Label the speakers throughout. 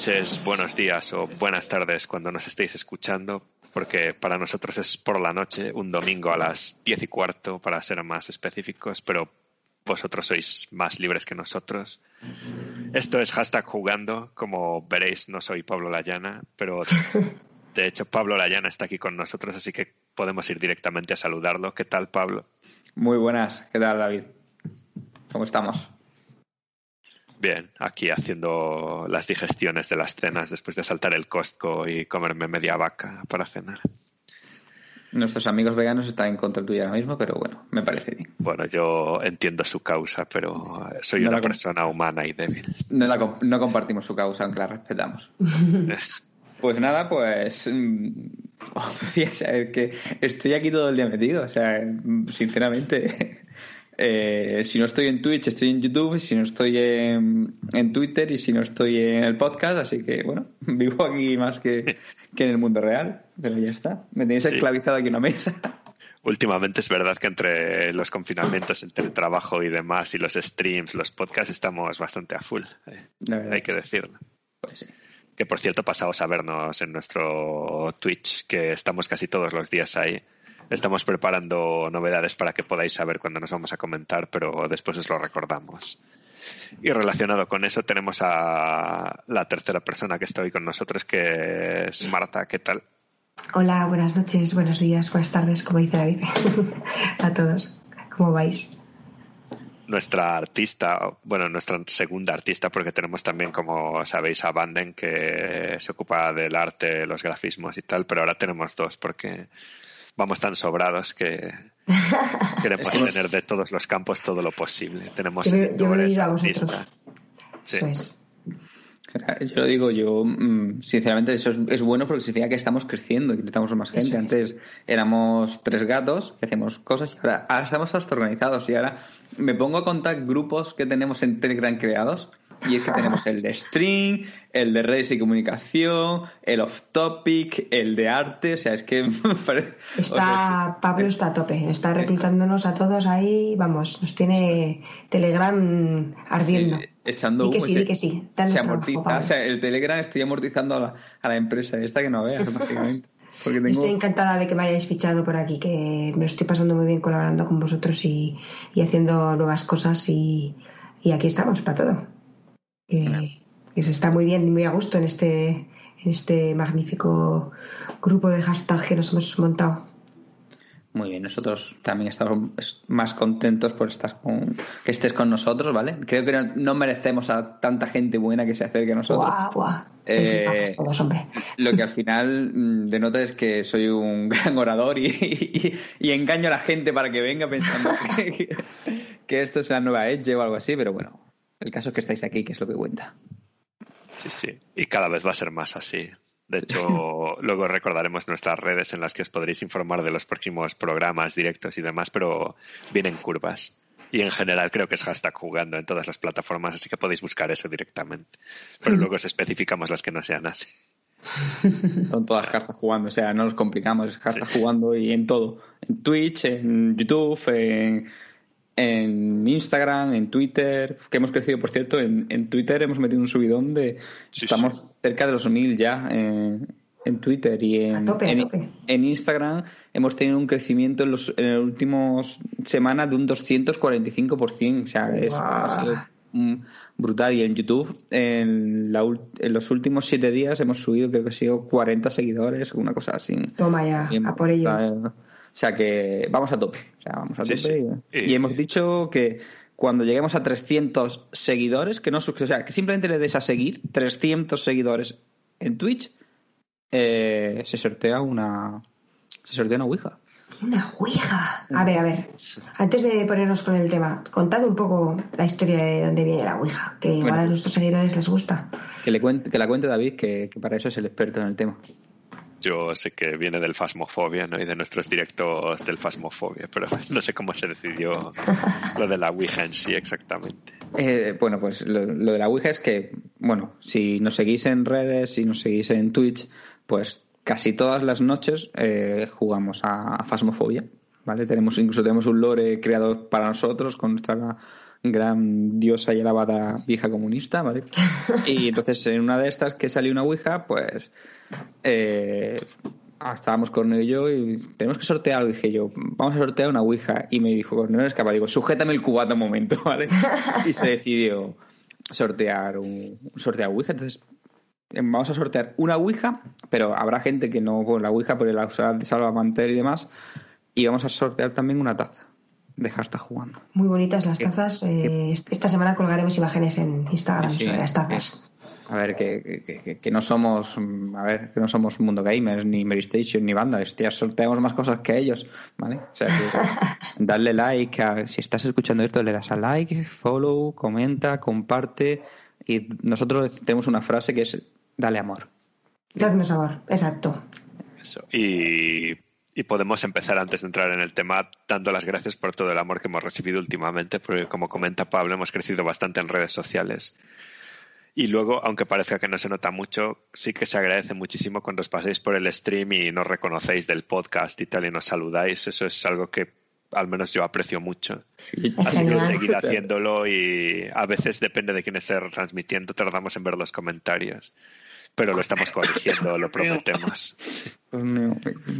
Speaker 1: noches, buenos días o buenas tardes cuando nos estéis escuchando, porque para nosotros es por la noche, un domingo a las diez y cuarto, para ser más específicos, pero vosotros sois más libres que nosotros. Esto es hashtag jugando, como veréis no soy Pablo Layana, pero de hecho Pablo Layana está aquí con nosotros, así que podemos ir directamente a saludarlo. ¿Qué tal, Pablo?
Speaker 2: Muy buenas, ¿qué tal David? ¿Cómo estamos?
Speaker 1: Bien, aquí haciendo las digestiones de las cenas después de saltar el Costco y comerme media vaca para cenar.
Speaker 2: Nuestros amigos veganos están en contra tuya ahora mismo, pero bueno, me parece bien.
Speaker 1: Bueno, yo entiendo su causa, pero soy
Speaker 2: No
Speaker 1: una persona humana y débil.
Speaker 2: No, la no compartimos su causa, aunque la respetamos. Pues nada, pues mm, otro día, o sea, es que estoy aquí todo el día metido, o sea, sinceramente, eh, si no estoy en Twitch, estoy en YouTube, si no estoy en, en Twitter y si no estoy en el podcast, así que bueno, vivo aquí más que, que en el mundo real, pero ya está, me tenéis
Speaker 1: Sí.
Speaker 2: esclavizado aquí en una mesa.
Speaker 1: Últimamente es verdad que entre los confinamientos, entre el trabajo y demás, y los streams, los podcasts, estamos bastante a full. eh, Hay que decirlo.
Speaker 2: Pues sí.
Speaker 1: Que por cierto, pasaos a vernos en nuestro Twitch, que estamos casi todos los días ahí. Estamos preparando novedades para que podáis saber cuándo nos vamos a comentar, pero después os lo recordamos. Y relacionado con eso tenemos a la tercera persona que está hoy con nosotros, que es Marta. ¿Qué tal?
Speaker 3: Hola, buenas noches, buenos días, buenas tardes, como dice David. a todos. ¿Cómo vais?
Speaker 1: Nuestra artista, bueno, nuestra segunda artista, porque tenemos también, como sabéis, a Banden, que se ocupa del arte, los grafismos y tal, pero ahora tenemos dos, porque vamos tan sobrados que queremos tener de todos los campos todo lo posible. Tenemos editores, artistas. Sí.
Speaker 2: Yo lo digo, yo mm, sinceramente eso es, es bueno porque significa que estamos creciendo, que necesitamos más gente.
Speaker 3: Eso es.
Speaker 2: Antes éramos tres gatos que hacemos cosas y ahora, ahora estamos hasta organizados y ahora me pongo a contar grupos que tenemos en Telegram creados y es que tenemos el de String, el de redes y comunicación, el off topic, el de arte, o sea, es que
Speaker 3: Está, Pablo está a tope, está reclutándonos a todos ahí, vamos, nos tiene Telegram ardiendo.
Speaker 2: Sí, echando
Speaker 3: Di que
Speaker 2: humo,
Speaker 3: sí,
Speaker 2: se-
Speaker 3: que sí,
Speaker 2: se amortiza. O sea, el Telegram estoy amortizando a la, a la empresa esta que no veas, básicamente. Tengo...
Speaker 3: Estoy encantada de que me hayáis fichado por aquí, que me estoy pasando muy bien colaborando con vosotros y, y haciendo nuevas cosas y, y aquí estamos para todo. Que, que se está muy bien y muy a gusto en este, en este magnífico grupo de hashtag que nos hemos montado.
Speaker 2: Muy bien, nosotros también estamos más contentos por estar con, que estés con nosotros, ¿vale? Creo que no, no merecemos a tanta gente buena que se acerque a nosotros. Eh,
Speaker 3: todos, hombre.
Speaker 2: Lo que al final mm, denota es que soy un gran orador y, y- y engaño a la gente para que venga pensando que, que esto es la nueva Edge o algo así, pero bueno, el caso es que estáis aquí, que es lo que cuenta.
Speaker 1: Sí, sí. Y cada vez va a ser más así. De hecho, luego recordaremos nuestras redes en las que os podréis informar de los próximos programas, directos y demás, pero vienen curvas. Y en general creo que es hashtag jugando en todas las plataformas, así que podéis buscar eso directamente. Pero luego os especificamos las que no sean así.
Speaker 2: Son todas cartas jugando, o sea, no nos complicamos, es cartas jugando y en todo. En Twitch, en YouTube, en, en Instagram, en Twitter, que hemos crecido, por cierto, en, en Twitter hemos metido un subidón de...
Speaker 1: Sí,
Speaker 2: estamos cerca de los mil ya en, en Twitter y en,
Speaker 3: A tope, a
Speaker 2: en,
Speaker 3: tope.
Speaker 2: en Instagram hemos tenido un crecimiento en, los, en las últimas semanas de un 245%, o sea, es,
Speaker 3: Guau.
Speaker 2: ha sido brutal. Y en YouTube, en, la ul- en los últimos siete días hemos subido, creo que ha sido 40 seguidores, una cosa así.
Speaker 3: Toma ya, a por ello.
Speaker 2: O sea que vamos a tope. O sea, vamos a
Speaker 1: Sí,
Speaker 2: tope.
Speaker 1: sí.
Speaker 2: Y, y hemos dicho que cuando lleguemos a 300 seguidores, que no o sea, que simplemente le des a seguir 300 seguidores en Twitch, eh, se sortea una se sortea una Ouija.
Speaker 3: Una ouija. A ver, a ver. Antes de ponernos con el tema, contad un poco la historia de dónde viene la ouija, que igual
Speaker 2: Bueno.
Speaker 3: a nuestros seguidores les gusta.
Speaker 2: Que le cuente, que la cuente David, que, que para eso es el experto en el tema.
Speaker 1: Yo sé que viene del Fasmofobia, ¿no? Y de nuestros directos del Fasmofobia, pero no sé cómo se decidió lo de la Ouija en sí exactamente.
Speaker 2: Eh, bueno, pues lo, de la Ouija es que, bueno, si nos seguís en redes, si nos seguís en Twitch, pues casi todas las noches eh, jugamos a, a Phasmophobia, ¿vale? Tenemos, incluso tenemos un lore creado para nosotros con nuestra gran diosa y alabada vieja comunista, ¿vale? Y entonces en una de estas que salió una Ouija, pues eh, ah, estábamos Cornelio y yo y tenemos que sortear algo. Dije yo, vamos a sortear una Ouija. Y me dijo Cornelio escapa, digo, sujétame el cubato un momento, ¿vale? Y se decidió sortear un, sortear Ouija. Entonces, eh, vamos a sortear una Ouija, pero habrá gente que no con la Ouija, pero la usará de salvamanter y demás. Y vamos a sortear también una taza de hashtag jugando.
Speaker 3: Muy bonitas las tazas. eh, esta semana colgaremos imágenes en Instagram
Speaker 2: Sí,
Speaker 3: sobre las tazas.
Speaker 2: A ver, que, que- que- que no somos, a ver, que no somos Mundo Gamers, ni Mary Station, ni banda. Hostia, sorteamos más cosas que ellos, ¿vale? O sea, que darle like, a- si estás escuchando esto, le das a like, follow, comenta, comparte. Y nosotros tenemos una frase que es, dale amor.
Speaker 3: Dadnos sabor, exacto.
Speaker 1: Eso. Y, y podemos empezar antes de entrar en el tema dando las gracias por todo el amor que hemos recibido últimamente, porque como comenta Pablo, hemos crecido bastante en redes sociales. Y luego, aunque parezca que no se nota mucho, sí que se agradece muchísimo cuando os paséis por el stream y nos reconocéis del podcast y tal y nos saludáis. Eso es algo que al menos yo aprecio mucho. Así que seguid haciéndolo y a veces depende de quién esté retransmitiendo, tardamos en ver los comentarios. Pero lo estamos corrigiendo, lo prometemos.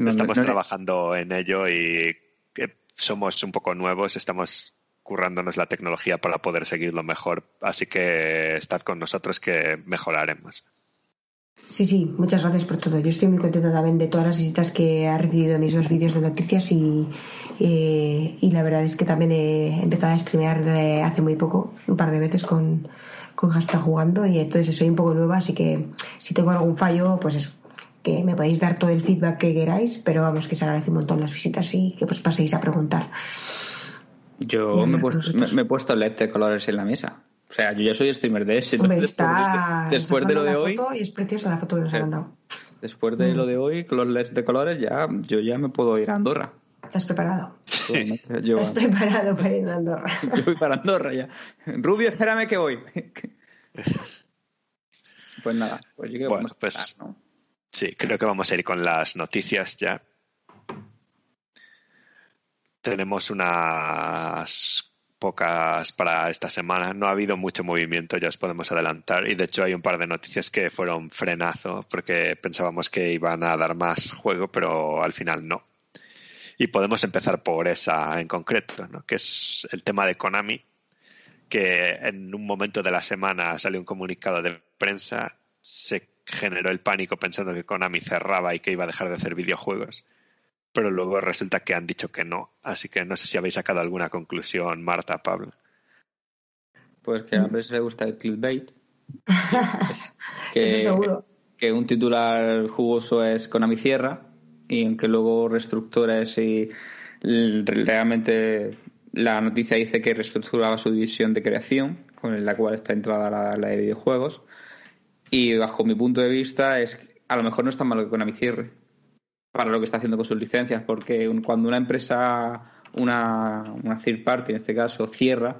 Speaker 1: Estamos trabajando en ello y eh, somos un poco nuevos, estamos currándonos la tecnología para poder seguirlo mejor, así que estad con nosotros que mejoraremos.
Speaker 3: Sí, sí, muchas gracias por todo. Yo estoy muy contenta también de todas las visitas que ha recibido mis dos vídeos de noticias y, eh, y la verdad es que también he empezado a streamear de hace muy poco, un par de veces con, con hashtag jugando y entonces soy un poco nueva, así que si tengo algún fallo, pues eso, que me podéis dar todo el feedback que queráis, pero vamos, que se agradece un montón las visitas y que pues paséis a preguntar.
Speaker 2: Yo me he, puesto, me, me he puesto LED de colores en la mesa. O sea, yo ya soy streamer de ese.
Speaker 3: Hombre,
Speaker 2: entonces,
Speaker 3: está...
Speaker 2: después de lo de hoy,
Speaker 3: foto y es preciosa la foto que nos
Speaker 2: Sí.
Speaker 3: ha mandado.
Speaker 2: después de
Speaker 3: Mm.
Speaker 2: lo de hoy, con los LEDs de colores, ya yo ya me puedo ir a Andorra.
Speaker 3: ¿Estás preparado?
Speaker 2: Yo,
Speaker 3: ¿Estás preparado para ir a Andorra?
Speaker 2: yo voy para Andorra ya. Rubio, espérame que voy. Pues nada, pues yo creo que
Speaker 1: Bueno,
Speaker 2: vamos a
Speaker 1: pues-
Speaker 2: empezar, ¿no?
Speaker 1: Sí, creo que vamos a ir con las noticias ya. Tenemos unas pocas para esta semana. No ha habido mucho movimiento, ya os podemos adelantar. Y de hecho hay un par de noticias que fueron frenazo porque pensábamos que iban a dar más juego, pero al final no. Y podemos empezar por esa en concreto, ¿no? que es el tema de Konami, que en un momento de la semana salió un comunicado de prensa, se generó el pánico pensando que Konami cerraba y que iba a dejar de hacer videojuegos. Pero luego resulta que han dicho que no. Así que no sé si habéis sacado alguna conclusión, Marta, Pablo.
Speaker 2: Pues que a veces le gusta el clickbait.
Speaker 3: Eso seguro.
Speaker 2: que un titular jugoso es Konami cierra y aunque luego reestructures y l- realmente la noticia dice que reestructuraba su división de creación con la cual está entrada la, de videojuegos y bajo mi punto de vista es a lo mejor no es tan malo que Konami cierre para lo que está haciendo con sus licencias porque cuando una empresa una, una third party en este caso cierra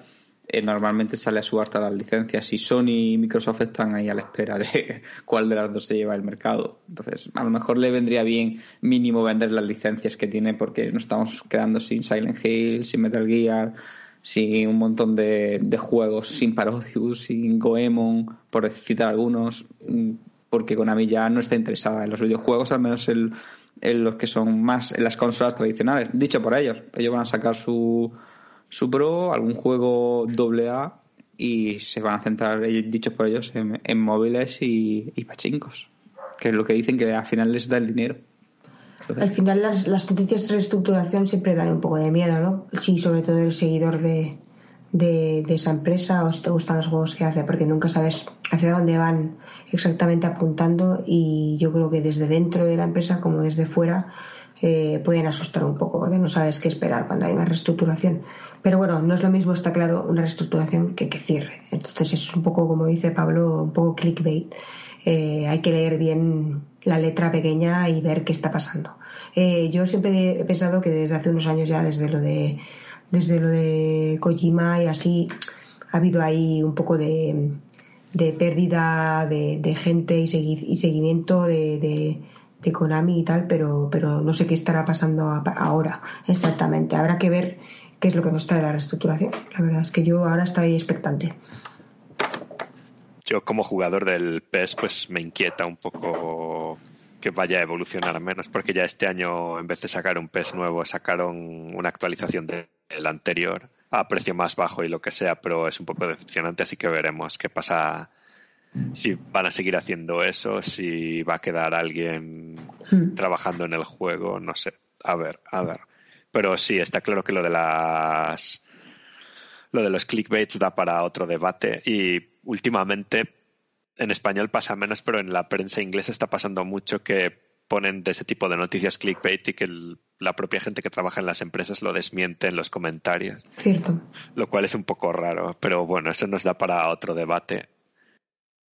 Speaker 2: eh, normalmente sale a subasta las licencias y Sony y Microsoft están ahí a la espera de cuál de las dos se lleva el mercado. Entonces, a lo mejor le vendría bien mínimo vender las licencias que tiene porque nos estamos quedando sin Silent Hill, sin Metal Gear, sin un montón de, de juegos, sin Parodius, sin Goemon, por citar algunos, mm, porque Konami ya no está interesada en los videojuegos, al menos en, en los que son más en las consolas tradicionales. Dicho por ellos, ellos van a sacar su, su Pro, algún juego AA y se van a centrar, eh, dicho por ellos, en, móviles y, y pachincos, que es lo que dicen que al final les da el dinero.
Speaker 3: Al final las, las de reestructuración siempre dan un poco de miedo, ¿no? Sí, sobre todo el seguidor de, de, de esa empresa o si te gustan los juegos que hace, porque nunca sabes hacia dónde van exactamente apuntando y yo creo que desde dentro de la empresa como desde fuera eh, pueden asustar un poco porque no sabes qué esperar cuando hay una reestructuración. Pero bueno, no es lo mismo, está claro, una reestructuración que que cierre. Entonces es un poco, como dice Pablo, un poco clickbait. Eh, hay que leer bien la letra pequeña y ver qué está pasando. Eh, yo siempre he pensado que desde hace unos años ya, desde lo de desde lo de Kojima y así, ha habido ahí un poco de, de pérdida de, de gente y, segui- y seguimiento de, de, de Konami y tal, pero, pero no sé qué estará pasando ahora exactamente. Habrá que ver qué es lo que nos trae la reestructuración. La verdad es que yo ahora estoy expectante.
Speaker 1: Yo como jugador del PES pues me inquieta un poco que vaya a evolucionar menos porque ya este año en vez de sacar un PES nuevo sacaron una actualización del anterior a precio más bajo y lo que sea, pero es un poco decepcionante así que veremos qué pasa si van a seguir haciendo eso, si va a quedar alguien
Speaker 3: Hmm.
Speaker 1: trabajando en el juego, no sé. A ver, a ver. Pero sí, está claro que lo de las lo de los clickbaits da para otro debate y últimamente en español pasa menos, pero en la prensa inglesa está pasando mucho que ponen de ese tipo de noticias clickbait y que el- la propia gente que trabaja en las empresas lo desmiente en los comentarios,
Speaker 3: Cierto.
Speaker 1: lo cual es un poco raro, pero bueno, eso nos da para otro debate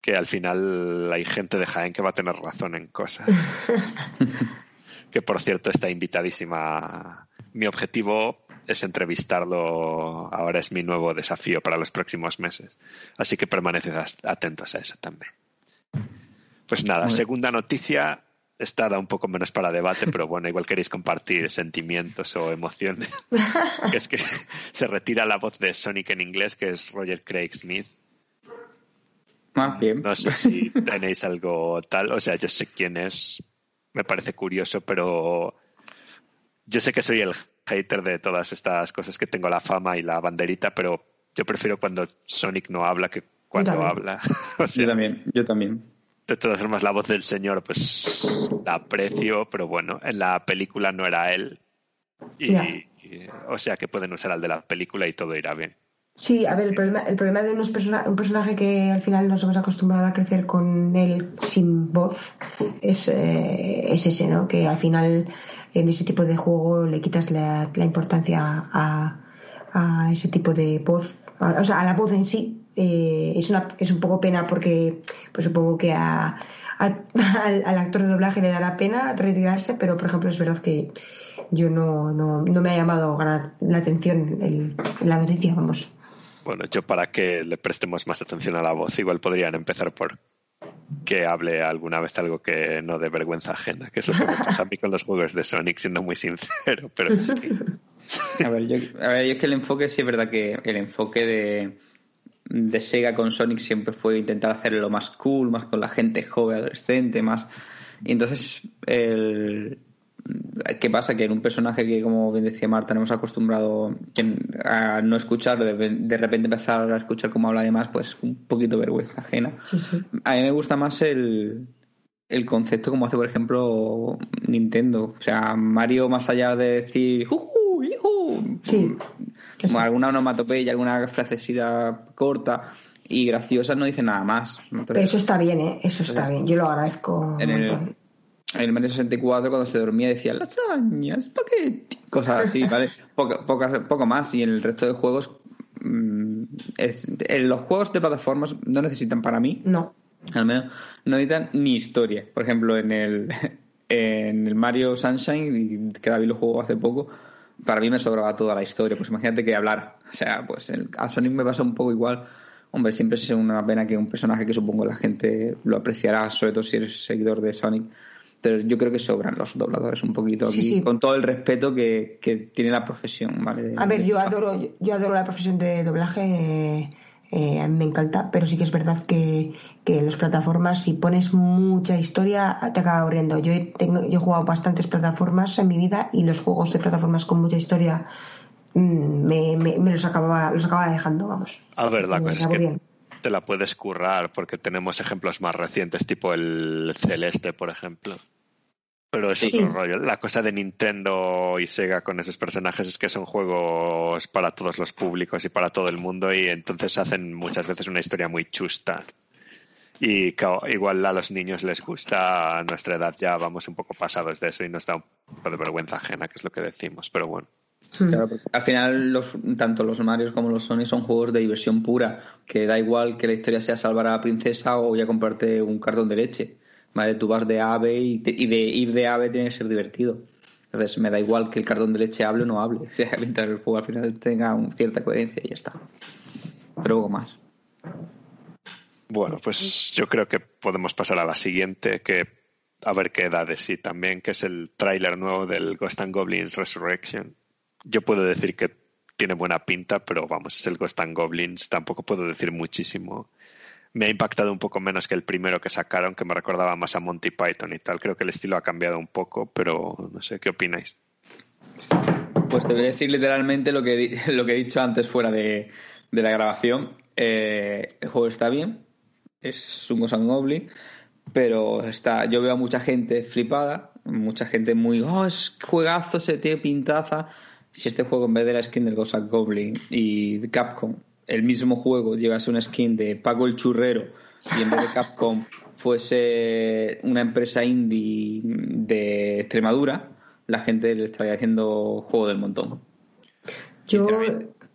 Speaker 1: que al final hay gente de Jaén que va a tener razón en cosas. que por cierto está invitadísima. Mi objetivo es entrevistarlo. Ahora es mi nuevo desafío para los próximos meses. Así que permaneced atentos a eso también. Pues nada, segunda noticia. Esta da un poco menos para debate, pero bueno, igual queréis compartir sentimientos o emociones. es que se retira la voz de Sonic en inglés, que es Roger Craig Smith.
Speaker 2: Bien.
Speaker 1: No sé si tenéis algo tal. O sea, yo sé quién es. Me parece curioso, pero yo sé que soy el hater de todas estas cosas que tengo la fama y la banderita, pero yo prefiero cuando Sonic no habla que cuando habla. O sea,
Speaker 2: Yo también, yo también.
Speaker 1: de todas formas, la voz del señor, pues la aprecio, pero bueno, en la película no era él. Y,
Speaker 3: Ya.
Speaker 1: y- o sea que pueden usar al de la película y todo irá bien.
Speaker 3: Sí, a ver, el problema, el problema de unos persona- un personaje que al final nos hemos acostumbrado a crecer con él sin voz es, eh, es ese, ¿no? Que al final en ese tipo de juego le quitas la, la importancia a, a ese tipo de voz, a- o sea, a la voz en sí. Eh, es, una, es un poco pena porque pues supongo que a- al, actor de doblaje le dará pena retirarse, pero por ejemplo es verdad que yo no, no, no me ha llamado la atención el- la noticia, vamos.
Speaker 1: Bueno, yo para que le prestemos más atención a la voz, igual podrían empezar por que hable alguna vez algo que no de vergüenza ajena, que es lo que me pasa a mí con los juegos de Sonic, siendo muy sincero, pero sí.
Speaker 2: A ver, yo, a ver, yo es que el enfoque sí es verdad que el enfoque de, de Sega con Sonic siempre fue intentar hacerlo más cool, más con la gente joven, adolescente, más. Y entonces, el, ¿qué pasa? Que en un personaje que, como bien decía Marta, no hemos acostumbrado a no escucharlo, de, de repente empezar a escuchar cómo habla además, pues un poquito vergüenza ajena.
Speaker 3: Sí, sí.
Speaker 2: A mí me gusta más el, el concepto como hace, por ejemplo, Nintendo. O sea, Mario, más allá de decir ¡Juju! ¡Yujú!
Speaker 3: Sí.
Speaker 2: como alguna onomatopeya, alguna frasecita corta y graciosa, no dice nada más. Entonces,
Speaker 3: Eso está bien, ¿eh? Eso está bien. Yo lo agradezco.
Speaker 2: en
Speaker 3: un
Speaker 2: el. En el Mario 64, cuando se dormía, decía lasaña, espagueti, cosas así, ¿vale? Poco, poco más. Y en el resto de juegos, mm, es- en los juegos de plataformas no necesitan para mí
Speaker 3: No.
Speaker 2: al menos no necesitan ni historia. Por ejemplo, en el, en el Mario Sunshine, que David lo jugó hace poco, para mí me sobraba toda la historia. Pues imagínate que hablar. O sea, pues el- a Sonic me pasa un poco igual. Hombre, siempre es una pena que un personaje que supongo la gente lo apreciará, sobre todo si eres seguidor de Sonic, pero yo creo que sobran los dobladores un poquito
Speaker 3: Sí,
Speaker 2: aquí,
Speaker 3: sí.
Speaker 2: con todo el respeto que, que tiene la profesión, ¿vale? De-
Speaker 3: A ver,
Speaker 2: de-
Speaker 3: yo adoro, yo, adoro la profesión de doblaje, eh, eh, a mí me encanta, pero sí que es verdad que, que en las plataformas, si pones mucha historia, te acaba aburriendo. Yo he, tengo- yo he jugado bastantes plataformas en mi vida y los juegos de plataformas con mucha historia mm, me, me- me los, acababa, los acababa dejando, vamos.
Speaker 1: A ver, la cosa es te la puedes currar porque tenemos ejemplos más recientes, tipo el Celeste, por ejemplo. Pero es
Speaker 3: Sí.
Speaker 1: otro rollo. La cosa de Nintendo y Sega con esos personajes es que son juegos para todos los públicos y para todo el mundo y entonces hacen muchas veces una historia muy chusta. Y igual a los niños les gusta, a nuestra edad ya vamos un poco pasados de eso y nos da un poco de vergüenza ajena, que es lo que decimos. Pero bueno.
Speaker 3: Mm.
Speaker 2: Claro, al final los, tanto los Marios como los Sony son juegos de diversión pura, que da igual que la historia sea salvar a la princesa o ya comprarte un cartón de leche. ¿Vale? Tú vas de ave y, te- y de ir de ave tiene que ser divertido. Entonces me da igual que el cartón de leche hable o no hable, o sea, mientras el juego al final tenga cierta coherencia y ya está. Pero algo más.
Speaker 1: Bueno, pues yo creo que podemos pasar a la siguiente, que a ver qué da de sí también, que es el tráiler nuevo del Ghost and Goblins Resurrection. Yo puedo decir que tiene buena pinta, pero vamos, es el Ghost and Goblins, tampoco puedo decir muchísimo. Me ha impactado un poco menos que el primero que sacaron, que me recordaba más a Monty Python y tal. Creo que el estilo ha cambiado un poco, pero no sé, ¿qué opináis?
Speaker 2: Pues te voy a decir literalmente lo que, lo que he dicho antes fuera de, de la grabación. Eh, el juego está bien, es un Ghost Goblin, pero está, yo veo a mucha gente flipada, mucha gente muy, oh, es juegazo, se tiene pintaza. Si este juego en vez de la skin del Ghost Goblin y Capcom, el mismo juego llevase una skin de Paco el Churrero y en vez de Capcom fuese una empresa indie de Extremadura, la gente le estaría haciendo juego del montón.
Speaker 3: Yo,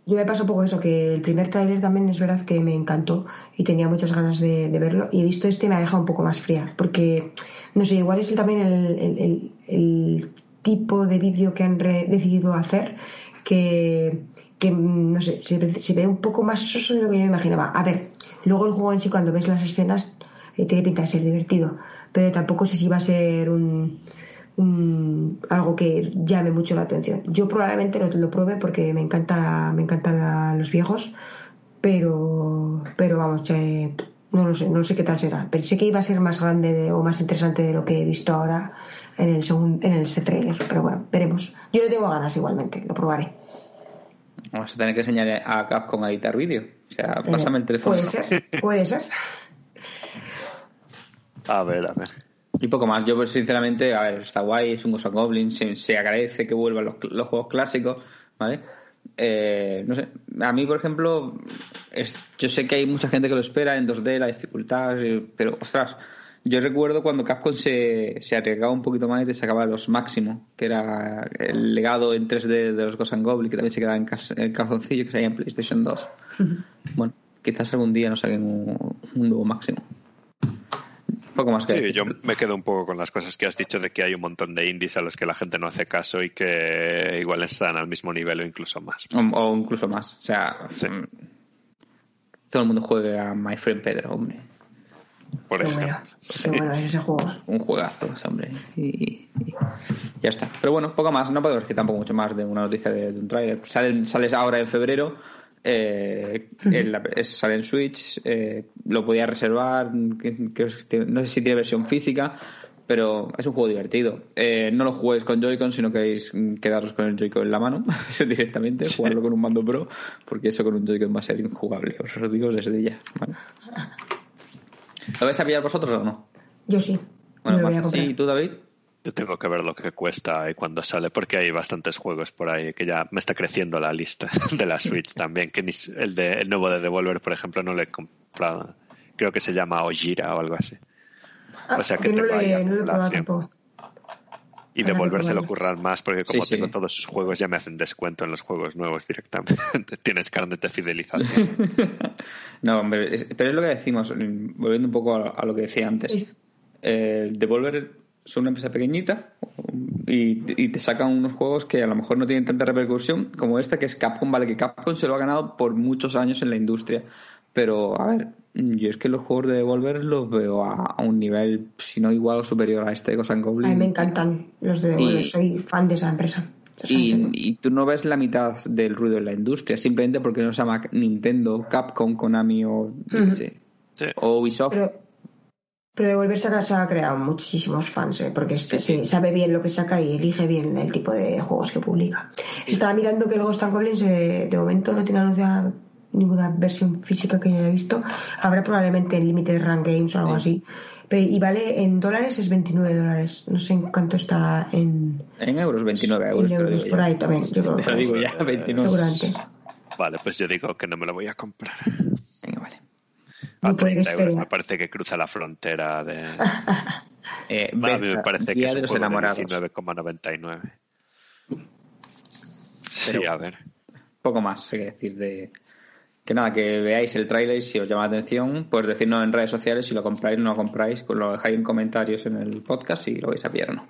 Speaker 3: yo me pasa un poco eso, que el primer tráiler también es verdad que me encantó y tenía muchas ganas de, de verlo. Y he visto este me ha dejado un poco más fría, porque, no sé, igual es el- también el, el- el- el tipo de vídeo que han decidido hacer que, que, no sé, se, ve- un poco más soso de lo que yo me imaginaba. A ver, luego el juego en sí, cuando ves las escenas, eh, tiene pinta de ser divertido, pero tampoco sé si va a ser un, un- algo que llame mucho la atención. Yo probablemente lo, lo pruebe porque me encanta, me encantan los viejos, pero, pero vamos, eh, no lo sé, no sé qué tal será. Pensé que iba a ser más grande de- o más interesante de lo que he visto ahora en el segundo, en el trailer, pero bueno, veremos. Yo le tengo ganas igualmente, lo probaré.
Speaker 2: Vamos a tener que enseñar a Capcom a editar vídeo. O sea, pásame el teléfono.
Speaker 3: Puede ser, puede ser.
Speaker 1: A ver, a ver.
Speaker 2: Y poco más. Yo, pues, sinceramente, a ver, está guay, es un Ghost and Goblin, se, se agradece que vuelvan los, los juegos clásicos, ¿vale? Eh, no sé, a mí, por ejemplo, es, yo sé que hay mucha gente que lo espera en 2D, la dificultad, eh, pero, ostras, yo recuerdo cuando Capcom se, se arriesgaba un poquito más y te sacaba los máximo, que era el legado en 3D de los Ghost and Goblin, que también se quedaba en, cas- en calzoncillo, que salía en PlayStation 2. Bueno, quizás algún día nos saquen un, un nuevo máximo. Poco más que
Speaker 1: Sí,
Speaker 2: decir.
Speaker 1: yo me quedo un poco con las cosas que has dicho de que hay un montón de indies a los que la gente no hace caso y que igual están al mismo nivel o incluso más.
Speaker 2: O, o incluso más. O sea,
Speaker 1: Sí.
Speaker 2: mm, todo el mundo juega a My Friend Pedro, hombre.
Speaker 1: Por
Speaker 3: Qué
Speaker 1: ejemplo.
Speaker 3: bueno, bueno ese juego.
Speaker 2: Un juegazo, hombre. Y, y ya está. Pero bueno, poco más. No podemos decir tampoco mucho más de una noticia de, de un tráiler. Sale, sale ahora en febrero. eh, en la- es- sale en Switch. eh, lo podía reservar. que- que- no sé si tiene versión física. Pero es un juego divertido. Eh, no lo juguéis con Joy-Con si no queréis quedaros con el Joy-Con en la mano directamente, jugarlo con un mando pro, porque eso con un Joy-Con va a ser injugable. Os lo digo desde ya. ¿vale? ¿Lo vais a pillar vosotros o no?
Speaker 3: Yo sí.
Speaker 2: Bueno, Marta,
Speaker 3: comprar.
Speaker 2: sí, ¿y tú, David?
Speaker 1: Yo tengo que ver lo que cuesta y cuando sale, porque hay bastantes juegos por ahí que ya me está creciendo la lista de la Switch también. Que ni el, de, el nuevo de Devolver, por ejemplo, no lo he comprado. Creo que se llama Ojira o algo así.
Speaker 3: Ah,
Speaker 1: o sea que
Speaker 3: no
Speaker 1: tengo ahí
Speaker 3: le, no le he probado tampoco.
Speaker 1: Y
Speaker 3: Habrá que
Speaker 1: Devolver se lo
Speaker 3: probarlo.
Speaker 1: curran más porque como
Speaker 2: Sí, sí.
Speaker 1: tengo todos sus juegos ya me hacen descuento en los juegos nuevos directamente. Tienes carnet de fidelización.
Speaker 2: No, hombre, es- pero es lo que decimos, volviendo un poco a, a lo que decía antes.
Speaker 3: Es-
Speaker 2: Eh, Devolver son una empresa pequeñita y, y te sacan unos juegos que a lo mejor no tienen tanta repercusión como este, que es Capcom. Vale, que Capcom se lo ha ganado por muchos años en la industria. Pero, a ver, Yo es que los juegos de Devolver los veo a, a un nivel, si no igual o superior a este de Ghost and
Speaker 3: A
Speaker 2: Goblin.
Speaker 3: mí me encantan los de Devolver,
Speaker 2: Y-
Speaker 3: soy fan de esa empresa.
Speaker 2: Y, y tú no ves la mitad del ruido en la industria, simplemente porque no se llama Nintendo, Capcom, Konami o, sé,
Speaker 1: Sí.
Speaker 2: o Ubisoft.
Speaker 3: Pero, pero Devolver se ha, se ha creado muchísimos fans, ¿eh? porque
Speaker 2: Sí,
Speaker 3: sí,
Speaker 2: sí.
Speaker 3: sabe bien lo que saca y elige bien el tipo de juegos que publica. Estaba mirando que el Ghost and Goblins eh, de momento no tiene anunciada ninguna versión física que yo haya visto. Habrá probablemente en Limited Run Games o algo así. Pe- Y vale en dólares es 29 dólares. No sé en cuánto estará en,
Speaker 2: En euros, 29 euros.
Speaker 3: en euros por
Speaker 2: ya.
Speaker 3: ahí también. Yo creo
Speaker 2: Te
Speaker 3: que
Speaker 2: lo digo ya, 29.
Speaker 3: seguramente.
Speaker 1: Vale, pues yo digo que no me lo voy a comprar.
Speaker 2: Venga, vale.
Speaker 1: A
Speaker 3: No puede
Speaker 1: 30 euros me parece que cruza la frontera de...
Speaker 2: Eh,
Speaker 1: Va, a mí me parece que es
Speaker 2: de
Speaker 1: un juego de
Speaker 2: enamorados.
Speaker 1: 19,99. Sí,
Speaker 2: Pero-
Speaker 1: a ver.
Speaker 2: Poco más hay que decir de... Que nada, que veáis el tráiler y si os llama la atención, pues decirnos en redes sociales si lo compráis o no lo compráis, pues lo dejáis en comentarios en el podcast y lo vais a pillar o no.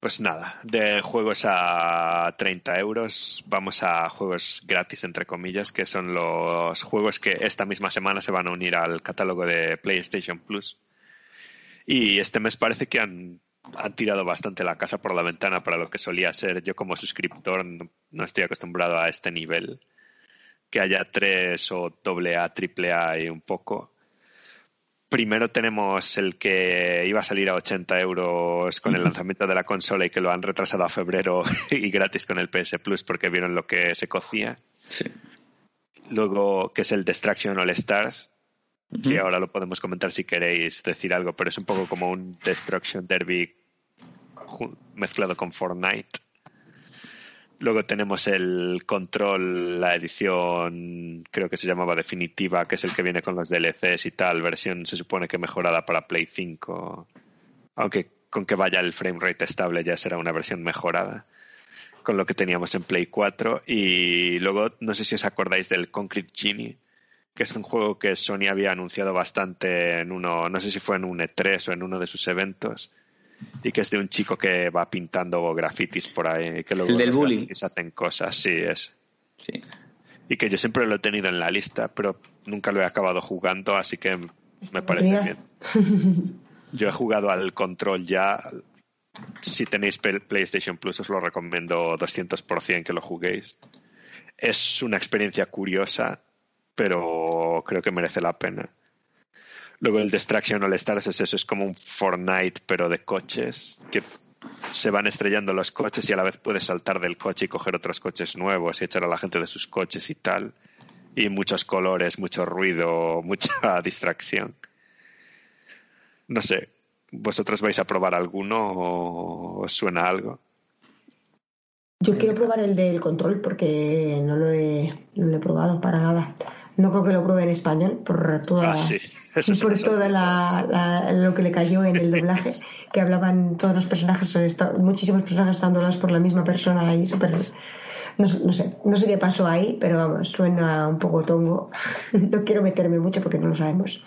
Speaker 1: Pues nada, de juegos a 30 euros, vamos a juegos gratis, entre comillas, que son los juegos que esta misma semana se van a unir al catálogo de PlayStation Plus. Y este mes parece que han, han tirado bastante la casa por la ventana para lo que solía ser. Yo como suscriptor no, no estoy acostumbrado a este nivel. Que haya tres o doble A, triple A y un poco. Primero tenemos el que iba a salir a 80 euros con el lanzamiento de la consola y que lo han retrasado a febrero y gratis con el PS Plus porque vieron lo que se cocía. Luego, que es el Destruction All Stars, que ahora lo podemos comentar si queréis decir algo, pero es un poco como un Destruction Derby mezclado con Fortnite. Luego tenemos el Control, la edición, creo que se llamaba definitiva, que es el que viene con los DLCs y tal, versión se supone que mejorada para Play 5, aunque con que vaya el frame rate estable ya será una versión mejorada con lo que teníamos en Play 4 y luego no sé si os acordáis del Concrete Genie que es un juego que Sony había anunciado bastante en uno, no sé si fue en un E3 o en uno de sus eventos, y que es de un chico que va pintando grafitis por ahí, y que luego
Speaker 2: El del
Speaker 1: los
Speaker 2: bullying.
Speaker 1: hacen cosas, sí, es.
Speaker 2: Sí.
Speaker 1: Y que yo siempre lo he tenido en la lista, pero nunca lo he acabado jugando, así que me parece bien. Yo he jugado al Control ya. Si tenéis PlayStation Plus, os lo recomiendo 200% que lo juguéis. Es una experiencia curiosa, pero creo que merece la pena. Luego el Destruction All Stars es eso, es como un Fortnite, pero de coches, que se van estrellando los coches y a la vez puedes saltar del coche y coger otros coches nuevos y echar a la gente de sus coches y tal. Y muchos colores, mucho ruido, mucha distracción. No sé, ¿vosotros vais a probar alguno o os suena algo?
Speaker 3: Yo quiero probar el del control porque no lo he, no lo he probado para nada. No creo que lo pruebe en español por toda,
Speaker 1: Ah, sí, eso se
Speaker 3: por toda
Speaker 1: olvidó,
Speaker 3: la, la- lo que le cayó en el doblaje, que hablaban todos los personajes, muchísimos personajes están doblados por la misma persona y súper... No, sé- no sé, no sé qué pasó ahí, pero vamos, suena un poco tongo. no quiero meterme mucho porque no lo sabemos.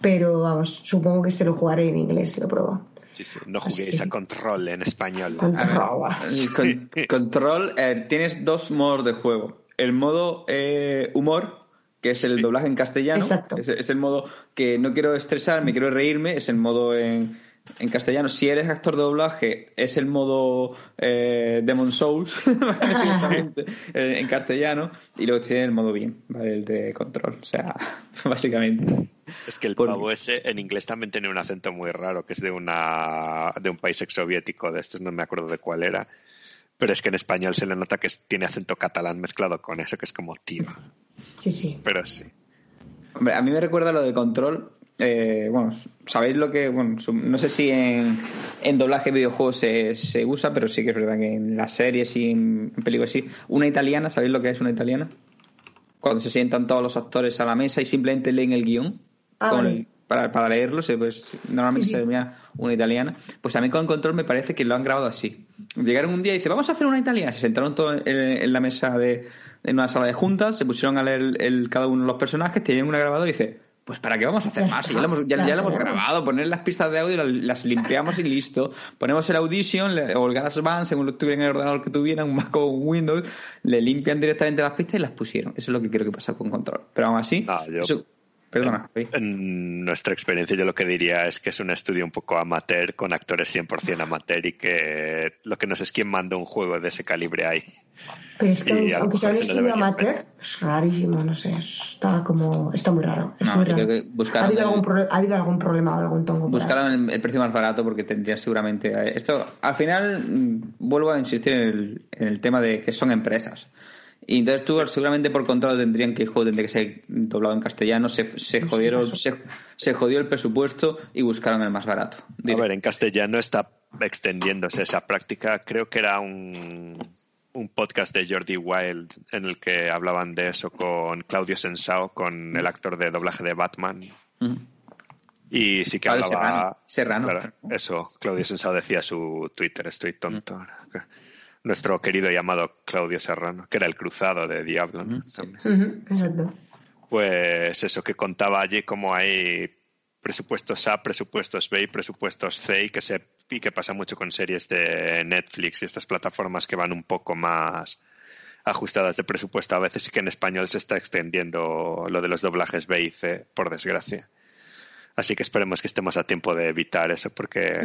Speaker 3: Pero vamos, supongo que este lo jugaré en inglés si lo pruebo.
Speaker 1: Sí, sí, no juguéis a control en español.
Speaker 2: Ver,
Speaker 3: Control.
Speaker 2: con- control, eh, tienes dos modos de juego. El modo eh, humor, que es el
Speaker 1: Sí.
Speaker 2: doblaje en castellano.
Speaker 3: Exacto.
Speaker 2: Es, es el modo que no quiero estresarme, quiero reírme. Es el modo en, en castellano. Si eres actor de doblaje, es el modo eh, Demon Souls, básicamente, eh, en castellano. Y luego tiene el modo bien, ¿vale? el de control. O sea, básicamente.
Speaker 1: Es que el
Speaker 2: Por-
Speaker 1: pavo ese en inglés también tiene un acento muy raro, que es de una de un país exsoviético de estos, no me acuerdo de cuál era. Pero es que en español se le nota que tiene acento catalán mezclado con eso, que es como tío.
Speaker 3: Sí, sí.
Speaker 1: Pero sí.
Speaker 2: Hombre, a mí me recuerda lo de control. eh, bueno, sabéis lo que. Bueno, no sé si en, en doblaje de videojuegos se, se usa, pero sí que es verdad que en las series y en, en películas sí. Una italiana, ¿sabéis lo que es una italiana? Cuando se sientan todos los actores a la mesa y simplemente leen el guion.
Speaker 3: Ah,
Speaker 2: con-
Speaker 3: vale.
Speaker 2: para, para leerlo, pues, normalmente
Speaker 3: Sí, sí.
Speaker 2: se termina una italiana. Pues también con control me parece que lo han grabado así. Llegaron un día y dice, vamos a hacer una italiana. Se sentaron todos en, en la mesa de en una sala de juntas, se pusieron a leer el, el- cada uno de los personajes, tenían una grabadora y dice, pues ¿para qué vamos a hacer más? Ya lo hemos, ya, lo hemos grabado, poner las pistas de audio, las, las limpiamos y listo. Ponemos el Audition le- o el GarageBand, según lo tuvieran en el ordenador que tuvieran, un Mac o un Windows, le limpian directamente las pistas y las pusieron. Eso es lo que creo que pasa con Control. Pero aún así,
Speaker 1: yo-
Speaker 2: eso- perdona.
Speaker 1: En nuestra experiencia yo lo que diría es que es un estudio un poco amateur, con actores 100% amateur y que lo que no sé es quién manda un juego de ese calibre ahí.
Speaker 3: Pero es que aunque sea un estudio amateur, es rarísimo, no sé, está como, está muy raro. Es
Speaker 2: No,
Speaker 3: muy
Speaker 2: yo
Speaker 3: raro.
Speaker 2: creo que
Speaker 3: ¿Ha, habido
Speaker 2: el-
Speaker 3: algún pro- ¿Ha habido algún problema o algún tongo?
Speaker 2: Buscaron el, el precio más barato porque tendrían seguramente. eh, Esto, al final, mm, vuelvo a insistir en el, en el tema de que son empresas. Y entonces tú, seguramente por contrato, tendrían que el juego tendría que ser doblado en castellano. Se, se jodieron, se, se jodió el presupuesto y buscaron el más barato.
Speaker 1: A ver, en castellano está extendiéndose esa práctica. Creo que era un, un podcast de Jordi Wild en el que hablaban de eso con Claudio Sensao, con el actor de doblaje de Batman.
Speaker 2: Mm.
Speaker 1: Y sí que
Speaker 2: Claudio
Speaker 1: hablaba.
Speaker 2: Serrano. Serrano.
Speaker 1: Claro, eso, Claudio Sensao decía su Twitter, estoy tonto. Nuestro querido llamado Claudio Serrano, que era el cruzado de Diablo. ¿no? También.
Speaker 3: Ujú, Exacto.
Speaker 1: Pues eso que contaba allí como hay presupuestos A, presupuestos B y presupuestos C y que se y que pasa mucho con series de Netflix y estas plataformas que van un poco más ajustadas de presupuesto a veces y que en español se está extendiendo lo de los doblajes B y C, por desgracia. Así que esperemos que estemos a tiempo de evitar eso porque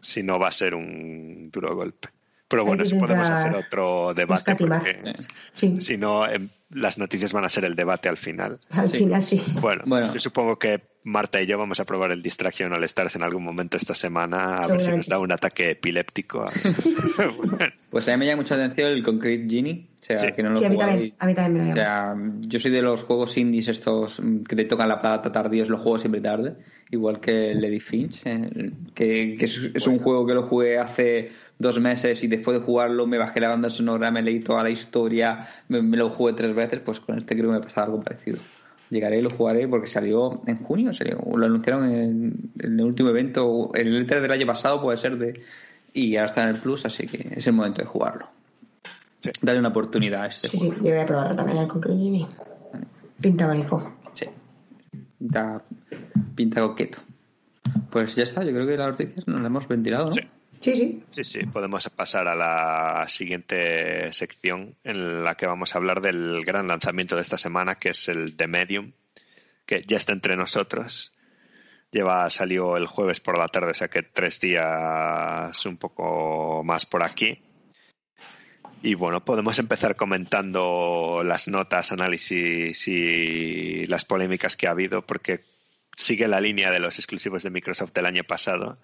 Speaker 1: si no va a ser un duro golpe. Pero bueno, eso podemos hacer otro debate porque
Speaker 3: Sí,
Speaker 1: si no em, las noticias van a ser el debate al final.
Speaker 3: al
Speaker 2: Sí.
Speaker 3: final sí.
Speaker 1: Bueno,
Speaker 2: Bueno.
Speaker 1: yo supongo que Marta y yo vamos a probar el Distraction All Stars en algún momento esta semana, a ver si nos da un ataque epiléptico. Bueno,
Speaker 2: Pues a mí me llama mucha atención el Concrete Genie. O sea,
Speaker 1: Sí.
Speaker 2: que no lo
Speaker 3: Sí, a mí también, a mí también me lo
Speaker 2: O
Speaker 3: llama.
Speaker 2: sea, yo soy de los juegos indies estos mm, que te tocan la plata tardíos, los juego siempre tarde, igual que Lady Finch, eh, que, que es, es un juego que lo jugué hace dos meses y después de jugarlo me bajé la banda sonora, me leí toda la historia, me, me lo jugué tres veces, pues con este creo que me pasaba algo parecido. Llegaré y lo jugaré porque salió en junio, salió, lo anunciaron en, en el último evento, en el E3 del año pasado puede ser de y ahora está en el Plus, así que es el momento de jugarlo.
Speaker 1: Sí.
Speaker 2: Dale una oportunidad a este
Speaker 3: Sí,
Speaker 2: juego.
Speaker 3: sí, yo voy a probarlo también el Genie. Pinta bonito.
Speaker 2: Sí. Pinta, pinta coqueto. Pues ya está, yo creo que las noticias nos las hemos ventilado, ¿no?
Speaker 1: Sí.
Speaker 3: Sí, sí.
Speaker 1: sí, sí, podemos pasar a la siguiente sección en la que vamos a hablar del gran lanzamiento de esta semana, que es el The Medium, que ya está entre nosotros. Lleva, salió el jueves por la tarde, o sea que tres días un poco más por aquí. Y bueno, podemos empezar comentando las notas, análisis y las polémicas que ha habido, porque sigue la línea de los exclusivos de Microsoft del año pasado.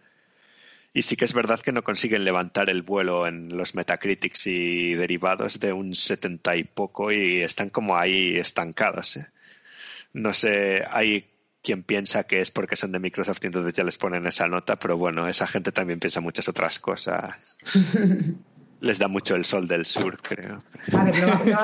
Speaker 1: Y sí que es verdad que no consiguen levantar el vuelo en los Metacritics y derivados de un 70 y poco y están como ahí estancados. ¿eh? No sé, hay quien piensa que es porque son de Microsoft y entonces ya les ponen esa nota, pero bueno, esa gente también piensa muchas otras cosas. Les da mucho el sol del sur, creo.
Speaker 3: A ver, no, no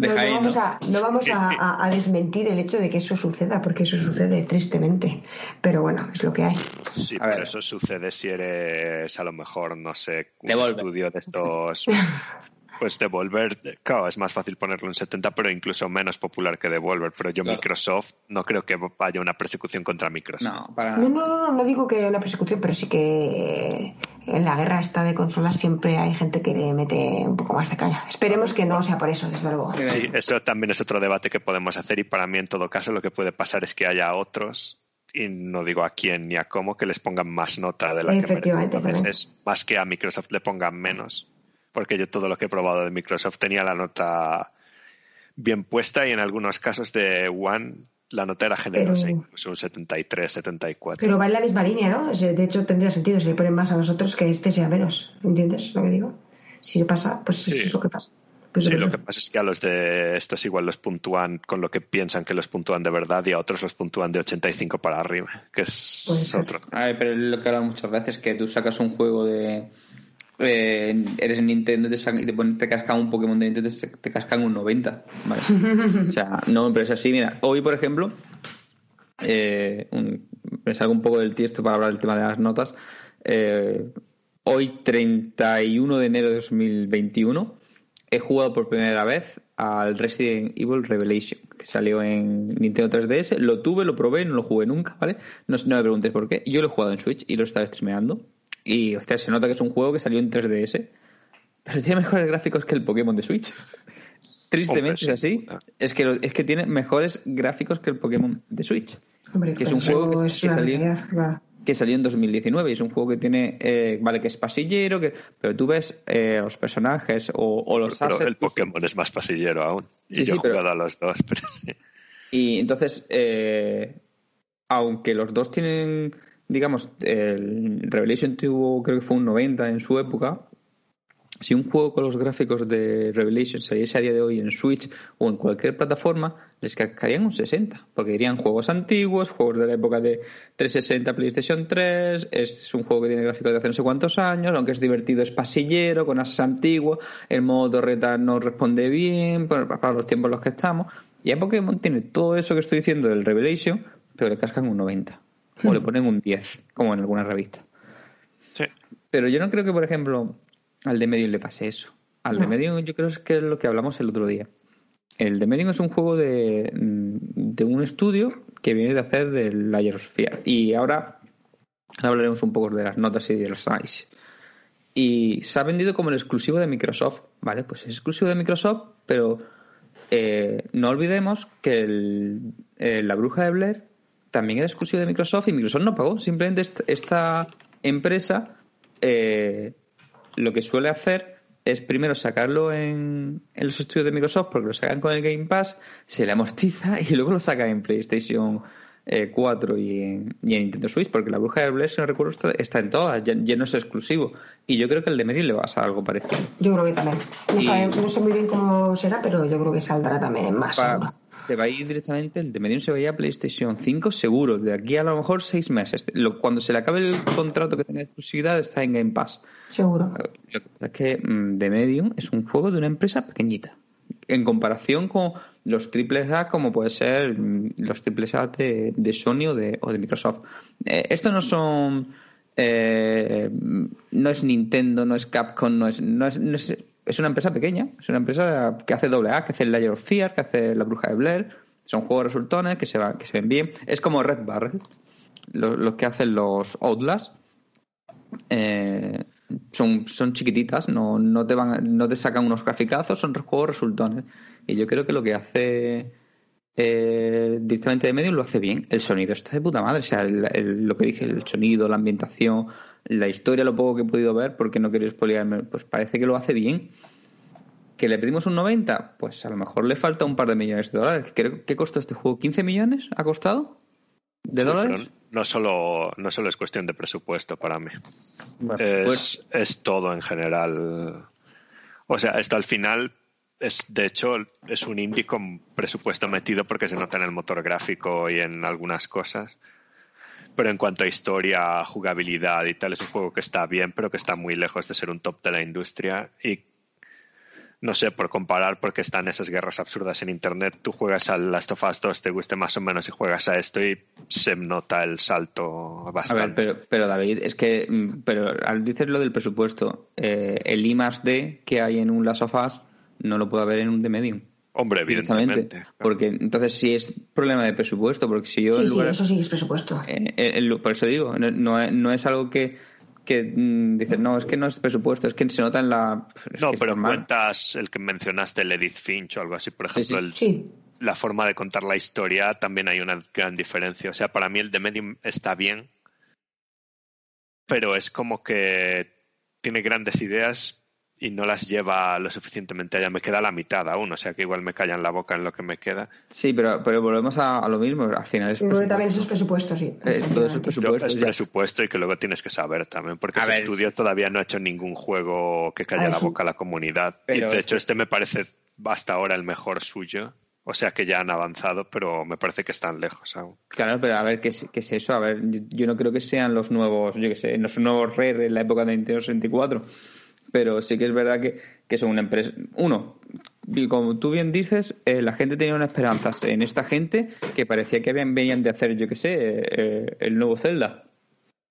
Speaker 3: vamos, a, no vamos a, a- a desmentir el hecho de que eso suceda, porque eso sucede tristemente. Pero bueno, es lo que hay.
Speaker 1: Sí,
Speaker 2: A
Speaker 1: pero
Speaker 2: ver.
Speaker 1: eso sucede si eres a lo mejor, no sé, un
Speaker 2: Devolver.
Speaker 1: estudio de estos. Pues Devolver, claro, es más fácil ponerlo en 70, pero incluso menos popular que Devolver. Pero yo,
Speaker 2: Claro.
Speaker 1: Microsoft, no creo que vaya una persecución contra Microsoft.
Speaker 2: No, para
Speaker 3: No, no, no, no, digo que haya una persecución, pero sí que en la guerra esta de consolas siempre hay gente que le mete un poco más de caña. Esperemos que no sea por eso, desde luego.
Speaker 1: Sí, eso también es otro debate que podemos hacer y para mí en todo caso lo que puede pasar es que haya otros y no digo a quién ni a cómo que les pongan más nota de la que
Speaker 3: Efectivamente,
Speaker 1: merecen. Veces más que a Microsoft le pongan menos porque yo todo lo que he probado de Microsoft tenía la nota bien puesta y en algunos casos de One la nota era generosa,
Speaker 3: Pero-
Speaker 1: incluso un 73, 74.
Speaker 3: Pero va en la misma línea, ¿no? Es- De hecho, tendría sentido si le ponen más a nosotros que este sea menos. ¿Entiendes lo que digo? Si pasa, pues
Speaker 1: Sí.
Speaker 3: eso es lo que pasa. Pues
Speaker 1: Sí, lo
Speaker 3: es
Speaker 1: que pasa es que a los de estos igual los puntúan con lo que piensan que los puntúan de verdad y a otros los puntúan de 85 para arriba, que es otro.
Speaker 2: A ver, pero es lo que hablan muchas veces, que tú sacas un juego de... eh, eres Nintendo y te, te cascan un Pokémon de Nintendo te, te cascan un 90. ¿vale? o sea, no, pero es así. Mira, hoy, por ejemplo, eh, un- me salgo un poco del tiesto para hablar del tema de las notas. Eh, hoy, 31 de enero de 2021, he jugado por primera vez al Resident Evil Revelation, que salió en Nintendo 3DS. Lo tuve, lo probé, no lo jugué nunca, ¿vale? No, no me preguntes por qué. Yo lo he jugado en Switch y lo estaba streameando. Y, hostia, se nota que es un juego que salió en 3DS, pero tiene mejores gráficos que el Pokémon de Switch. Tristemente
Speaker 1: Hombre,
Speaker 2: es así. Es que, lo- es que tiene mejores gráficos que el Pokémon de Switch.
Speaker 3: Hombre,
Speaker 2: Que es un juego que- salió- que salió en 2019 y es un juego que tiene, eh, vale, que es pasillero, que, pero tú ves eh, los personajes o, o los
Speaker 1: Pero
Speaker 2: assets
Speaker 1: el Pokémon es más pasillero aún. Y
Speaker 2: Sí,
Speaker 1: yo
Speaker 2: sí,
Speaker 1: he
Speaker 2: pero-
Speaker 1: jugado a los dos, pero sí.
Speaker 2: y entonces, eh, aunque los dos tienen, digamos, el Revelation tuvo, creo que fue un 90 en su época, si un juego con los gráficos de Revelation saliese a día de hoy en Switch o en cualquier plataforma, les cascarían un 60, porque dirían juegos antiguos, juegos de la época de 360, PlayStation 3, es un juego que tiene gráficos de hace no sé cuántos años, aunque es divertido, es pasillero, con asas antiguos, el modo torreta no responde bien para, los tiempos en los que estamos, y a Pokémon tiene todo eso que estoy diciendo del Revelation, pero le cascan un 90, o le ponen un 10, como en alguna revista.
Speaker 1: Sí.
Speaker 2: Pero yo no creo que, por ejemplo, al de Medium le pase eso. Al de
Speaker 3: No.
Speaker 2: Medium yo creo que es lo que hablamos el otro día. El de Medium es un juego de, mm, de un estudio que viene de hacer del Layer Sphere. Y ahora hablaremos un poco de las notas y de los análisis. Y se ha vendido como el exclusivo de Microsoft. Vale, pues es exclusivo de Microsoft, pero eh, no olvidemos que el- eh, la bruja de Blair también era exclusivo de Microsoft y Microsoft no pagó. Simplemente est- esta empresa eh, lo que suele hacer es primero sacarlo en, en los estudios de Microsoft porque lo sacan con el Game Pass, se le amortiza y luego lo sacan en PlayStation eh, 4 y en, y en Nintendo Switch porque la bruja de Blair, si no recuerdo, está, está en todas, ya, ya no es exclusivo. Y yo creo que el de medio le va a algo parecido.
Speaker 3: Yo creo que también. No,
Speaker 2: Y-
Speaker 3: sabe- no sé muy bien cómo será, pero yo creo que saldrá también más.
Speaker 2: Pa-
Speaker 3: seguro.
Speaker 2: Se va a ir directamente, el de Medium se va a ir a PlayStation 5 seguro, de aquí a lo mejor seis meses. Lo- cuando se le acabe el contrato que tenga exclusividad está en Game Pass.
Speaker 3: Seguro.
Speaker 2: Lo que pasa es que mm, The Medium es un juego de una empresa pequeñita. En comparación con los triples A, como puede ser mm, los triples A de, de Sony o de, o de Microsoft. Eh, estos no son. eh, no es Nintendo, no es Capcom, no es, no es, no es. Es una empresa pequeña. Es una empresa que hace doble A, que hace el Layer of Fear, que hace La Bruja de Blair. Son juegos resultones que se, va, que se ven bien. Es como Red Barrel, los, los que hacen los Outlast eh, son, son chiquititas, no, no te van no te sacan unos graficazos, son juegos resultones. Y yo creo que lo que hace eh, directamente de medio lo hace bien. El sonido está de puta madre. O sea, el- lo que dije, el sonido, la ambientación, la historia, lo poco que he podido ver, porque no quiero spoilearme, pues parece que lo hace bien. ¿Que le pedimos un 90? Pues a lo mejor le falta un par de millones de dólares. Creo, ¿Qué costó este juego? ¿15 millones ha costado? ¿De
Speaker 1: Sí,
Speaker 2: dólares?
Speaker 1: no solo, no solo es cuestión de presupuesto para mí.
Speaker 2: Bueno, pues-
Speaker 1: Es, es todo en general. O sea, esto al final es, de hecho, es un indie con presupuesto metido porque se nota en el motor gráfico y en algunas cosas. Pero en cuanto a historia, jugabilidad y tal, es un juego que está bien, pero que está muy lejos de ser un top de la industria. Y no sé, por comparar, porque están esas guerras absurdas en internet, tú juegas al Last of Us 2, te guste más o menos y juegas a esto y se nota el salto
Speaker 2: A
Speaker 1: bastante.
Speaker 2: ver, pero, pero David, es que, mm, pero al dices lo del presupuesto, eh, el I más D que hay en un Last of Us no lo puede haber en un de Medium.
Speaker 1: Hombre, evidentemente.
Speaker 2: Porque entonces sí es problema de presupuesto, porque si yo
Speaker 3: Sí,
Speaker 2: en
Speaker 3: sí, eso sí es presupuesto.
Speaker 2: eh, eh, el- por eso digo, no, no es, no es algo que, que mm, dices, no, es que no es presupuesto, es que se nota en la...
Speaker 1: No, pero cuentas el que mencionaste, el Edith Finch o algo así, por
Speaker 2: Sí,
Speaker 1: ejemplo,
Speaker 2: sí.
Speaker 1: el-
Speaker 3: Sí,
Speaker 1: la forma de contar la historia también hay una gran diferencia. O sea, para mí el de Medium está bien, pero es como que tiene grandes ideas y no las lleva lo suficientemente allá. Me queda la mitad aún, o sea que igual me callan la boca en lo que me queda.
Speaker 2: Sí, pero, pero volvemos a, a lo mismo, al final es
Speaker 3: que también eso es
Speaker 2: presupuesto.
Speaker 3: presupuesto, sí.
Speaker 2: Eh, todo eso presupuesto.
Speaker 1: es
Speaker 2: ya.
Speaker 1: presupuesto y que luego tienes que saber también, porque
Speaker 2: A
Speaker 1: ese
Speaker 2: ver,
Speaker 1: estudio todavía no ha hecho ningún juego que calle la boca a la comunidad.
Speaker 2: Pero
Speaker 1: y de hecho este me parece hasta ahora el mejor suyo. O sea que ya han avanzado, pero me parece que están lejos aún.
Speaker 2: Claro, pero a ver, ¿qué es, qué es eso? A ver, yo, yo no creo que sean los nuevos, yo qué sé, los nuevos Rare en la época de Nintendo 64, pero sí que es verdad que, que son una empresa... Uno, como tú bien dices, eh, la gente tenía unas esperanzas en esta gente que parecía que habían, venían de hacer, yo qué sé, eh, el nuevo Zelda.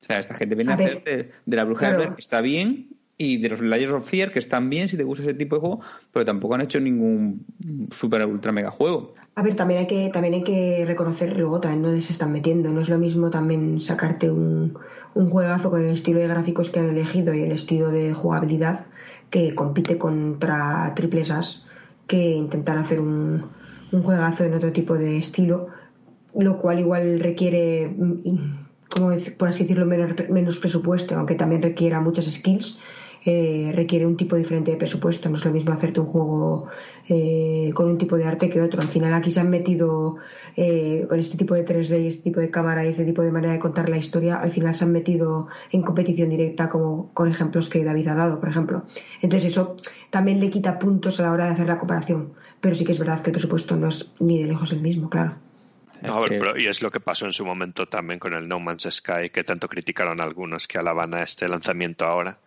Speaker 2: O sea, esta gente viene a,
Speaker 3: A
Speaker 2: hacer de, de la bruja de. Blair, que está bien, y de los Layers of Fear, que están bien si te gusta ese tipo de juego, pero tampoco han hecho ningún super ultra mega juego.
Speaker 3: A ver, también hay que, también hay que reconocer luego también dónde se están metiendo. No es lo mismo también sacarte un, un juegazo con el estilo de gráficos que han elegido y el estilo de jugabilidad que compite contra triples As que intentar hacer un, un juegazo en otro tipo de estilo, lo cual igual requiere, mm, como dec- por así decirlo, menos, menos presupuesto, aunque también requiera muchas skills. Eh, requiere un tipo diferente de presupuesto. No es lo mismo hacerte un juego eh, con un tipo de arte que otro. Al final aquí se han metido eh, con este tipo de 3D y este tipo de cámara y este tipo de manera de contar la historia. Al final se han metido en competición directa como con ejemplos que David ha dado, por ejemplo. Entonces eso también le quita puntos a la hora de hacer la comparación. Pero sí que es verdad que el presupuesto no es ni de lejos el mismo, claro.
Speaker 1: No, a ver,
Speaker 2: que-
Speaker 1: pero- y es lo que pasó en su momento también con el No Man's Sky, que tanto criticaron algunos que alaban a este lanzamiento ahora,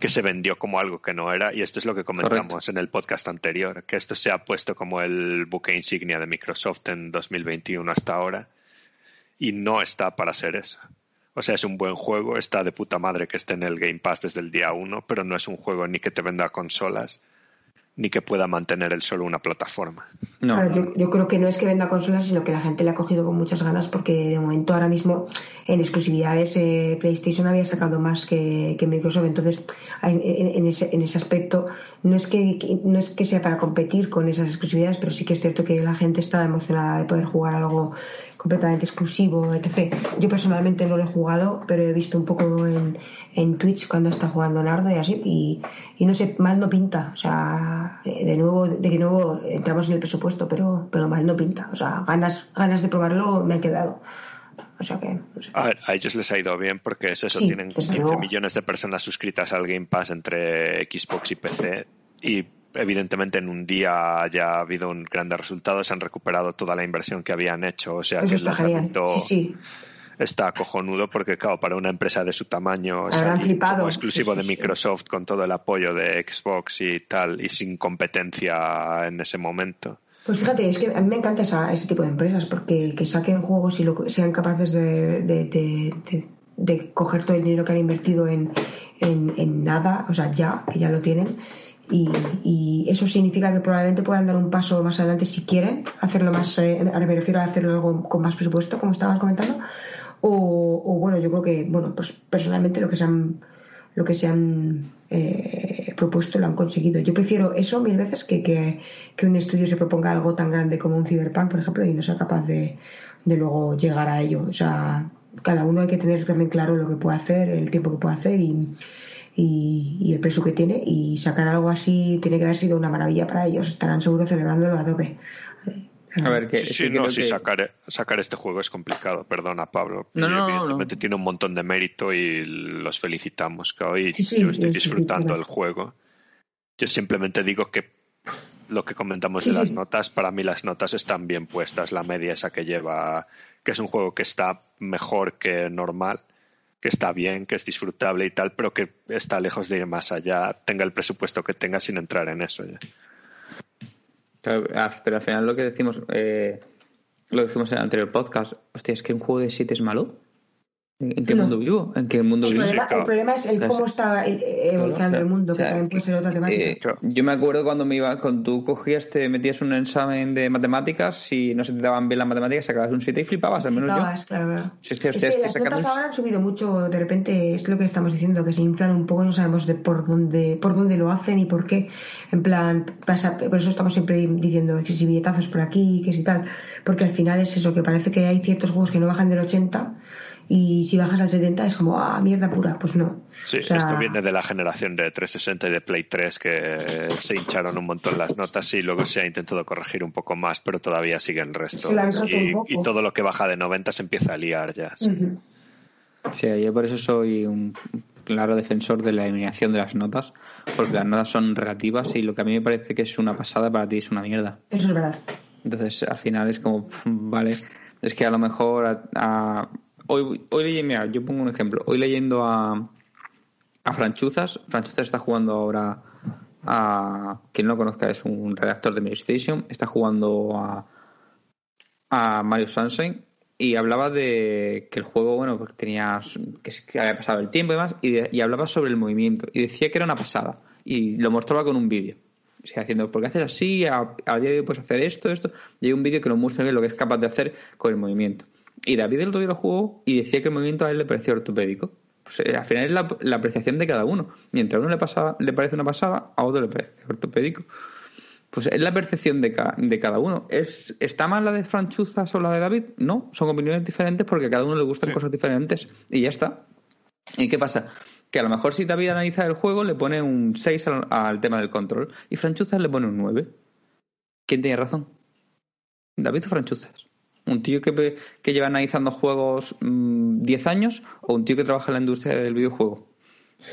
Speaker 1: que se vendió como algo que no era, y esto es lo que comentamos en el podcast anterior, que esto se ha puesto como el buque insignia de Microsoft en 2021 hasta ahora, y no está para ser eso. O sea, es un buen juego, está de puta madre que esté en el Game Pass desde el día uno, pero no es un juego ni que te venda consolas, ni que pueda mantener el solo una plataforma.
Speaker 2: No,
Speaker 3: Claro, yo, yo creo que no es que venda consolas, sino que la gente le ha cogido con muchas ganas porque de momento ahora mismo en exclusividades eh, PlayStation había sacado más que, que Microsoft. Entonces, en, en- ese, en ese aspecto, no es, que, que- no es que sea para competir con esas exclusividades, pero sí que es cierto que la gente está emocionada de poder jugar algo completamente exclusivo, etc. Yo personalmente no lo he jugado, pero he visto un poco en, en Twitch cuando está jugando Nardo y así, y, y no sé, mal no pinta. O sea, de nuevo, de que nuevo entramos en el presupuesto, pero, pero mal no pinta. O sea, ganas, ganas de probarlo me han quedado. O sea que, no sé.
Speaker 1: A ver, a ellos les ha ido bien porque es eso,
Speaker 3: Sí,
Speaker 1: tienen
Speaker 3: desde
Speaker 1: 15
Speaker 3: luego.
Speaker 1: millones de personas suscritas al Game Pass entre Xbox y PC y evidentemente en un día ya ha habido un grandes resultados, han recuperado toda la inversión que habían hecho, o sea
Speaker 3: Eso
Speaker 1: que el
Speaker 3: está genial.
Speaker 1: lanzamiento
Speaker 3: Sí, sí.
Speaker 1: está cojonudo porque claro, para una empresa de su tamaño
Speaker 3: flipado.
Speaker 1: como exclusivo
Speaker 3: Sí,
Speaker 1: de. Microsoft con todo el apoyo de Xbox y tal y sin competencia en ese momento.
Speaker 3: Pues fíjate, es que a mí me encanta esa- ese tipo de empresas porque que saquen juegos y lo, sean capaces de, de, de- de- de coger todo el dinero que han invertido en, en, en nada, o sea, ya, que ya lo tienen. Y, y eso significa que probablemente puedan dar un paso más adelante si quieren, hacerlo más, eh, me refiero a hacerlo algo con más presupuesto, como estabas comentando. O, o bueno, yo creo que, bueno, pues personalmente lo que se han, lo que se han eh, propuesto lo han conseguido. Yo prefiero eso mil veces que, que, que un estudio se proponga algo tan grande como un Cyberpunk, por ejemplo, y no sea capaz de, de luego llegar a ello. O sea, cada uno hay que tener también claro lo que puede hacer, el tiempo que puede hacer y, y, y el precio que tiene. Y sacar algo así tiene que haber sido una maravilla para ellos. Estarán seguros celebrándolo a tope.
Speaker 2: A ver, que,
Speaker 1: Sí, no, sí,
Speaker 2: que-
Speaker 1: sacar, sacar este juego es complicado, perdona Pablo.
Speaker 2: No,
Speaker 1: evidentemente
Speaker 2: no.
Speaker 1: tiene un montón de mérito y los felicitamos, que hoy
Speaker 3: Sí, sí,
Speaker 1: yo estoy
Speaker 3: es
Speaker 1: disfrutando el juego. Yo simplemente digo que lo que comentamos
Speaker 3: Sí,
Speaker 1: de las
Speaker 3: sí.
Speaker 1: notas, para mí las notas están bien puestas, la media esa que lleva, que es un juego que está mejor que normal, que está bien, que es disfrutable y tal, pero que está lejos de ir más allá, tenga el presupuesto que tenga sin entrar en eso ya.
Speaker 2: Ah, pero al final lo que decimos, eh, lo decimos en el anterior podcast, hostia, es que un juego de 7 es malo. ¿En qué
Speaker 3: No.
Speaker 2: mundo vivo? ¿En qué mundo
Speaker 3: El
Speaker 2: vivo?
Speaker 3: problema,
Speaker 1: claro.
Speaker 3: el problema es el cómo está eh, evolucionando el mundo,
Speaker 2: O sea,
Speaker 3: que también puede ser otra temática.
Speaker 2: Eh, yo me acuerdo cuando me iba, cuando tú cogías, te metías un examen de matemáticas, si no se te daban bien las matemáticas, sacabas un 7 y flipabas, al menos
Speaker 3: Flipabas, claro, claro.
Speaker 2: Si es que
Speaker 3: Es
Speaker 2: ustedes
Speaker 3: que
Speaker 2: que
Speaker 3: las notas
Speaker 2: un-
Speaker 3: ahora han subido mucho, de repente es lo que estamos diciendo, que se inflan un poco y no sabemos de por dónde, por dónde lo hacen y por qué. En plan, pasa, por eso estamos siempre diciendo que si billetazos por aquí, que si tal, porque al final es eso, que parece que hay ciertos juegos que no bajan del 80 y si bajas al 70 es como, ah, mierda pura, pues no.
Speaker 1: Sí,
Speaker 3: O sea,
Speaker 1: esto viene de la generación de 360 y de Play 3 que se hincharon un montón las notas y luego se ha intentado corregir un poco más, pero todavía sigue el resto. Y, todo lo que baja de 90 se empieza a liar ya.
Speaker 2: Sí, yo por eso soy un claro defensor de la eliminación de las notas, porque las notas son relativas y lo que a mí me parece que es una pasada para ti es una mierda.
Speaker 3: Eso es verdad.
Speaker 2: Entonces, al final es como, vale, es que a lo mejor a- a- hoy, hoy leyendo, yo pongo un ejemplo, hoy leyendo a, a Franchuzas, Franchuzas está jugando ahora a, quien no conozca es un redactor de PlayStation, está jugando a, a Mario Sunshine y hablaba de que el juego, bueno, pues tenía que, había pasado el tiempo y demás, y, hablaba sobre el movimiento. Y decía que era una pasada. Y lo mostraba con un vídeo. Haciendo, porque haces así, a, día de hoy puedes hacer esto, esto. Y hay un vídeo que nos muestra lo que es capaz de hacer con el movimiento. Y David el día lo jugó y decía que el movimiento a él le pareció ortopédico. Pues, eh, al final es la, la apreciación de cada uno. Mientras a uno le, pasa, le parece una pasada, a otro le parece ortopédico. Pues es la percepción de, ca- de cada uno. ¿Es, ¿Está mal la de Franchuzas o la de David? No, son opiniones diferentes porque a cada uno le gustan cosas diferentes y ya está. ¿Y qué pasa? Que a lo mejor si David analiza el juego le pone un 6 al, al tema del control y Franchuzas le pone un 9. ¿Quién tiene razón? ¿David o Franchuzas? ¿Un tío que, que lleva analizando juegos mm, 10 años o un tío que trabaja en la industria del videojuego?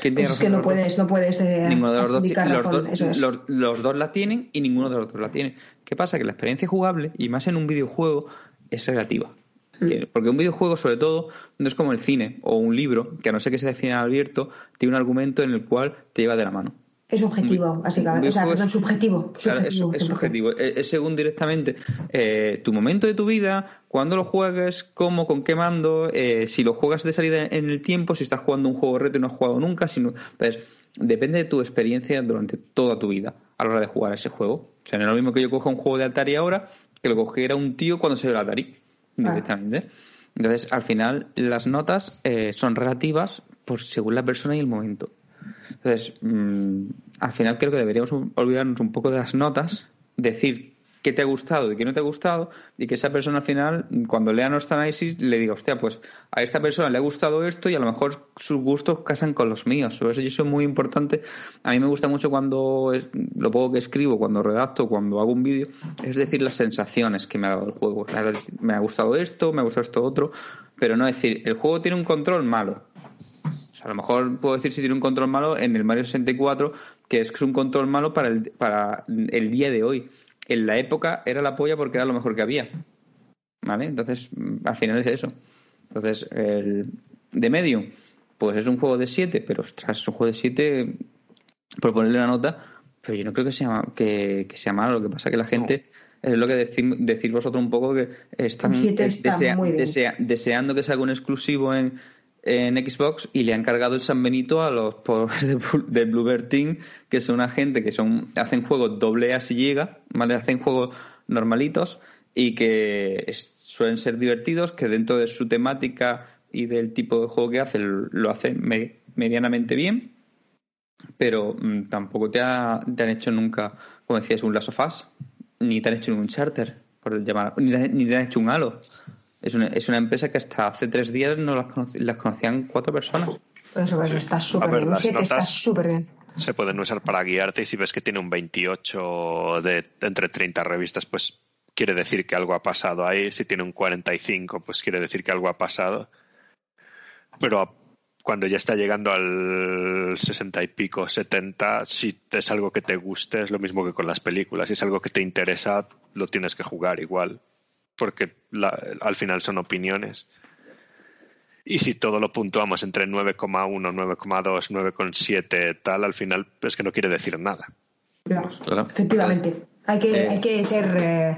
Speaker 2: ¿Quién tiene
Speaker 3: Pues es que no
Speaker 2: de dos?
Speaker 3: puedes, no puedes eh,
Speaker 2: Ninguno de los dos, los, dos-
Speaker 3: es.
Speaker 2: los- los dos la tienen y ninguno de los otros la tiene. ¿Qué pasa? Que la experiencia jugable, y más en un videojuego, es relativa.
Speaker 3: Mm.
Speaker 2: Que- Porque un videojuego, sobre todo, no es como el cine o un libro, que a no ser que se define al abierto, tiene un argumento en el cual te lleva de la mano.
Speaker 3: Es objetivo, básicamente. O sea,
Speaker 2: es-
Speaker 3: subjetivo.
Speaker 2: Claro, es,
Speaker 3: subjetivo,
Speaker 2: es
Speaker 3: 100%.
Speaker 2: subjetivo. Es, es según directamente eh, tu momento de tu vida, cuándo lo juegues, cómo, con qué mando, eh, si lo juegas de salida en el tiempo, si estás jugando un juego reto y no has jugado nunca. Si no- pues, depende de tu experiencia durante toda tu vida a la hora de jugar ese juego. O sea, no es lo mismo que yo coja un juego de Atari ahora que lo cogiera un tío cuando se el Atari directamente. Entonces, al final, las notas eh, son relativas por según la persona y el momento. Entonces, mm, al final creo que deberíamos olvidarnos un poco de las notas, decir qué te ha gustado y qué no te ha gustado, y que esa persona al final, cuando lea nuestro análisis, le diga, hostia, pues a esta persona le ha gustado esto y a lo mejor sus gustos casan con los míos. Por eso yo muy importante. A mí me gusta mucho cuando lo poco que escribo, cuando redacto, cuando hago un vídeo, es decir, las sensaciones que me ha dado el juego. Me ha gustado esto, me ha gustado esto otro, pero no decir, el juego tiene un control malo. O sea, a lo mejor puedo decir si tiene un control malo en el Mario 64, que es que es un control malo para el, para el día de hoy. En la época era la polla porque era lo mejor que había. ¿Vale? Entonces, mm, al final es eso. Entonces, el de Medium, pues es un juego de 7, pero ostras, es un juego de 7, por ponerle una nota, pero yo no creo que sea, que, que sea malo. Lo que pasa es que la gente, es lo que decir, decir vosotros un poco, que están
Speaker 3: Un siete está
Speaker 2: desea-
Speaker 3: muy bien.
Speaker 2: desea- deseando que salga un exclusivo en, en Xbox y le han cargado el San Benito a los pobres de, de Bluebird Team, que son una gente que son hacen juegos doble A si llega, ¿vale? Hacen juegos normalitos y que suelen ser divertidos, que dentro de su temática y del tipo de juego que hacen lo hacen me- medianamente bien, pero mm, tampoco te, ha- te han hecho nunca, como decías, un Last of Us, ni te han hecho un charter, por llamar, ni, ni te han hecho un Halo. Es una, es una empresa que hasta hace tres días no las, conoc- las conocían cuatro personas.
Speaker 3: Por eso, está súper bien. Un
Speaker 1: las
Speaker 3: 7 está
Speaker 1: notas-
Speaker 3: súper bien.
Speaker 1: se pueden usar para guiarte y si ves que tiene un 28 de entre 30 revistas, pues quiere decir que algo ha pasado ahí. Si tiene un 45, pues quiere decir que algo ha pasado. Pero a- cuando ya está llegando al 60 y pico, 70, si es algo que te guste, es lo mismo que con las películas. Si es algo que te interesa, lo tienes que jugar igual. Porque la- al final son opiniones. Y si todo lo puntuamos entre 9,1, 9,2, 9,7, tal, al final es que no quiere decir nada.
Speaker 3: Claro,
Speaker 2: Claro.
Speaker 3: Efectivamente. Hay que,
Speaker 2: Eh.
Speaker 3: hay que ser. eh,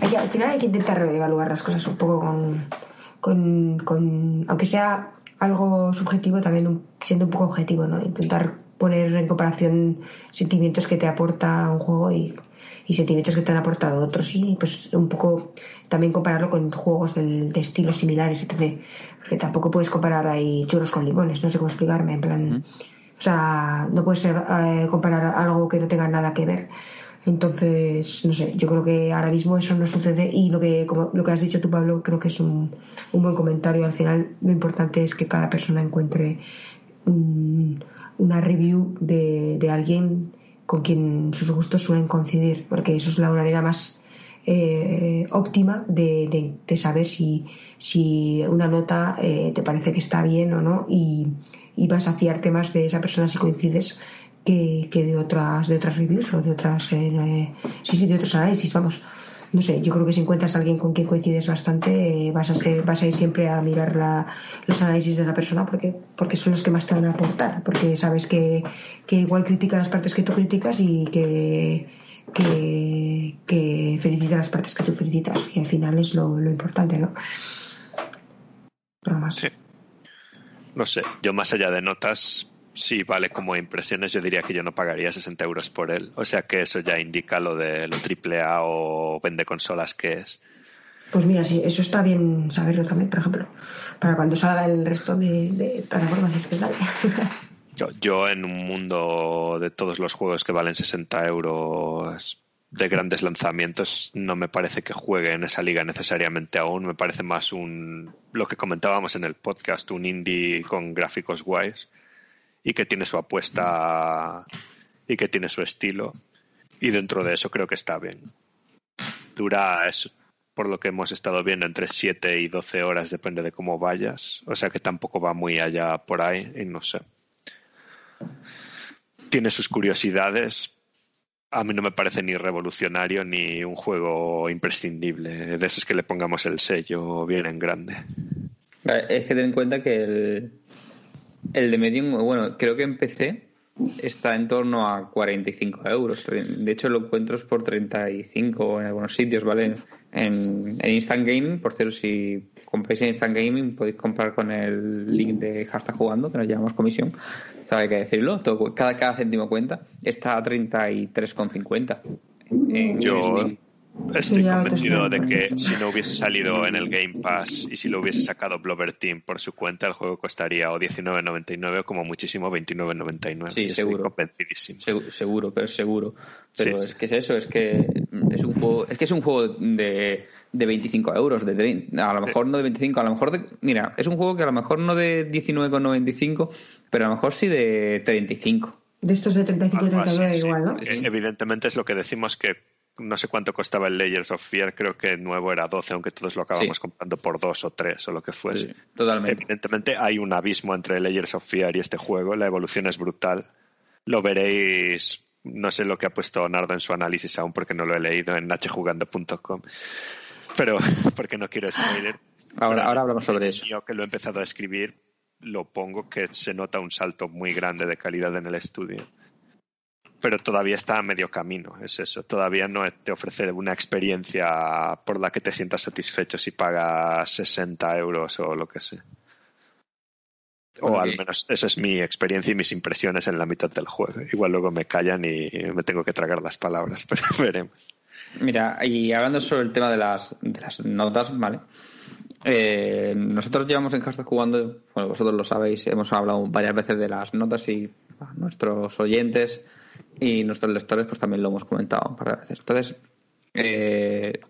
Speaker 3: hay que- al final hay que intentar evaluar las cosas un poco con. con, con- aunque sea algo subjetivo, también un- siendo un poco objetivo, ¿no? Intentar poner en comparación sentimientos que te aporta un juego y, y sentimientos que te han aportado otros. Y pues un poco también compararlo con juegos del- de estilos similares, etc. Porque tampoco puedes comparar ahí churros con limones, no sé cómo explicarme, en plan. O sea, no puedes eh, comparar algo que no tenga nada que ver. Entonces, no sé, yo creo que ahora mismo eso no sucede y lo que, como lo que has dicho tú, Pablo, creo que es un, un buen comentario. Al final, lo importante es que cada persona encuentre un- una review de, de alguien con quien sus gustos suelen coincidir, porque eso es la manera más eh, óptima de, de- saber si, si una nota eh, te parece que está bien o no y, y vas a fiarte más de esa persona si coincides que, que de otras de otras reviews o de otras eh, eh, sí sí de otros análisis vamos no sé yo creo que si encuentras a alguien con quien coincides bastante eh, vas a ser vas a ir siempre a mirar la- los análisis de la persona porque porque son los que más te van a aportar porque sabes que, igual critica las partes que tú criticas y que felicita las partes que tú felicitas y al final es lo, lo importante ¿no? Nada más.
Speaker 1: Sí. No sé, yo más allá de notas, sí vale como impresiones, yo diría que yo no pagaría 60 euros por él. O sea que eso ya indica lo de lo triple A o vende consolas que es.
Speaker 3: Pues mira, sí, eso está bien saberlo también, por ejemplo. Para cuando salga el resto de, de plataformas, es que sale.
Speaker 1: Yo, yo en un mundo de todos los juegos que valen 60 euros de grandes lanzamientos, no me parece que juegue en esa liga necesariamente aún. Me parece más un, lo que comentábamos en el podcast, un indie con gráficos guays y que tiene su apuesta y que tiene su estilo. Y dentro de eso creo que está bien. Dura, es, por lo que hemos estado viendo, entre 7 y 12 horas, depende de cómo vayas. O sea que tampoco va muy allá por ahí y no sé. Tiene sus curiosidades. A mí no me parece ni revolucionario ni un juego imprescindible. De esos que le pongamos el sello bien en grande.
Speaker 2: Es que ten en cuenta que el, el de Medium, bueno, creo que en PC está en torno a 45 euros. De hecho, lo encuentro por 35 en algunos sitios, ¿vale? En, en Instant Gaming, por cierto, si compráis en Instant Gaming podéis comprar con el link de hashtag jugando, que nos llamamos comisión. Sabe que decirlo, todo- cada, cada céntimo cuenta. Está a 33,50. en
Speaker 1: Yo
Speaker 2: Steam.
Speaker 1: Estoy convencido de que si no hubiese salido en el Game Pass y si lo hubiese sacado Blover Team por su cuenta, el juego costaría o 19.99 o como muchísimo 29.99.
Speaker 2: Sí,
Speaker 1: Estoy
Speaker 2: seguro.
Speaker 1: convencidísimo.
Speaker 2: Segu- Seguro, pero seguro. Pero
Speaker 1: Sí,
Speaker 2: es
Speaker 1: sí.
Speaker 2: que es eso, es que es un juego, es que es un juego de, de 25 euros, de 30, a lo mejor no de 25, a lo mejor de, mira, es un juego que a lo mejor no de 19,95, pero a lo mejor sí de 35.
Speaker 3: De estos de 35 y
Speaker 1: Algo así,
Speaker 3: 39
Speaker 1: sí.
Speaker 3: igual, ¿no?
Speaker 1: Eh, Evidentemente es lo que decimos que no sé cuánto costaba el Layers of Fear, creo que nuevo era 12, aunque todos lo acabamos
Speaker 2: Sí.
Speaker 1: comprando por dos o tres o lo que fuese.
Speaker 2: Sí, totalmente.
Speaker 1: Evidentemente hay un abismo entre Layers of Fear y este juego, la evolución es brutal. Lo veréis, no sé lo que ha puesto Nardo en su análisis aún porque no lo he leído en hjugando.com, pero porque no quiero spoiler.
Speaker 2: Ahora, ahora hablamos sobre eso.
Speaker 1: Yo que lo he empezado a escribir, lo pongo que se nota un salto muy grande de calidad en el estudio. Pero todavía está a medio camino, es eso. Todavía no te ofrece una experiencia por la que te sientas satisfecho si pagas 60 euros o lo que sea. O al menos esa es mi experiencia y mis impresiones en la mitad del juego. Igual luego me callan y me tengo que tragar las palabras, pero veremos.
Speaker 2: Mira, y hablando sobre el tema de las, de las notas, ¿vale? Eh, nosotros llevamos en Hashtag jugando, bueno, vosotros lo sabéis, hemos hablado varias veces de las notas y a nuestros oyentes y nuestros lectores pues también lo hemos comentado un par de veces. Entonces, eh,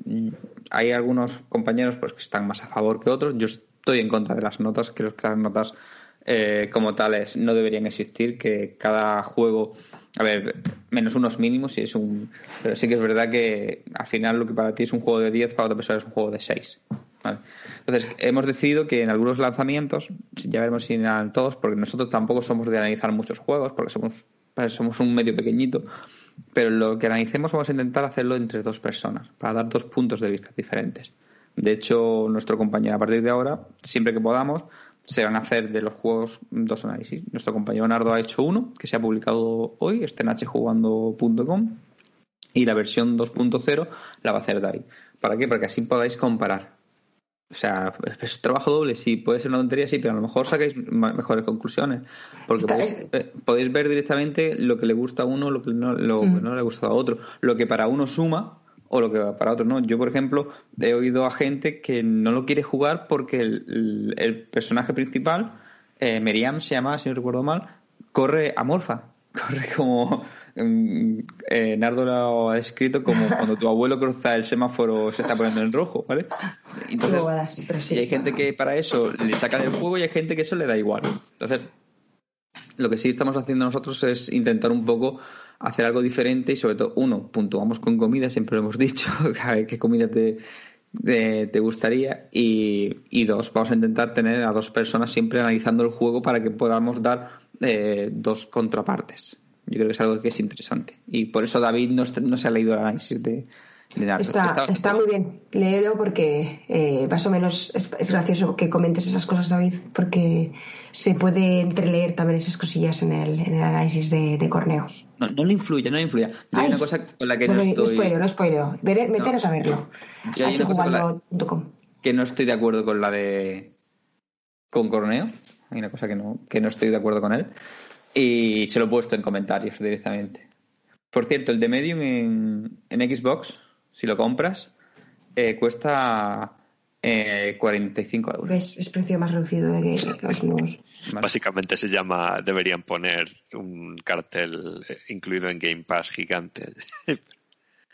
Speaker 2: hay algunos compañeros pues que están más a favor que otros. Yo estoy en contra de las notas, creo que las notas eh, como tales no deberían existir, que cada juego, a ver, menos unos mínimos, si es un, pero sí que es verdad que al final lo que para ti es un juego de 10, para otra persona es un juego de 6. ¿vale? Entonces, hemos decidido que en algunos lanzamientos, ya veremos si en todos, porque nosotros tampoco somos de analizar muchos juegos, porque somos, somos un medio pequeñito, pero lo que analicemos vamos a intentar hacerlo entre dos personas, para dar dos puntos de vista diferentes. De hecho, nuestro compañero a partir de ahora, siempre que podamos, se van a hacer de los juegos dos análisis. Nuestro compañero Nardo ha hecho uno, que se ha publicado hoy, está en hjugando.com, y la versión 2.0 la va a hacer David. ¿Para qué? Para que así podáis comparar. O sea, es trabajo doble, sí, puede ser una tontería, sí, pero a lo mejor sacáis mejores conclusiones. Porque podéis, eh, podéis ver directamente lo que le gusta a uno, lo que no, lo que
Speaker 3: Mm.
Speaker 2: no le gusta a otro. Lo que para uno suma o lo que para otro no. Yo, por ejemplo, he oído a gente que no lo quiere jugar porque el, el- el personaje principal, eh, Meriam se llama, si no recuerdo mal, corre amorfa. Corre como. Mm, eh, Nardo lo ha descrito como cuando tu abuelo cruza el semáforo se está poniendo en rojo, ¿vale? Entonces,
Speaker 3: sí.
Speaker 2: y hay gente que para eso le saca del juego y hay gente que eso le da igual. Entonces, lo que sí estamos haciendo nosotros es intentar un poco hacer algo diferente y sobre todo, uno, puntuamos con comida, siempre lo hemos dicho, a ver qué comida te, te, te gustaría y, y dos, vamos a intentar tener a dos personas siempre analizando el juego para que podamos dar eh, dos contrapartes. Yo creo que es algo que es interesante. Y por eso David no, no se ha leído el análisis de, de Nardo.
Speaker 3: Está, está muy bien. Léelo porque eh, más o menos es, es gracioso que comentes esas cosas, David, porque se puede entreleer también esas cosillas en el, en el análisis de, de Corneo.
Speaker 2: No, no le influye, no le influye. Yo hay
Speaker 3: Ay.
Speaker 2: una cosa con la que
Speaker 3: no,
Speaker 2: no,
Speaker 3: no, no
Speaker 2: estoy...
Speaker 3: spoileo, no spoileo. Veré- Meteros a verlo.
Speaker 2: Yo hay una cosa con la-
Speaker 3: hjugando.com.
Speaker 2: que no estoy de acuerdo con la de con Corneo. Hay una cosa que no, que no estoy de acuerdo con él. Y se lo he puesto en comentarios directamente. Por cierto, el de Medium en, en Xbox, si lo compras, eh, cuesta eh, 45 euros.
Speaker 3: ¿Ves? Es precio más reducido de que los nuevos.
Speaker 2: Vale.
Speaker 1: Básicamente se llama, deberían poner un cartel eh, incluido en Game Pass gigante.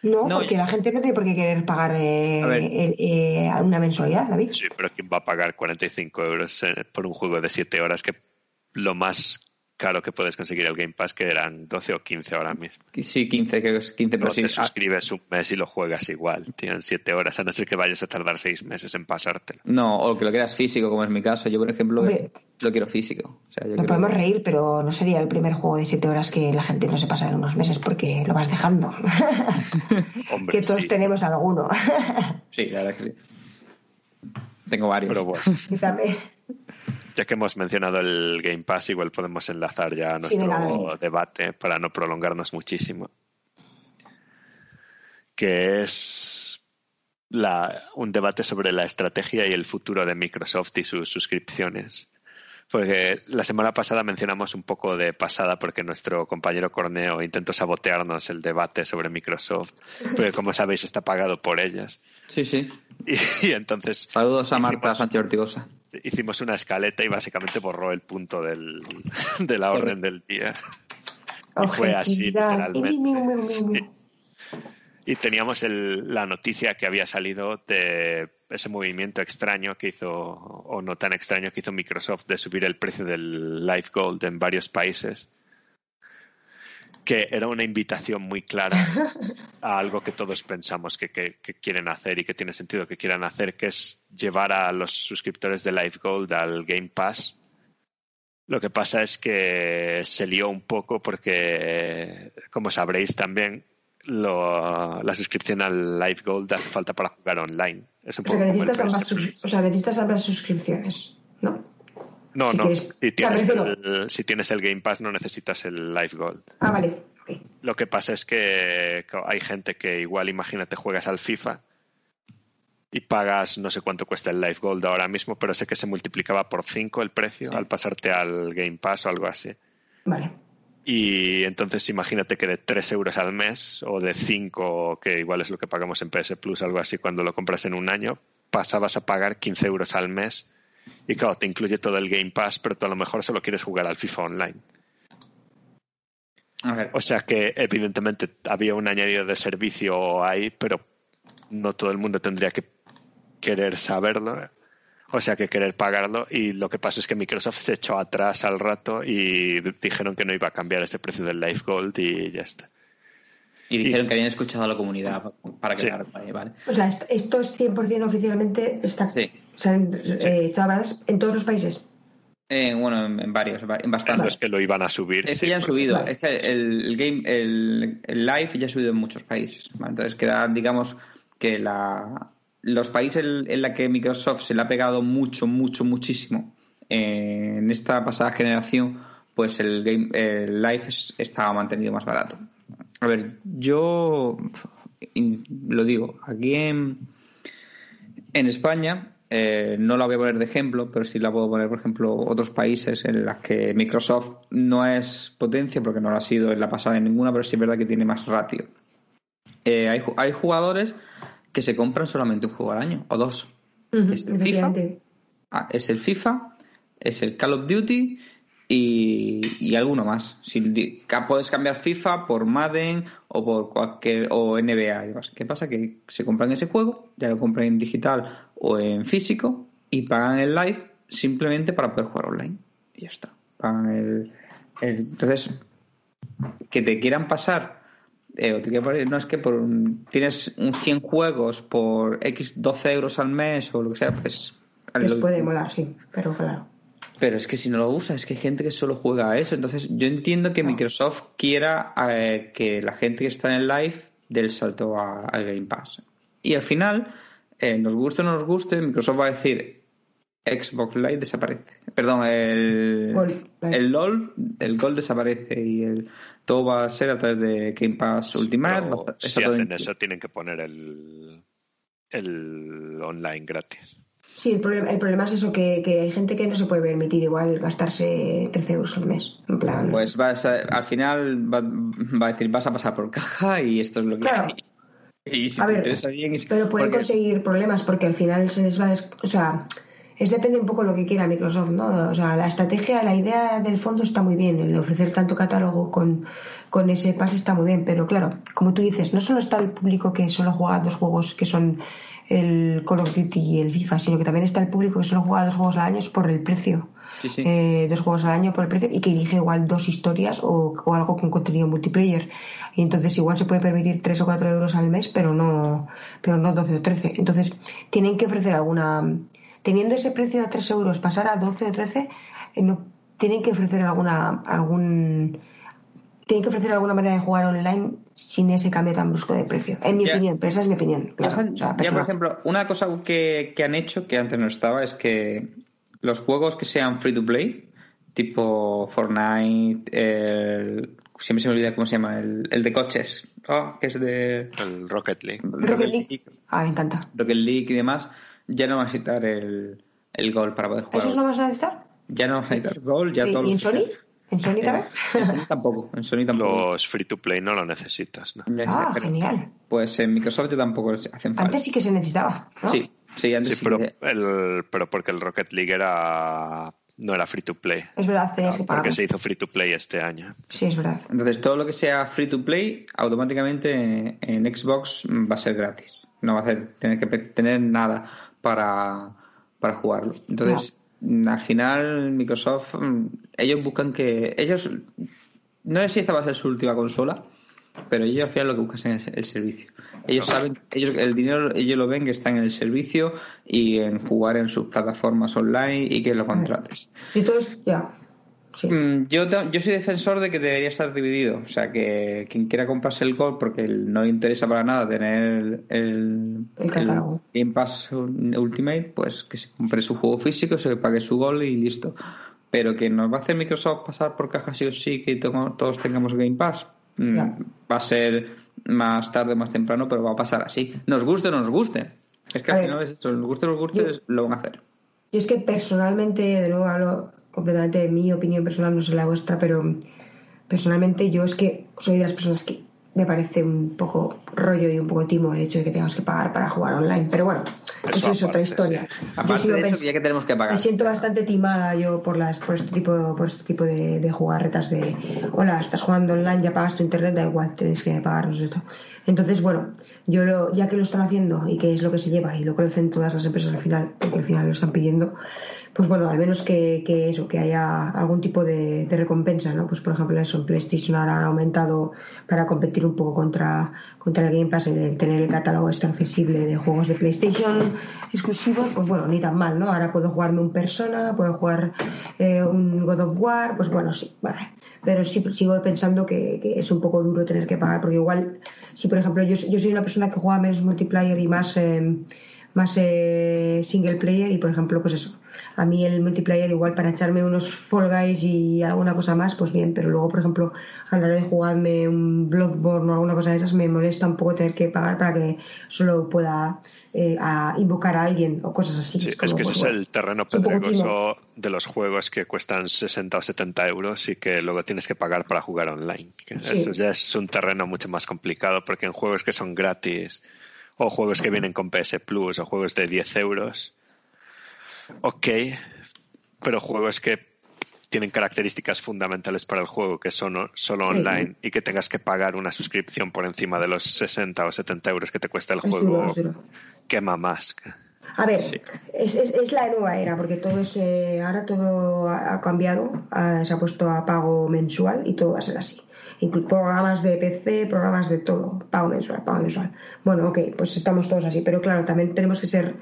Speaker 3: No,
Speaker 2: No,
Speaker 3: porque
Speaker 2: yo-
Speaker 3: la gente no tiene por qué querer pagar eh,
Speaker 2: A
Speaker 3: el- eh, una mensualidad, David.
Speaker 1: Sí, pero ¿quién va a pagar 45 euros eh, por un juego de 7 horas que lo más caro que puedes conseguir el Game Pass que eran 12 o 15 ahora mismo?
Speaker 2: Sí, 15, creo que es 15, pero
Speaker 1: No
Speaker 2: sí.
Speaker 1: te
Speaker 2: ah,
Speaker 1: suscribes un mes y lo juegas igual. Tienen 7 horas, a no ser que vayas a tardar 6 meses en pasártelo.
Speaker 2: no, o que lo quieras físico, como es mi caso. Yo, por ejemplo,
Speaker 3: Hombre.
Speaker 2: lo quiero físico. O sea, yo
Speaker 3: Nos
Speaker 2: quiero-
Speaker 3: podemos reír, pero no sería el primer juego de siete horas que la gente no se pasa en unos meses porque lo vas dejando.
Speaker 1: Hombre,
Speaker 3: que todos
Speaker 1: sí,
Speaker 3: tenemos alguno.
Speaker 2: Sí, la verdad que sí. Tengo varios.
Speaker 1: pero bueno.
Speaker 3: Y también-
Speaker 1: Ya que hemos mencionado el Game Pass, igual podemos enlazar ya nuestro debate para no prolongarnos muchísimo. Que es la, un debate sobre la estrategia y el futuro de Microsoft y sus suscripciones. Porque la semana pasada mencionamos un poco de pasada porque nuestro compañero Corneo intentó sabotearnos el debate sobre Microsoft, porque como sabéis está pagado por ellas.
Speaker 2: Sí, sí.
Speaker 1: Y, y entonces
Speaker 2: Saludos a Marta
Speaker 1: Hicimos-
Speaker 2: Sánchez Ortigosa.
Speaker 1: Hicimos una escaleta y básicamente borró el punto del, de la orden del día. Y fue así, literalmente. Sí. Y teníamos el- la noticia que había salido de ese movimiento extraño que hizo, o no tan extraño que hizo Microsoft de subir el precio del Live Gold en varios países, que era una invitación muy clara a algo que todos pensamos que, que- que quieren hacer y que tiene sentido que quieran hacer, que es llevar a los suscriptores de Live Gold al Game Pass. Lo que pasa es que se lió un poco porque, como sabréis también, lo- la suscripción al Live Gold hace falta para jugar online. Es un
Speaker 3: O sea, necesitas ambas, o sea, necesitas ambas suscripciones, ¿no?
Speaker 1: No,
Speaker 3: si
Speaker 1: no.
Speaker 3: quieres-
Speaker 1: Si tienes, el, si tienes el Game Pass no necesitas el Live Gold.
Speaker 3: Ah, vale. ok.
Speaker 1: Lo que pasa es que hay gente que igual, imagínate, juegas al FIFA y pagas no sé cuánto cuesta el Live Gold ahora mismo, pero sé que se multiplicaba por 5 el precio al pasarte al Game Pass o algo así.
Speaker 3: Vale.
Speaker 1: Y entonces imagínate que de 3 euros al mes o de 5, que igual es lo que pagamos en PS Plus, algo así, cuando lo compras en un año, pasabas a pagar 15 euros al mes. Y claro, te incluye todo el Game Pass, pero tú a lo mejor solo quieres jugar al FIFA Online. O sea que evidentemente había un añadido de servicio ahí, pero no todo el mundo tendría que querer saberlo. O sea que querer pagarlo y lo que pasa es que Microsoft se echó atrás al rato y dijeron que no iba a cambiar ese precio del Life Gold y ya está.
Speaker 2: y dijeron que habían escuchado a la comunidad para
Speaker 1: Sí.
Speaker 2: quedar ahí, ¿vale?
Speaker 3: O sea, est- esto es 100% oficialmente está,
Speaker 2: Sí.
Speaker 3: O sea, en, eh, echado en todos los países.
Speaker 2: Eh, bueno, en, en varios, en
Speaker 1: No
Speaker 2: bastantes.
Speaker 1: es que lo iban a subir.
Speaker 2: Es que ya han subido,
Speaker 3: Vale.
Speaker 2: es que el, el game, el, el live ya ha subido en muchos países. ¿vale? Entonces queda, digamos, que la, los países en, en la que Microsoft se le ha pegado mucho, mucho, muchísimo eh, en esta pasada generación, pues el game, el live es- estaba mantenido más barato. A ver, yo lo digo, aquí en, en España, eh, no la voy a poner de ejemplo, pero sí la puedo poner, por ejemplo, otros países en los que Microsoft no es potencia, porque no lo ha sido en la pasada en ninguna, pero sí es verdad que tiene más ratio. Eh, hay, hay jugadores que se compran solamente un juego al año, o dos.
Speaker 3: Ujú,
Speaker 2: Es el FIFA, ah, es el FIFA, es el Call of Duty y, y alguno más. Si puedes cambiar FIFA por Madden o por cualquier o NBA. y demás. ¿Qué pasa? Que se compran ese juego, ya lo compran en digital o en físico y pagan el live simplemente para poder jugar online. Y ya está. Pagan el, el- entonces que te quieran pasar eh, o te quieran poner- no es que por un- tienes un 100 juegos por X 12 euros al mes o lo que sea, pues
Speaker 3: Les puede molar, sí, pero claro.
Speaker 2: Pero es que si no lo usa, es que hay gente que solo juega a eso. Entonces, yo entiendo que Microsoft quiera eh, que la gente que está en el live dé el salto a- al Game Pass. Y al final, eh, nos guste o no nos guste, Microsoft va a decir Xbox Live desaparece. Perdón, el, el LOL, el Gold desaparece y el todo va a ser a través de Game Pass Ultimate. Va
Speaker 1: si hacen eso, tienen que poner el, el online gratis.
Speaker 3: Sí, el problema, el problema es eso, que, que hay gente que no se puede permitir igual gastarse 13 euros al mes. En plan,
Speaker 2: Pues vas a- al final va, va a decir, vas a pasar por caja y esto es lo que
Speaker 3: Claro.
Speaker 2: hay. Y si
Speaker 3: A
Speaker 2: te
Speaker 3: ver,
Speaker 2: interesa bien...
Speaker 3: pero pueden
Speaker 2: porque-
Speaker 3: conseguir problemas porque al final se les va a... des- O sea, es depende un poco lo que quiera Microsoft, ¿no? O sea, la estrategia, la idea del fondo está muy bien, el de ofrecer tanto catálogo con, con ese pase está muy bien, pero claro, como tú dices, no solo está el público que solo juega dos juegos que son el Call of Duty y el FIFA, sino que también está el público que solo juega dos juegos al año es por el precio.
Speaker 2: Sí, sí.
Speaker 3: Eh, dos juegos al año por el precio y que elige igual dos historias o, o algo con contenido multiplayer. Y entonces igual se puede permitir 3 o 4 euros al mes, pero no, pero no 12 o 13. Entonces tienen que ofrecer alguna. Teniendo ese precio de 3 euros, pasar a 12 o 13, eh, no, tienen que ofrecer alguna, algún. Tienen que ofrecer alguna manera de jugar online sin ese cambio tan brusco de precio. En mi
Speaker 2: Ya.
Speaker 3: opinión, pero esa es mi opinión.
Speaker 2: Ya,
Speaker 3: Claro, o sea,
Speaker 2: ya, por ejemplo, una cosa que, que han hecho que antes no estaba es que los juegos que sean free to play, tipo Fortnite, el- siempre se me olvida cómo se llama, el, el de coches, oh, que es de
Speaker 1: El Rocket League.
Speaker 3: Rocket League. Ah, me encanta.
Speaker 2: Rocket League y demás, ya no van a necesitar el, el gol para poder jugar.
Speaker 3: ¿Esos no vas a necesitar?
Speaker 2: Ya no van a necesitar gol, ya
Speaker 3: ¿Y,
Speaker 2: todos
Speaker 3: y en Sony? ¿En Sony
Speaker 2: En,
Speaker 3: también?
Speaker 2: en Sony tampoco, en Sony tampoco.
Speaker 1: Los free to play no lo necesitas, ¿no?
Speaker 3: Ah,
Speaker 2: Pero,
Speaker 3: genial.
Speaker 2: Pues en Microsoft tampoco hacen falta.
Speaker 3: Antes sí que se necesitaba, ¿no?
Speaker 2: Sí, sí, antes
Speaker 1: Sí,
Speaker 2: sí
Speaker 1: pero,
Speaker 2: que-
Speaker 1: el, pero porque el Rocket League era no era free to play.
Speaker 3: Es verdad, tenías que pagar.
Speaker 1: Porque se hizo free to play este año.
Speaker 3: Sí, es verdad.
Speaker 2: Entonces, todo lo que sea free to play, automáticamente en Xbox va a ser gratis. No va a hacer, tener que tener nada para, para jugarlo. Entonces, al final, Microsoft, mm, ellos buscan que. Ellos. No sé si esta va a ser su última consola, pero ellos al final lo que buscan es el servicio. Ellos saben, ellos el dinero, ellos lo ven que está en el servicio y en jugar en sus plataformas online y que lo contrates.
Speaker 3: Y todos, ya. Sí.
Speaker 2: Mm, Yo, yo soy defensor de que debería estar dividido. O sea, que quien quiera comprarse el Gold porque no le interesa para nada tener el,
Speaker 3: El catálogo.
Speaker 2: Game Pass Ultimate, pues que se compre su juego físico, se pague su Gold y listo. Pero que nos va a hacer Microsoft pasar por caja sí o sí que tengo- todos tengamos Game Pass. mm. Va a ser más tarde o más temprano, pero va a pasar así. Nos guste o no nos guste. Es que
Speaker 3: A
Speaker 2: al
Speaker 3: ver,
Speaker 2: final es eso, nos guste o no nos guste,
Speaker 3: yo-
Speaker 2: lo van a hacer.
Speaker 3: Y es que personalmente, de nuevo hablo completamente de mi opinión personal, no sé la vuestra, pero personalmente yo es que soy de las personas que me parece un poco rollo y un poco timo el hecho de que tengas que pagar para jugar online. Pero bueno, eso,
Speaker 1: Eso
Speaker 3: es otra historia.
Speaker 1: sí.
Speaker 3: Yo
Speaker 2: Aparte de eso, que ya que tenemos que pagar.
Speaker 3: Me siento bastante timada yo por las por este tipo por este tipo de, de jugarretas de hola, estás jugando online, ya pagas tu internet, da igual, tienes que pagarnos esto. Entonces, bueno, yo lo, ya que lo están haciendo y que es lo que se lleva y lo que hacen todas las empresas al final, porque al final lo están pidiendo, pues bueno, al menos que, eso, que haya algún tipo de, recompensa, ¿no? Pues por ejemplo eso, en PlayStation ahora han aumentado para competir un poco contra, contra el Game Pass, el, el tener el catálogo este accesible de juegos de PlayStation exclusivos, pues bueno, ni tan mal, ¿no? Ahora puedo jugarme un Persona, puedo jugar eh, un God of War, pues bueno, sí, vale. Pero sí sigo pensando que, que es un poco duro tener que pagar, porque igual, si por ejemplo yo, yo soy una persona que juega menos multiplayer y más, eh, más eh, single player, y por ejemplo, pues eso, a mí el multiplayer igual para echarme unos Fall Guys y alguna cosa más, pues bien, pero luego, por ejemplo, a la hora de jugarme un Bloodborne o alguna cosa de esas, me molesta un poco tener que pagar para que solo pueda eh, a invocar a alguien o cosas así.
Speaker 1: Sí, es
Speaker 3: como,
Speaker 1: que ese
Speaker 3: pues,
Speaker 1: es
Speaker 3: bueno,
Speaker 1: el terreno
Speaker 3: es un poco
Speaker 1: pedregoso de los juegos que cuestan 60 o 70 euros y que luego tienes que pagar para jugar online.
Speaker 3: Sí.
Speaker 1: Eso ya es un terreno mucho más complicado porque en juegos que son gratis o juegos que vienen con PS Plus o juegos de 10 euros, ok, pero juegos que tienen características fundamentales para el juego que son solo
Speaker 3: Sí.
Speaker 1: online y que tengas que pagar una suscripción por encima de los 60 o 70 euros que te cuesta el
Speaker 3: Es
Speaker 1: juego,
Speaker 3: duro, es duro.
Speaker 1: quema más.
Speaker 3: A ver, es, es, es la nueva era, porque todo es, eh, ahora todo ha, cambiado, se ha puesto a pago mensual y todo va a ser así. Inclu- programas de PC, programas de todo, pago mensual, pago mensual. Bueno, ok, pues estamos todos así, pero claro, también tenemos que ser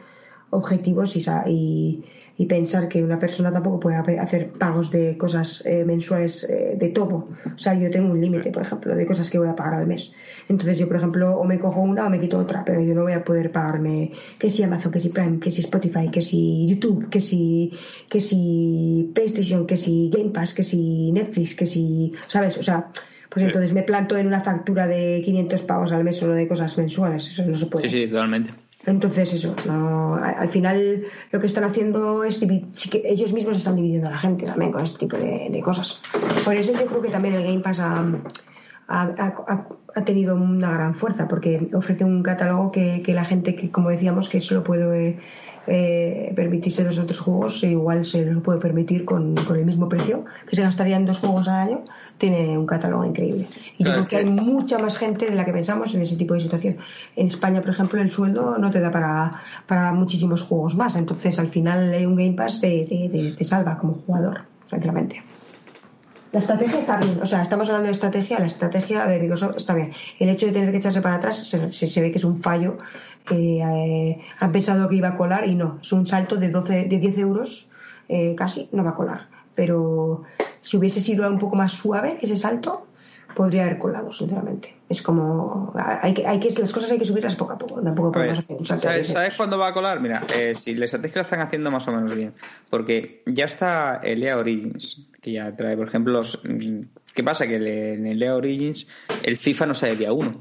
Speaker 3: objetivos y, y, y pensar que una persona tampoco puede hacer pagos de cosas eh, mensuales eh, de todo. O sea, yo tengo un límite, por ejemplo, de cosas que voy a pagar al mes. Entonces yo, por ejemplo, o me cojo una o me quito otra, pero yo no voy a poder pagarme que si Amazon, que si Prime, que si Spotify, que si YouTube, que si, que si PlayStation, que si Game Pass, que si Netflix, que si, ¿sabes? O sea, pues
Speaker 1: Sí.
Speaker 3: entonces me planto en una factura de 500 pavos al mes solo de cosas mensuales. Eso no se puede.
Speaker 2: Sí, sí, totalmente.
Speaker 3: Entonces, eso, no, al final lo que están haciendo es ellos mismos están dividiendo a la gente también con este tipo de, cosas. Por eso yo creo que también el Game Pass ha, tenido una gran fuerza, porque ofrece un catálogo que, la gente que, como decíamos, que solo puede eh, permitirse dos otros juegos, igual se lo puede permitir con, con el mismo precio, que se gastaría en dos juegos al año, tiene un catálogo increíble. Y yo
Speaker 2: Claro,
Speaker 3: creo que hay mucha más gente de la que pensamos en ese tipo de situación. En España, por ejemplo, el sueldo no te da para, para muchísimos juegos más. Entonces, al final, un Game Pass te, te- te- te salva como jugador, sinceramente. La estrategia está bien, o sea, estamos hablando de estrategia, la estrategia de Microsoft está bien. El hecho de tener que echarse para atrás se, se- se ve que es un fallo que eh, han pensado que iba a colar y no, es un salto de 12, de 10 euros eh, casi, no va a colar. Pero si hubiese sido un poco más suave ese salto, podría haber colado, sinceramente. Es como, hay que, hay que, las cosas hay que subirlas poco a poco, tampoco podemos hacer un salto.
Speaker 2: ¿sabes,
Speaker 3: 10
Speaker 2: sabes cuándo va a colar? Mira, eh, si la estrategia la están haciendo más o menos bien. Porque ya está el EA Origins, que ya trae, por ejemplo, los. ¿Qué pasa? Que en el EA Origins el FIFA no sale día 1.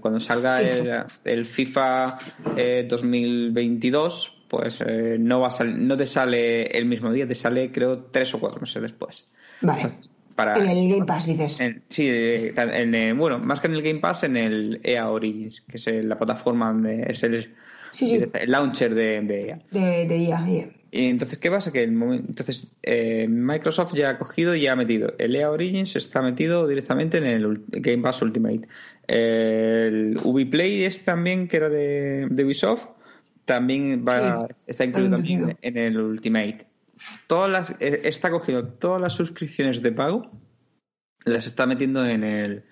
Speaker 2: cuando salga el, el FIFA eh, 2022, pues eh, no, va a sal- no te sale el mismo día, te sale creo tres o cuatro meses después.
Speaker 3: Vale.
Speaker 2: Para,
Speaker 3: En el Game Pass, dices.
Speaker 2: en- sí, tan- en, eh, bueno, más que en el Game Pass, en el EA Origins, que es la plataforma donde es el,
Speaker 3: Sí, sí.
Speaker 2: el launcher de, de EA.
Speaker 3: De, de IA, IA.
Speaker 2: Y entonces, ¿qué pasa? Que el momen- entonces eh, Microsoft ya ha cogido y ya ha metido. El EA Origins está metido directamente en el Game Pass Ultimate. El Ubiplay este también, que era de, de Ubisoft, también va,
Speaker 3: Sí,
Speaker 2: está incluido
Speaker 3: lo
Speaker 2: también en el Ultimate. Todas las, eh, está cogiendo todas las suscripciones de pago, las está metiendo en el,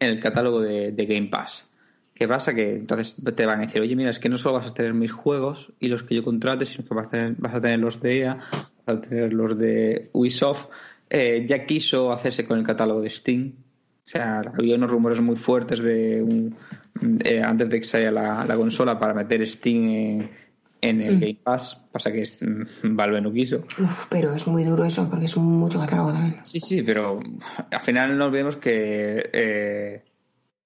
Speaker 2: en el catálogo de, de Game Pass. ¿Qué pasa? Que entonces te van a decir, oye, mira, es que no solo vas a tener mis juegos y los que yo contrate, sino que vas a tener, vas a tener los de EA, vas a tener los de Ubisoft. Eh, ya quiso hacerse con el catálogo de Steam. O sea, había unos rumores muy fuertes de un, eh, antes de que saliera la, la consola para meter Steam en, en el
Speaker 3: Mm.
Speaker 2: Game Pass. Pasa que mm, Valve no quiso.
Speaker 3: Uf, pero es muy duro eso, porque es mucho catálogo también.
Speaker 2: Sí, sí, pero al final no olvidemos que eh,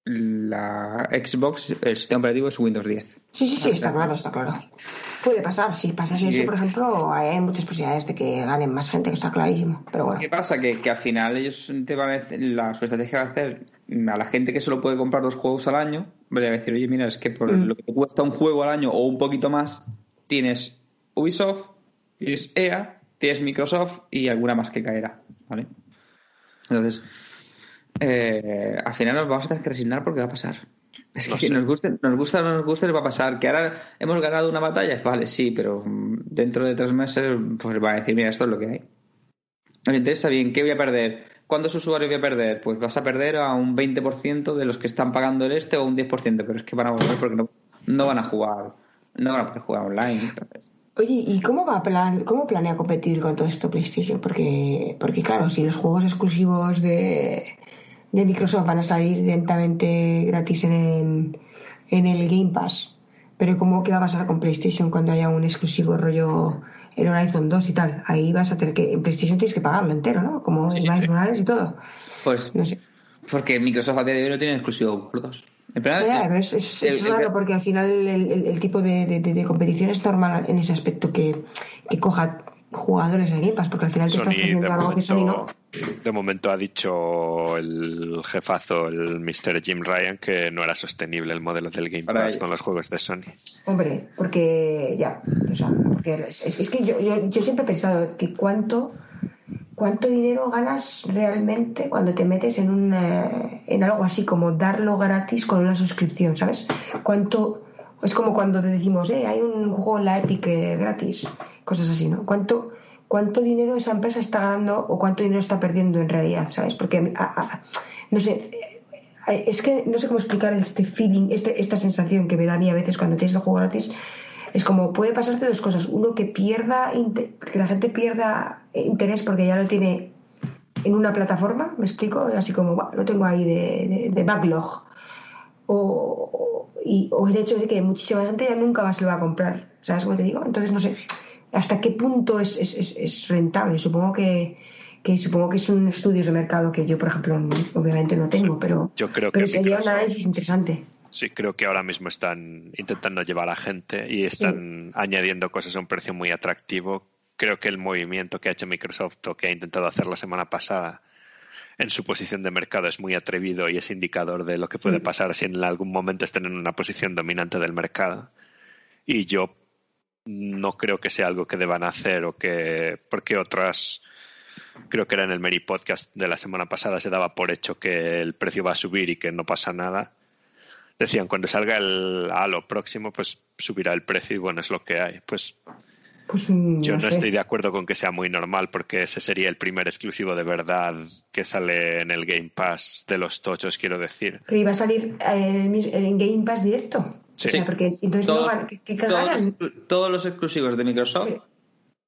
Speaker 2: la Xbox, el sistema operativo es Windows 10.
Speaker 3: Sí, sí, sí, está claro, está claro. Puede pasar, si pasase
Speaker 2: Sí.
Speaker 3: eso, por ejemplo, hay muchas posibilidades de que ganen más gente, que está clarísimo. Pero bueno,
Speaker 2: ¿Qué pasa? Que, que al final ellos te van a la, su estrategia va a hacer a la gente que solo puede comprar dos juegos al año, vale, va a decir, oye, mira, es que por
Speaker 3: Mm.
Speaker 2: lo que te cuesta un juego al año o un poquito más, tienes Ubisoft, tienes EA, tienes Microsoft y alguna más que caerá, ¿vale? Entonces, eh, al final nos vamos a tener que resignar porque va a pasar. Es que
Speaker 1: No
Speaker 2: si
Speaker 1: sé.
Speaker 2: nos guste, nos gusta o no nos guste, va a pasar. Que ahora hemos ganado una batalla, vale, sí, pero mm, dentro de tres meses, pues va a decir, mira, esto es lo que hay. Nos interesa bien, ¿qué voy a perder? ¿Cuántos usuarios voy a perder? Pues vas a perder a un 20% de los que están pagando el este o un 10%, pero es que van a volver porque no, no van a jugar, no van a poder jugar online.
Speaker 3: Oye, ¿y cómo va plan, cómo planea competir con todo esto PlayStation? Porque, porque claro, si los juegos exclusivos de, de Microsoft van a salir directamente gratis en en el Game Pass, pero ¿cómo qué va a pasar con PlayStation cuando haya un exclusivo rollo el Horizon 2 y tal? Ahí vas a tener que, en PlayStation tienes que pagarlo entero, ¿no? Como el Miles Morales y todo.
Speaker 2: pues,
Speaker 3: No sé.
Speaker 2: porque Microsoft a día de hoy no tiene exclusivo por dos. El
Speaker 3: Ya, pero es, es- es
Speaker 2: el- el-
Speaker 3: raro porque al final el, el- el tipo de, de- de- de competición es normal en ese aspecto que, que coja jugadores de Game Pass, porque al final te estás
Speaker 1: Sony de
Speaker 3: ofreciendo algo que Sony no.
Speaker 1: momento, de momento ha dicho el jefazo, el Mr. Jim Ryan, que no era sostenible el modelo del Game Pass con los juegos de Sony.
Speaker 3: Hombre, porque ya, o sea, porque es, es que yo, yo, yo siempre he pensado que cuánto cuánto dinero ganas realmente cuando te metes en un eh, en algo así como darlo gratis con una suscripción, ¿sabes? Cuánto es como cuando te decimos, eh, hay un juego en la Epic eh, gratis, cosas así, ¿no? ¿Cuánto cuánto dinero esa empresa está ganando o cuánto dinero está perdiendo en realidad, ¿sabes? Porque no sé, eh, es que no sé cómo explicar este feeling, este, esta sensación que me da a mí a veces cuando tienes el juego gratis. Es como puede pasarte dos cosas. Uno, que pierda, que la gente pierda interés porque ya lo tiene en una plataforma, me explico, así como "Buah, lo tengo ahí de, de- de backlog. O, y, o el hecho de que muchísima gente ya nunca más lo va a comprar. ¿Sabes cómo te digo? Entonces no sé hasta qué punto es, es, es- es rentable. Supongo que, que supongo que son estudios de mercado que yo, por ejemplo, obviamente no tengo, pero,
Speaker 1: Yo creo
Speaker 3: pero
Speaker 1: que
Speaker 3: sería un análisis interesante.
Speaker 1: Sí, creo que ahora mismo están intentando llevar a gente y están añadiendo cosas a un precio muy atractivo. Creo que el movimiento que ha hecho Microsoft o que ha intentado hacer la semana pasada en su posición de mercado es muy atrevido y es indicador de lo que puede pasar si en algún momento estén en una posición dominante del mercado. Y yo no creo que sea algo que deban hacer o que porque otras creo que era en el Mary Podcast de la semana pasada se daba por hecho que el precio va a subir y que no pasa nada. Decían cuando salga el Halo próximo pues subirá el precio y bueno es lo que hay. Pues
Speaker 3: Pues mm,
Speaker 1: yo no
Speaker 3: sé.
Speaker 1: estoy de acuerdo con que sea muy normal porque ese sería el primer exclusivo de verdad que sale en el Game Pass de los tochos quiero decir
Speaker 3: Pero iba a salir eh, en, Game Pass directo.
Speaker 1: Sí.
Speaker 3: O sea, porque entonces no
Speaker 2: Todos,
Speaker 3: ¿qué, qué
Speaker 2: todos los, todos los exclusivos de Microsoft,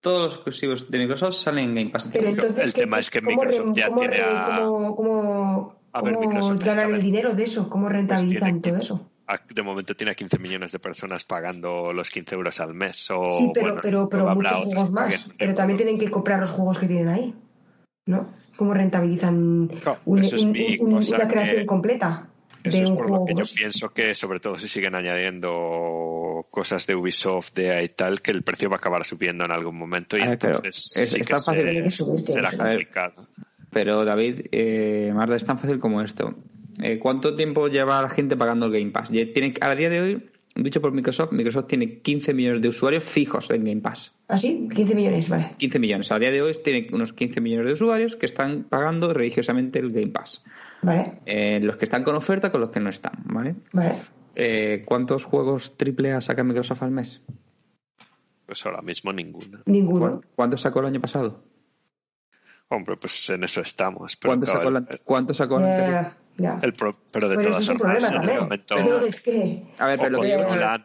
Speaker 2: todos los exclusivos de Microsoft salen en Game Pass.
Speaker 3: Pero entonces,
Speaker 1: el
Speaker 3: ¿qué-
Speaker 1: tema es que
Speaker 3: cómo
Speaker 1: Microsoft ya tiene a-
Speaker 3: cómo- cómo-
Speaker 1: A ver,
Speaker 3: cómo ganan el dinero de eso? ¿Cómo
Speaker 1: Pues
Speaker 3: rentabilizan
Speaker 1: tiene
Speaker 3: todo
Speaker 1: que-
Speaker 3: eso?
Speaker 1: De momento tiene a 15 millones de personas pagando los 15 euros al mes o
Speaker 3: Sí, pero,
Speaker 1: bueno,
Speaker 3: pero, pero muchos juegos más. Pero también
Speaker 1: euros.
Speaker 3: tienen que comprar los juegos que tienen ahí. ¿No? ¿Cómo rentabilizan
Speaker 1: No,
Speaker 3: un-
Speaker 1: eso es
Speaker 3: un-
Speaker 1: mi
Speaker 3: un-
Speaker 1: cosa
Speaker 3: una creación
Speaker 1: que-
Speaker 3: completa
Speaker 1: Eso
Speaker 3: de
Speaker 1: es
Speaker 3: un
Speaker 1: por lo que yo pienso que, sobre todo si siguen añadiendo cosas de Ubisoft, de y tal, que el precio va a acabar subiendo en algún momento y
Speaker 2: ver,
Speaker 1: entonces
Speaker 2: es-
Speaker 1: sí
Speaker 2: es
Speaker 1: que
Speaker 2: tan fácil-
Speaker 1: se-
Speaker 3: que
Speaker 1: será complicado.
Speaker 2: Pero David, eh, Marta, es tan fácil como esto. Eh, ¿Cuánto tiempo lleva la gente pagando el Game Pass? Tiene, a día de hoy, dicho por Microsoft, Microsoft tiene 15 millones de usuarios fijos en Game Pass.
Speaker 3: ¿Ah, sí? 15 millones, vale.
Speaker 2: 15 millones. A día de hoy tiene unos 15 millones de usuarios que están pagando religiosamente el Game Pass.
Speaker 3: Vale,
Speaker 2: Eh, los que están con oferta con los que no están, ¿vale?
Speaker 3: vale.
Speaker 2: Eh, ¿Cuántos juegos AAA saca Microsoft al mes?
Speaker 1: Pues ahora mismo ninguno.
Speaker 3: Ninguno.
Speaker 2: ¿Cuán- ¿Cuántos sacó el año pasado?
Speaker 1: Hombre, pues en eso estamos. Pero
Speaker 2: ¿Cuántos
Speaker 1: claro,
Speaker 2: sacó, el, cuántos sacó el anterior?
Speaker 3: Ya, ya.
Speaker 1: el pro- pero de
Speaker 3: Pero
Speaker 1: todas
Speaker 3: ese es un
Speaker 1: formas,
Speaker 3: problema
Speaker 1: en el
Speaker 3: también.
Speaker 1: momento
Speaker 3: Pero es que...
Speaker 2: A ver, pero lo que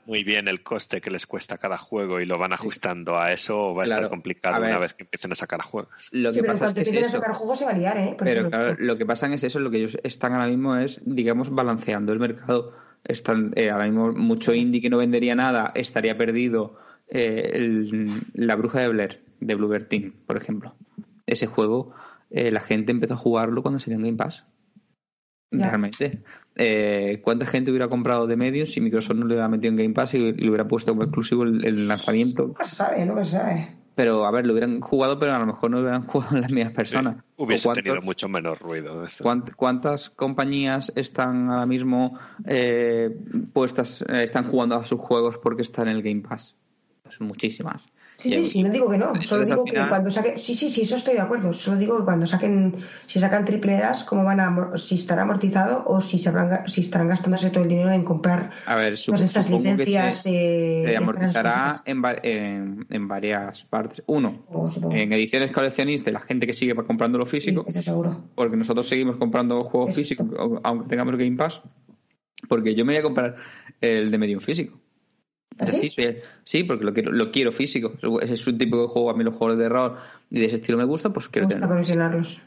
Speaker 1: muy bien el coste que les cuesta cada juego y lo van ajustando a eso o va a
Speaker 2: Claro.
Speaker 1: estar complicado
Speaker 2: A
Speaker 1: una vez que empiecen a sacar juegos.
Speaker 2: Lo
Speaker 3: Sí,
Speaker 2: que
Speaker 3: pero
Speaker 2: pasa es
Speaker 3: a sacar juegos se va a liar, ¿eh? Por
Speaker 2: Pero
Speaker 3: lo-
Speaker 2: claro, lo que pasa es eso, lo que ellos están ahora mismo es, digamos, balanceando el mercado. Están eh, ahora mismo mucho indie que no vendería nada, estaría perdido eh, el- la bruja de Blair, de Bluebird Team, por ejemplo. Ese juego, eh, la gente empezó a jugarlo cuando salió en Game Pass.
Speaker 3: Ya.
Speaker 2: Realmente. Eh, ¿Cuánta gente hubiera comprado de Medium si Microsoft no le hubiera metido en Game Pass y le hubiera puesto como exclusivo el, el lanzamiento?
Speaker 3: Nunca se sabe, nunca se sabe.
Speaker 2: Pero, a ver, lo hubieran jugado, pero a lo mejor no lo hubieran jugado las mismas personas.
Speaker 1: Sí,
Speaker 2: ¿O
Speaker 1: hubiese
Speaker 2: cuántos-
Speaker 1: tenido mucho menos ruido. esto.
Speaker 2: ¿Cuánt- ¿Cuántas compañías están ahora mismo eh, puestas, eh, están jugando a sus juegos porque están en el Game Pass? Pues muchísimas.
Speaker 3: Sí, sí, sí, no digo que no. Solo digo
Speaker 2: final-
Speaker 3: que cuando saquen. Sí, sí, sí, eso estoy de acuerdo. Solo digo que cuando saquen. Si sacan triple A's, cómo van a. Si estará amortizado o si, se habrán si estarán gastándose todo el dinero en comprar
Speaker 2: A ver, sup-
Speaker 3: todas estas
Speaker 2: supongo que
Speaker 3: licencias.
Speaker 2: se,
Speaker 3: eh,
Speaker 2: se amortizará en, va- en, en varias partes. Uno,
Speaker 3: O supongo.
Speaker 2: en ediciones coleccionistas, la gente que sigue comprando lo
Speaker 3: Sí,
Speaker 2: físico,
Speaker 3: eso seguro.
Speaker 2: porque nosotros seguimos comprando juegos
Speaker 3: Exacto.
Speaker 2: físicos, au- aunque tengamos Game Pass, porque yo me voy a comprar el de Medium físico.
Speaker 3: ¿Ah,
Speaker 2: Es
Speaker 3: sí?
Speaker 2: soy- sí, porque lo quiero, lo quiero físico. Es un tipo de juego, a mí los juegos de error y de ese estilo me gusta, pues quiero
Speaker 3: gusta.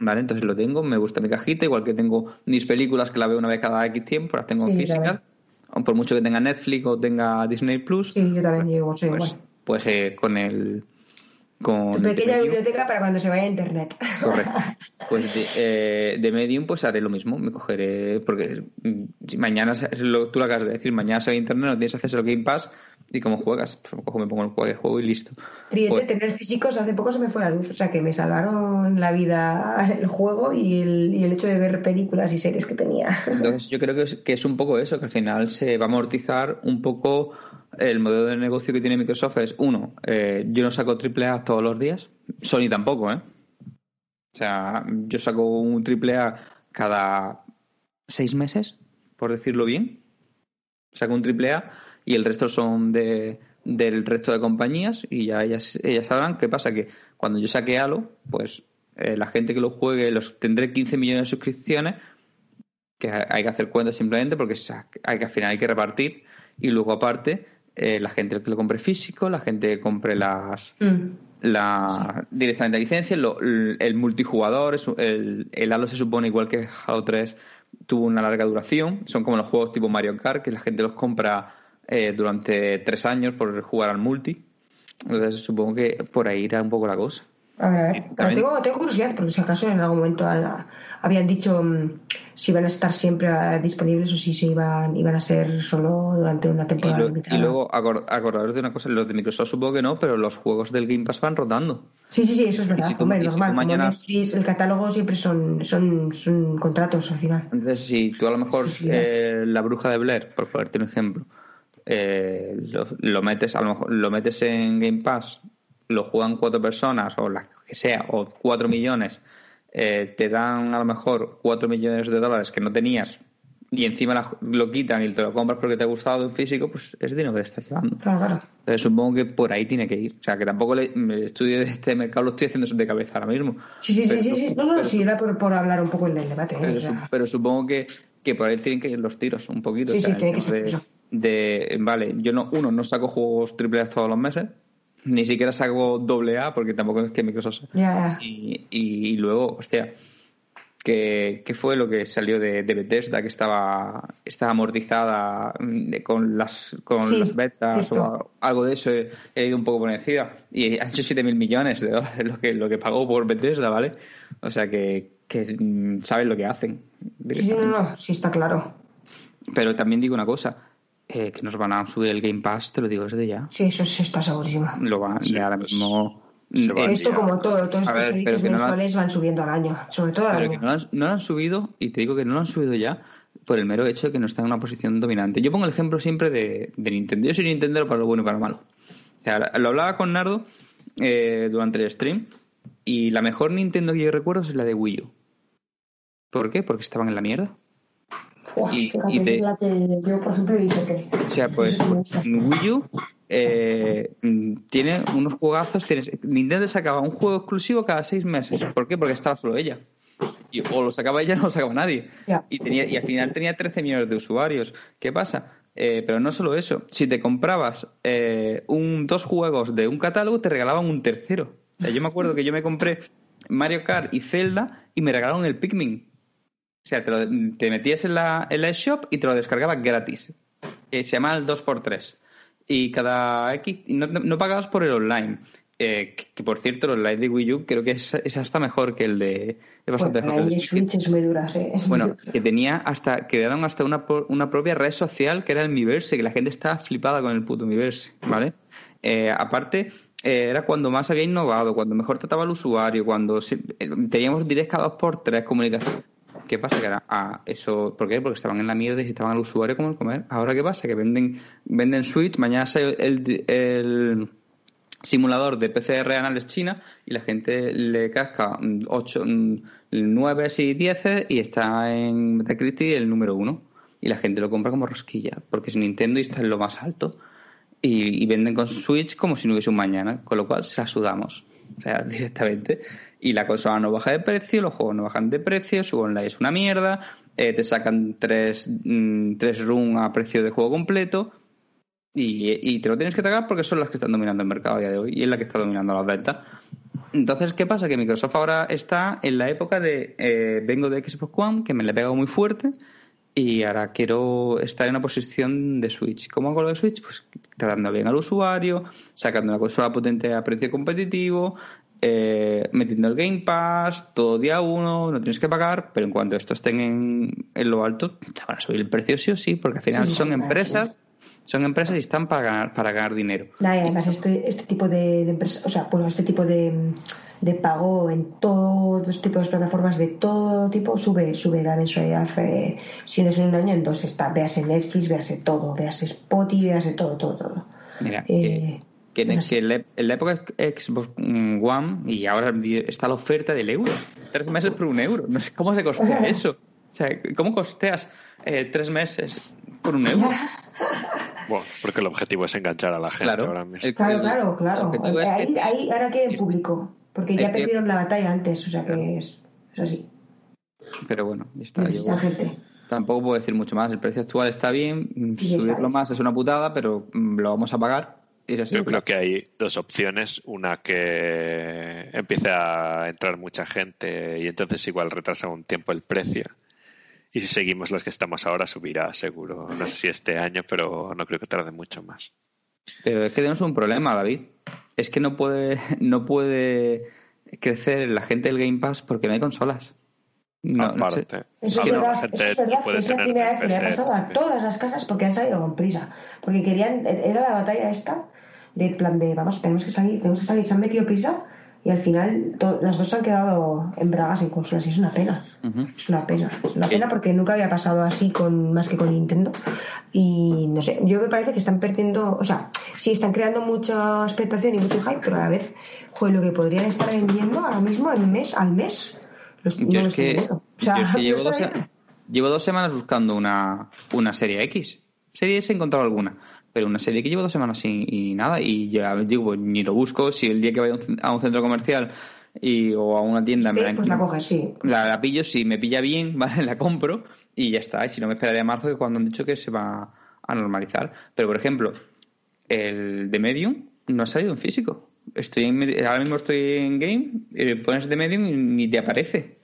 Speaker 2: Vale, entonces lo tengo, me gusta mi cajita, igual que tengo mis películas que las veo una vez cada X tiempo, las tengo en
Speaker 3: Sí,
Speaker 2: física. Por mucho que tenga Netflix o tenga Disney Plus,
Speaker 3: Sí, yo también llevo,
Speaker 2: pues,
Speaker 3: igual.
Speaker 2: pues eh, con el. Con
Speaker 3: Tu pequeña biblioteca para cuando se vaya a internet.
Speaker 2: Correcto. Pues de, eh, de Medium, pues haré lo mismo. Me cogeré. Porque mm, si mañana, se- lo, tú lo acabas de decir, mañana se va a internet, no tienes acceso al Game Pass. ¿Y cómo juegas? Pues cojo, me pongo el cualquier juego y listo. Pues-
Speaker 3: tener físicos hace poco se me fue la luz, o sea que me salvaron la vida el juego y el, y el hecho de ver películas y series que tenía.
Speaker 2: Entonces yo creo que es, que es un poco eso, que al final se va a amortizar un poco el modelo de negocio que tiene Microsoft. Es uno, eh, yo no saco triple A todos los días, Sony tampoco, ¿eh? O sea, yo saco un triple A cada seis meses, por decirlo bien. Saco un triple A y el resto son de, del resto de compañías y ya ellas, ellas sabrán qué pasa, que cuando yo saque Halo, pues eh, la gente que lo juegue, los tendré 15 millones de suscripciones que hay que hacer cuentas simplemente porque hay que al final hay que repartir y luego aparte eh, la gente que lo compre físico, la gente que compre las
Speaker 3: Mm.
Speaker 2: la directamente a licencia, lo- el, el multijugador, es- el, el Halo se supone igual que Halo 3 tuvo una larga duración, son como los juegos tipo Mario Kart que la gente los compra eh, durante tres años por jugar al multi, entonces supongo que por ahí irá un poco la cosa.
Speaker 3: A ver, a ver.
Speaker 2: Y
Speaker 3: Pero
Speaker 2: también-
Speaker 3: tengo, tengo curiosidad, porque si acaso en algún momento a- habían dicho mm, si iban a estar siempre eh, disponibles o si se iban, iban a ser solo durante una
Speaker 2: Y,
Speaker 3: temporada
Speaker 2: lo-
Speaker 3: limitada.
Speaker 2: y luego, acor- acordaros de una cosa, los de Microsoft supongo que no, pero los juegos del Game Pass van rotando.
Speaker 3: Sí, sí, sí, eso es verdad.
Speaker 2: si tú-
Speaker 3: Hombre,
Speaker 2: y si
Speaker 3: normal. como
Speaker 2: mañana-
Speaker 3: Netflix, el catálogo siempre son, son, son contratos al final.
Speaker 2: Entonces, si tú a lo mejor eh, la bruja de Blair, por ponerte un ejemplo, eh, lo, lo metes a lo mejor lo metes en Game Pass, lo juegan cuatro personas o las que sea, o cuatro millones, eh, te dan a lo mejor cuatro millones de dólares que no tenías y encima la- lo quitan y te lo compras porque te ha gustado en físico, pues es dinero que te estás llevando.
Speaker 3: Claro.
Speaker 2: Entonces, supongo que por ahí tiene que ir. O sea, que tampoco le- el estudio de este mercado lo estoy haciendo de cabeza ahora mismo.
Speaker 3: Sí, sí, sí,
Speaker 2: Pero-
Speaker 3: sí, sí. No, no,
Speaker 2: pero-
Speaker 3: sí, era por, por hablar un poco en el debate. ¿eh?
Speaker 2: pero, su- pero supongo que, que por ahí tienen que ir los tiros un poquito.
Speaker 3: Sí,
Speaker 2: o sea,
Speaker 3: sí, tiene que ser eso.
Speaker 2: De, vale, yo no, uno, no saco juegos AAA todos los meses, ni siquiera saco doble A, porque tampoco es que Microsoft
Speaker 3: ya.
Speaker 2: Y, y luego, hostia, ¿qué, qué fue lo que salió de, de Bethesda que estaba, estaba amortizada mm, con las, con
Speaker 3: Sí,
Speaker 2: las betas
Speaker 3: cierto.
Speaker 2: o algo de eso? He, he ido un poco por encima. Y ha hecho 7.000 millones de dólares lo que, lo que pagó por Bethesda, ¿vale? O sea que, que mm, saben lo que hacen.
Speaker 3: Sí, no, no, sí está claro.
Speaker 2: Pero también digo una cosa, eh, que nos van a subir el Game Pass, te lo digo desde ya.
Speaker 3: Sí, eso sí está segurísimo.
Speaker 2: Lo van,
Speaker 1: Sí,
Speaker 2: ahora
Speaker 1: pues,
Speaker 2: mismo... eh,
Speaker 3: Esto como todo, todos
Speaker 2: A
Speaker 3: estos
Speaker 2: ver,
Speaker 3: servicios
Speaker 2: no
Speaker 3: mensuales van subiendo al año, sobre todo al
Speaker 2: Pero
Speaker 3: año.
Speaker 2: que no lo, han, no lo han subido, y te digo que no lo han subido ya por el mero hecho de que no están en una posición dominante. Yo pongo el ejemplo siempre de, de Nintendo. Yo soy Nintendo para lo bueno y para lo malo. O sea, lo hablaba con Nardo eh, durante el stream, y la mejor Nintendo que yo recuerdo es la de Wii U. ¿Por qué? Porque estaban en la mierda. Y- te-
Speaker 3: es la que yo, por ejemplo, que...
Speaker 2: O sea, pues. Wii U eh, mm, tiene unos juegazos. Tienes, Nintendo sacaba un juego exclusivo cada seis meses. ¿Por qué? Porque estaba solo ella. Y o lo sacaba ella o no lo sacaba nadie. Y, tenía, y al final tenía 13 millones de usuarios. ¿Qué pasa? Eh, pero no solo eso. Si te comprabas eh, un, dos juegos de un catálogo, te regalaban un tercero. O sea, yo me acuerdo que yo me compré Mario Kart y Zelda y me regalaron el Pikmin. O sea, te, lo- te metías en la, en la shop y te lo descargabas gratis. Eh, se llama el 2x3. Y cada X. no, no pagabas por el online. Eh, que, que, por cierto, el online de Wii U creo que es, es hasta mejor que el de. Es bastante
Speaker 3: Bueno,
Speaker 2: mejor el
Speaker 3: de
Speaker 2: Switch.
Speaker 3: Es muy. Es muy
Speaker 2: Bueno,
Speaker 3: dura.
Speaker 2: que tenía hasta. Crearon hasta una, una propia red social que era el Miiverse, que la gente estaba flipada con el puto Miiverse, ¿vale? Eh, aparte. eh, era cuando más había innovado, cuando mejor trataba al usuario, cuando se- teníamos direct cada dos por tres comunicación. ¿Qué pasa? Que era ah, eso, ¿por qué? Porque estaban en la mierda y estaban al usuario como el comer. Ahora qué pasa? Que venden, venden Switch, mañana sale el, el simulador de PC reales China y la gente le casca 8, 9 y 10 y está en Metacritic el número uno. Y la gente lo compra como rosquilla, porque es Nintendo y está en lo más alto. Y, y venden con Switch como si no hubiese un mañana, con lo cual se la sudamos. O sea, directamente. Y la consola no baja de precio, los juegos no bajan de precio, su online es una mierda, eh, te sacan tres, mm, tres run a precio de juego completo y, te lo tienes que tragar porque son las que están dominando el mercado a día de hoy y es la que está dominando las ventas. Entonces, ¿qué pasa? Que Microsoft ahora está en la época de eh, vengo de Xbox One, que me le he pegado muy fuerte y ahora quiero estar en una posición de Switch. ¿Cómo hago lo de Switch? Pues tratando bien al usuario, sacando una consola potente a precio competitivo, eh, metiendo el Game Pass, todo día uno, no tienes que pagar, pero en cuanto estos estén en, en lo alto, te van a subir el precio sí o sí, porque al final
Speaker 3: Sí,
Speaker 2: son empresas, son empresas y están para ganar, para ganar dinero.
Speaker 3: Y además este, este tipo de, de empresa, o sea, bueno, este tipo de, de pago en todos tipos de plataformas de todo tipo sube, sube la mensualidad. eh, si no es en un año, en dos está. Véase Netflix, véase todo, véase Spotify, véase todo, todo, todo.
Speaker 2: Mira,
Speaker 3: Eh,
Speaker 2: que, que,
Speaker 3: así.
Speaker 2: que en la- en la época Xbox One y ahora está la oferta del euro. Tres meses por un euro. No sé cómo se costea eso. O sea, ¿cómo costeas eh, tres meses por un euro?
Speaker 1: Bueno, porque el objetivo es enganchar a la gente
Speaker 2: Claro.
Speaker 1: ahora mismo.
Speaker 2: El-
Speaker 3: Claro,
Speaker 2: el-
Speaker 3: claro,
Speaker 2: el
Speaker 3: claro.
Speaker 2: es
Speaker 3: Ahí,
Speaker 2: que-
Speaker 3: ahí ahora quieren público, porque ya
Speaker 2: que-
Speaker 3: perdieron la batalla antes, o sea que es, es así.
Speaker 2: Pero bueno, ya está. Yo
Speaker 3: Necesitan gente.
Speaker 2: tampoco puedo decir mucho más. El precio actual está bien. Subirlo
Speaker 3: sabes.
Speaker 2: más es una putada, pero mm, lo vamos a pagar.
Speaker 1: Yo creo que hay dos opciones. Una que empiece a entrar mucha gente y entonces igual retrasa un tiempo el precio. Y si seguimos los que estamos ahora, subirá seguro. No sé si este año, pero no creo que tarde mucho más.
Speaker 2: Pero es que tenemos un problema, David. Es que no puede, no puede crece la gente del Game Pass porque no hay consolas. No, no sé.
Speaker 1: Aparte.
Speaker 3: Eso es
Speaker 1: no,
Speaker 3: verdad,
Speaker 1: gente
Speaker 3: eso es verdad,
Speaker 1: puede
Speaker 3: es la primera vez que le ha pasado a todas las casas porque han salido con prisa. Porque querían, era la batalla esta, de plan de, vamos, tenemos que salir, tenemos que salir, se han metido prisa y al final las dos se han quedado en bragas en consolas y es una pena.
Speaker 2: Ujú.
Speaker 3: Es una pena, es una pena porque nunca había pasado así con más que con Nintendo y no sé, yo me parece que están perdiendo, o sea, sí están creando mucha expectación y mucho hype, pero a la vez, joder, lo que podrían estar vendiendo ahora mismo en mes al mes, los, no
Speaker 2: Yo
Speaker 3: lo
Speaker 2: es
Speaker 3: estoy
Speaker 2: que.
Speaker 3: O sea,
Speaker 2: yo es que
Speaker 3: no
Speaker 2: llevo, dos, llevo dos semanas buscando una, una serie X. Serie S he encontrado alguna, pero una serie que llevo dos semanas sin y nada. Y ya digo, pues, ni lo busco. Si el día que vaya a un- centro comercial y, o a una tienda
Speaker 3: Sí,
Speaker 2: me la,
Speaker 3: pues la coges, sí.
Speaker 2: la, la pillo, si me pilla bien, ¿vale? La compro y ya está. Y si no, me esperaré a marzo, que cuando han dicho que se va a normalizar. Pero, por ejemplo, el de Medium no ha salido en físico. Estoy en, ahora mismo estoy en Game, eh, pones de Medium y ni te aparece.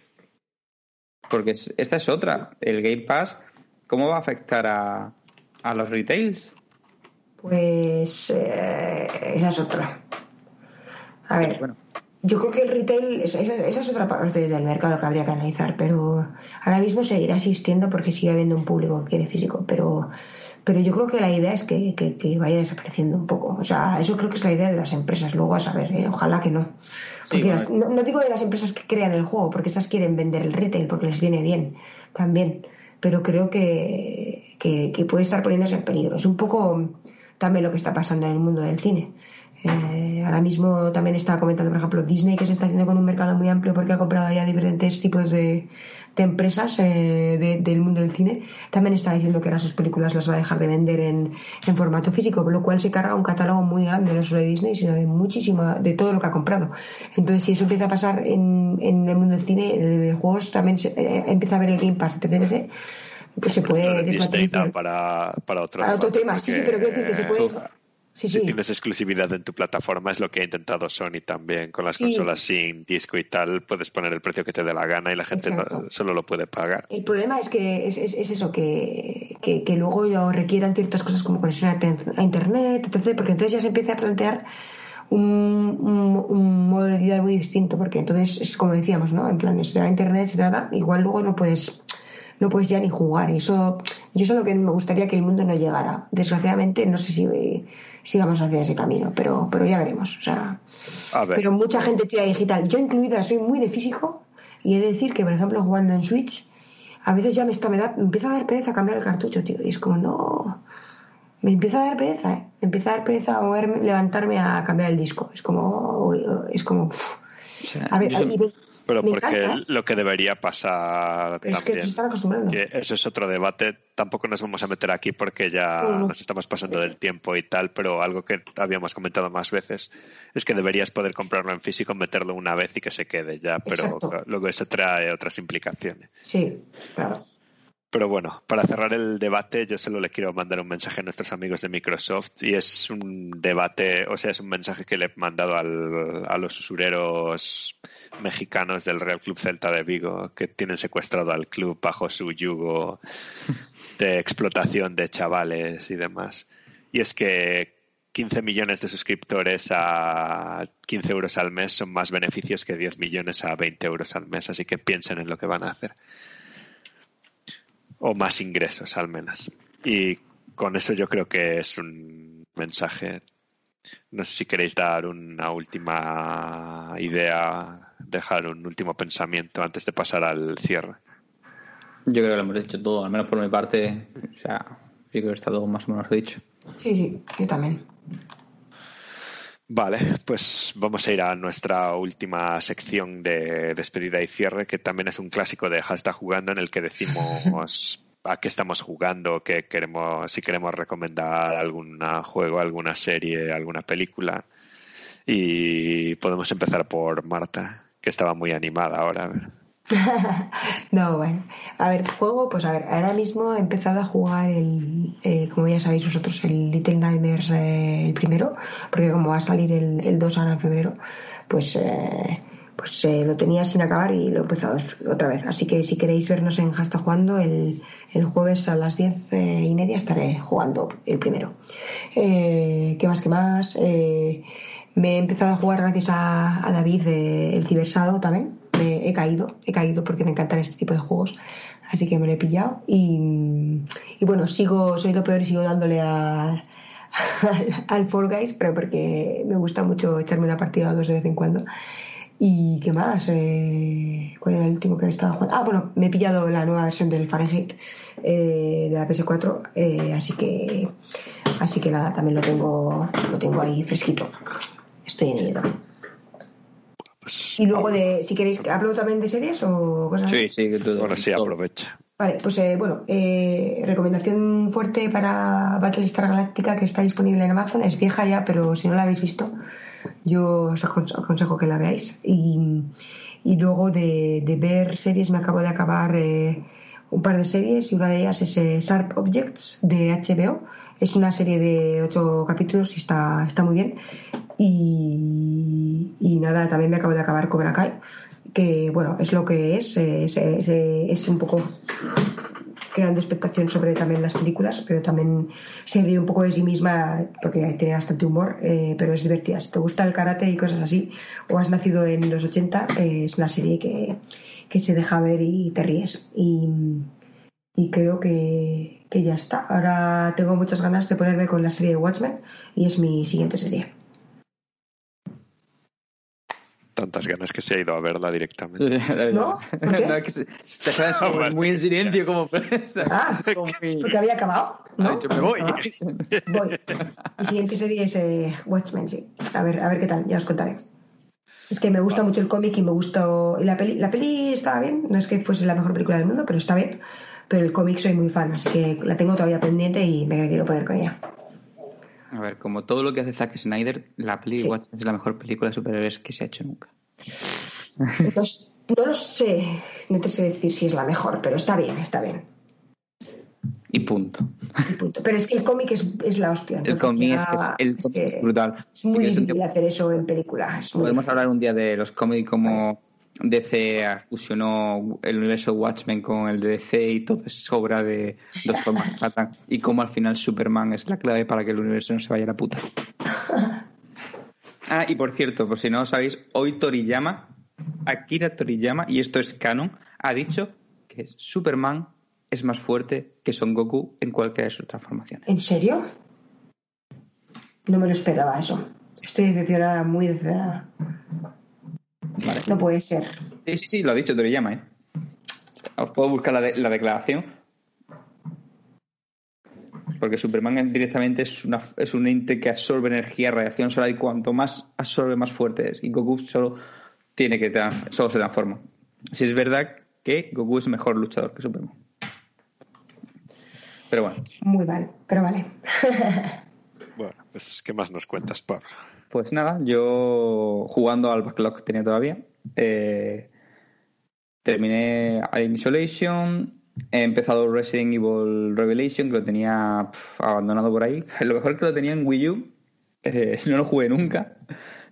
Speaker 2: Porque es- esta es otra. El Game Pass, ¿cómo va a afectar a, a los retails?
Speaker 3: Pues eh, esa es otra. A ver,
Speaker 2: Bueno,
Speaker 3: yo creo que el retail, esa, esa- es otra parte del mercado que habría que analizar, pero ahora mismo seguirá existiendo porque sigue habiendo un público que quiere físico, pero, pero yo creo que la idea es que, que- que vaya desapareciendo un poco. O sea, eso creo que es la idea de las empresas. Luego a saber, eh, ojalá que no. Porque
Speaker 2: bueno.
Speaker 3: las- no, no digo de las empresas que crean el juego, porque esas quieren vender el retail porque les viene bien también, pero creo que, que, que puede estar poniéndose en peligro. Es un poco también lo que está pasando en el mundo del cine. Eh, ahora mismo también estaba comentando, por ejemplo, Disney, que se está haciendo con un mercado muy amplio porque ha comprado ya diferentes tipos de, de empresas eh, de- del mundo del cine. También está diciendo que ahora sus películas las va a dejar de vender en, en formato físico, con lo cual se carga un catálogo muy grande, no solo de Disney, sino de muchísimo, de todo lo que ha comprado. Entonces, si eso empieza a pasar en, en el mundo del cine, de videojuegos, también se, eh, empieza a ver el Game Pass, etc., etc., pues se puede desmaterializar.
Speaker 1: da para, para otro,
Speaker 3: Para otro tema, sí, sí, pero quiero decir que se puede- Sí,
Speaker 1: si tienes exclusividad en tu plataforma, es lo que ha intentado Sony también con las
Speaker 3: Sí.
Speaker 1: consolas sin disco y tal. Puedes poner el precio que te dé la gana y la gente
Speaker 3: Exacto.
Speaker 1: solo lo puede pagar.
Speaker 3: El problema es que es, es- es eso, que, que, que luego ya requieran ciertas cosas como conexión a, Internet, etc., porque entonces ya se empieza a plantear un, un, un modo de vida muy distinto, porque entonces es como decíamos, ¿no? En plan, de si te va a Internet, se trata, igual luego no puedes no puedes ya ni jugar. Eso, yo eso es lo que me gustaría que el mundo no llegara. Desgraciadamente, no sé si, si vamos hacia ese camino, pero, pero ya veremos. O sea,
Speaker 1: A ver,
Speaker 3: pero mucha gente tira digital. Yo incluida soy muy de físico y he de decir que, por ejemplo, jugando en Switch, a veces ya me, está, me, da, me empieza a dar pereza cambiar el cartucho, tío. Y es como, no. Me empieza a dar pereza, ¿eh? Me empieza a dar pereza moverme, levantarme a cambiar el disco. Es como. Es como. uf.
Speaker 2: o sea,
Speaker 3: A ver,
Speaker 2: yo
Speaker 1: pero
Speaker 3: me
Speaker 1: porque
Speaker 3: encanta,
Speaker 1: lo que debería pasar
Speaker 3: es que
Speaker 1: también.
Speaker 3: se están acostumbrando.
Speaker 1: que eso es otro debate. Tampoco nos vamos a meter aquí porque ya
Speaker 3: No, no.
Speaker 1: nos estamos pasando del tiempo y tal, pero algo que habíamos comentado más veces es que deberías poder comprarlo en físico, meterlo una vez y que se quede ya, pero
Speaker 3: Exacto.
Speaker 1: luego eso trae otras implicaciones.
Speaker 3: Sí, claro.
Speaker 1: Pero bueno, para cerrar el debate, yo solo le quiero mandar un mensaje a nuestros amigos de Microsoft y es un debate, o sea, es un mensaje que le he mandado al- a los usureros mexicanos del Real Club Celta de Vigo que tienen secuestrado al club bajo su yugo de explotación de chavales y demás. Y es que 15 millones de suscriptores a 15 euros al mes son más beneficios que 10 millones a 20 euros al mes, así que piensen en lo que van a hacer o más ingresos al menos. Y con eso yo creo que es un mensaje. No sé si queréis dar una última idea, dejar un último pensamiento antes de pasar al cierre.
Speaker 2: yo creo que lo hemos dicho todo, al menos por mi parte. O sea, yo creo que está todo más o menos dicho.
Speaker 3: Sí, sí, yo también.
Speaker 1: Vale, pues vamos a ir a nuestra última sección de despedida y cierre, que también es un clásico de Hashtag Jugando, en el que decimos a qué estamos jugando, qué queremos, si queremos recomendar algún juego, alguna serie, alguna película. Y podemos empezar por Marta, que estaba muy animada ahora.
Speaker 3: no, bueno. A ver, juego, pues a ver, ahora mismo he empezado a jugar el, eh, como ya sabéis vosotros, el Little Nightmares eh, el primero, porque como va a salir el, el 2 ahora en febrero, pues, eh, pues eh, lo tenía sin acabar y lo he empezado otra vez. Así que si queréis vernos en Hasta Jugando, el, el jueves a las diez eh, y media estaré jugando el primero. ¿Qué más, qué más? Me he empezado a jugar gracias a, a David el Cibersado también. Me he caído, he caído porque me encantan este tipo de juegos. Así que me lo he pillado. Y, bueno, sigo, soy lo peor y sigo dándole al, al Fall Guys, pero porque me gusta mucho echarme una partida o dos de vez en cuando. ¿Y qué más? Eh, ¿Cuál era el último que he estado jugando? Ah, bueno, me he pillado la nueva versión del Fahrenheit eh, de la PS4, eh, así que así que nada, también lo tengo lo tengo ahí fresquito. Estoy en ello también.
Speaker 1: Pues,
Speaker 3: Y luego de, si queréis, ¿hablo también de series o cosas así?
Speaker 2: Sí, sí, que todo.
Speaker 1: ahora sí, aprovecha.
Speaker 3: Vale, pues eh, bueno, eh, recomendación fuerte para Battlestar Galactica que está disponible en Amazon. Es vieja ya, pero si no la habéis visto, yo os acon- aconsejo que la veáis. Y, y luego de, de ver series, me acabo de acabar eh, un par de series y una de ellas es eh, Sharp Objects de HBO. Es una serie de ocho capítulos y está, está muy bien. Y, y nada, también me acabo de acabar Cobra Kai, que bueno, es lo que es, eh, es, es- es un poco creando expectación sobre también las películas, pero también se ríe un poco de sí misma porque tiene bastante humor, eh, pero es divertida. Si te gusta el karate y cosas así, o has nacido en los 80, eh, es una serie que, que se deja ver y te ríes. Y, y creo que, que ya está. Ahora tengo muchas ganas de ponerme con la serie de Watchmen y es mi siguiente serie.
Speaker 1: Tantas ganas que se ha ido a verla directamente.
Speaker 3: ¿No? ¿Por qué?
Speaker 2: No, es que se- te quedas como
Speaker 1: Vale.
Speaker 2: muy en silencio, como. sea,
Speaker 3: Ah, porque había acabado.
Speaker 2: Ha
Speaker 3: ¿no?
Speaker 2: dicho, me voy.
Speaker 3: Ah, voy. Mi siguiente serie es eh, Watchmen, sí. A ver, a ver qué tal, ya os contaré. Es que me gusta mucho el cómic y me gustó. Y la peli, la peli estaba bien, no es que fuese la mejor película del mundo, pero está bien. Pero el cómic soy muy fan, así que la tengo todavía pendiente y me quiero poner con ella.
Speaker 2: A ver, como todo lo que hace Zack Snyder, la peli
Speaker 3: Sí.
Speaker 2: Watchmen es la mejor película de superhéroes que se ha hecho nunca.
Speaker 3: Entonces, no lo sé, no te sé decir si es la mejor, pero está bien, está bien.
Speaker 2: Y punto.
Speaker 3: y punto. Pero es que el cómic es, es la hostia.
Speaker 2: El cómic es, que es, el
Speaker 3: es
Speaker 2: cómic
Speaker 3: que
Speaker 2: es brutal.
Speaker 3: Es muy difícil hacer eso en películas.
Speaker 2: Podemos
Speaker 3: difícil.
Speaker 2: hablar un día de los cómics como DC fusionó el universo Watchmen con el de DC y todo es obra de Doctor Manhattan y cómo al final Superman es la clave para que el universo no se vaya a la puta. Ah, y por cierto, por si no lo sabéis, hoy Toriyama, Akira Toriyama, y esto es canon, ha dicho que Superman es más fuerte que Son Goku en cualquiera de sus transformaciones.
Speaker 3: ¿En serio? No me lo esperaba eso. Estoy decepcionada, muy decepcionada.
Speaker 2: Vale.
Speaker 3: No puede ser.
Speaker 2: Sí, sí, sí, lo ha dicho Toriyama, ¿eh? Os puedo buscar la, de- la declaración. Porque Superman directamente es, una, es un ente que absorbe energía, radiación solar y cuanto más absorbe, más fuerte es. Y Goku solo tiene que solo se transforma. Si es verdad que Goku es mejor luchador que Superman. Pero bueno,
Speaker 3: Muy mal, pero vale.
Speaker 1: Bueno, pues, ¿qué más nos cuentas, Pablo?
Speaker 2: Pues nada, yo jugando al backlog que tenía todavía. eh, terminé Alien Isolation. He empezado Resident Evil Revelation, que lo tenía abandonado por ahí. Lo mejor que lo tenía en Wii U. eh, no lo jugué nunca.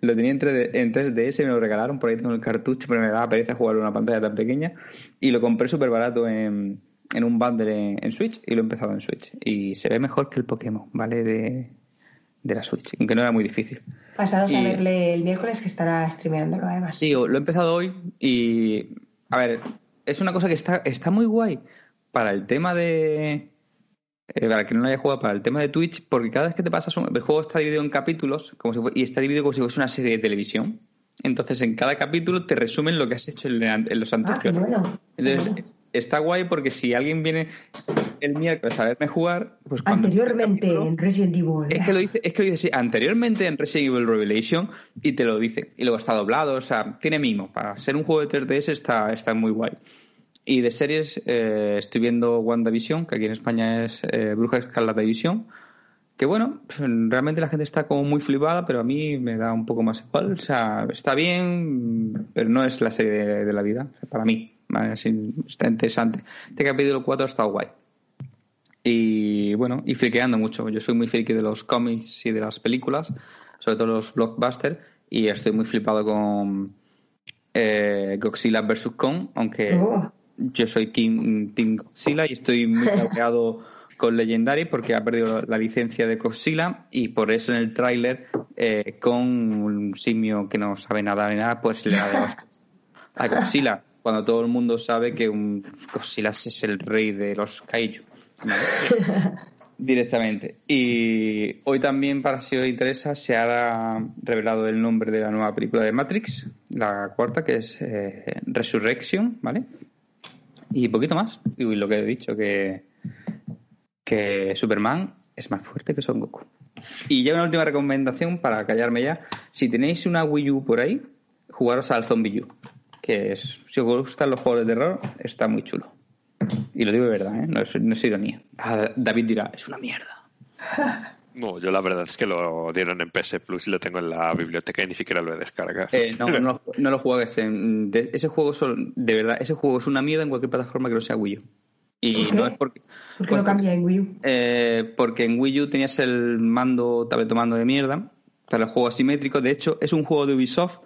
Speaker 2: Lo tenía en 3D en 3DS, me lo regalaron, por ahí tengo el cartucho, pero me daba pereza jugarlo en una pantalla tan pequeña. Y lo compré súper barato en, en un bundle en, en Switch y lo he empezado en Switch. Y se ve mejor que el Pokémon, ¿vale? De, de la Switch, aunque no era muy difícil.
Speaker 3: Pasaros a
Speaker 2: Y-
Speaker 3: verle el miércoles que estará streameándolo además.
Speaker 2: Sí, lo he empezado hoy y. A ver, es una cosa que está, está muy guay para el tema de. eh, para el que no lo haya jugado, para el tema de Twitch, porque cada vez que te pasas un. El juego está dividido en capítulos como si fue- y está dividido como si fuese una serie de televisión. Entonces, en cada capítulo te resumen lo que has hecho en, en los
Speaker 3: Ah,
Speaker 2: anteriores.
Speaker 3: bueno. qué
Speaker 2: Entonces,
Speaker 3: bueno.
Speaker 2: es- está guay porque si alguien viene el miércoles a verme jugar, pues cuando.
Speaker 3: Anteriormente
Speaker 2: capítulo-
Speaker 3: en Resident Evil.
Speaker 2: es que lo dice, es que lo dice sí, anteriormente en Resident Evil Revelation y te lo dice. Y luego está doblado, o sea, tiene mimo. Para ser un juego de 3DS está, está muy guay. Y de series, eh, estoy viendo WandaVision, que aquí en España es eh, Bruja Escarlata División. Que bueno, pues, realmente la gente está como muy flipada, pero a mí me da un poco más igual. O sea, está bien, pero no es la serie de, de la vida, o sea, para mí. ¿vale? Está interesante. Este capítulo 4 ha estado guay. Y bueno, y friqueando mucho. Yo soy muy friki de los cómics y de las películas, sobre todo los blockbusters, y estoy muy flipado con eh, Godzilla vs. Kong, aunque
Speaker 3: Oh.
Speaker 2: yo soy Team, team Godzilla y estoy muy cabreado con Legendary porque ha perdido la licencia de Godzilla y por eso en el tráiler eh, con un simio que no sabe nada de nada, pues le da de hostias a Godzilla, cuando todo el mundo sabe que un Godzilla es el rey de los kaiju. Directamente. Y hoy también, para si os interesa, se ha revelado el nombre de la nueva película de Matrix, la cuarta, que es eh, Resurrection, ¿vale? Y poquito más. Y lo que he dicho, que, que Superman es más fuerte que Son Goku. Y ya una última recomendación para callarme ya. Si tenéis una Wii U por ahí, jugaros al Zombie U. Que es, si os gustan los juegos de terror, está muy chulo. Y lo digo de verdad, ¿eh? no, es, no es ironía. Ah, David dirá, es una mierda.
Speaker 1: No, yo la verdad es que lo dieron en PS Plus y lo tengo en la biblioteca y ni siquiera lo he descargado.
Speaker 2: Eh, no, no, no lo juegues en. de- ese juego, son, de verdad, ese juego es una mierda en cualquier plataforma que no sea Wii U. Y
Speaker 3: ¿Por qué?
Speaker 2: no es porque.
Speaker 3: ¿Por qué
Speaker 2: pues
Speaker 3: lo cambia en Wii U?
Speaker 2: Eh, porque en Wii U tenías el mando, tabletomando de mierda, para el juego asimétrico. De hecho, es un juego de Ubisoft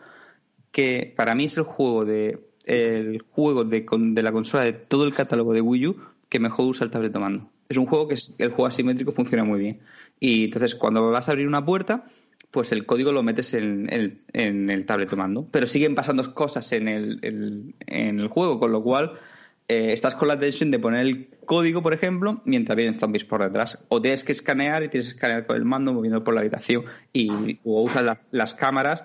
Speaker 2: que para mí es el juego de el juego de, con- de la consola de todo el catálogo de Wii U que mejor usa el tabletomando. Es un juego que es- el juego asimétrico funciona muy bien. Y entonces cuando vas a abrir una puerta, pues el código lo metes en el, en el tabletomando. Pero siguen pasando cosas en el, el- en el juego, con lo cual eh, estás con la tensión de poner el código, por ejemplo, mientras vienen zombies por detrás. O tienes que escanear y tienes que escanear con el mando moviendo por la habitación. Y, o usas la- las cámaras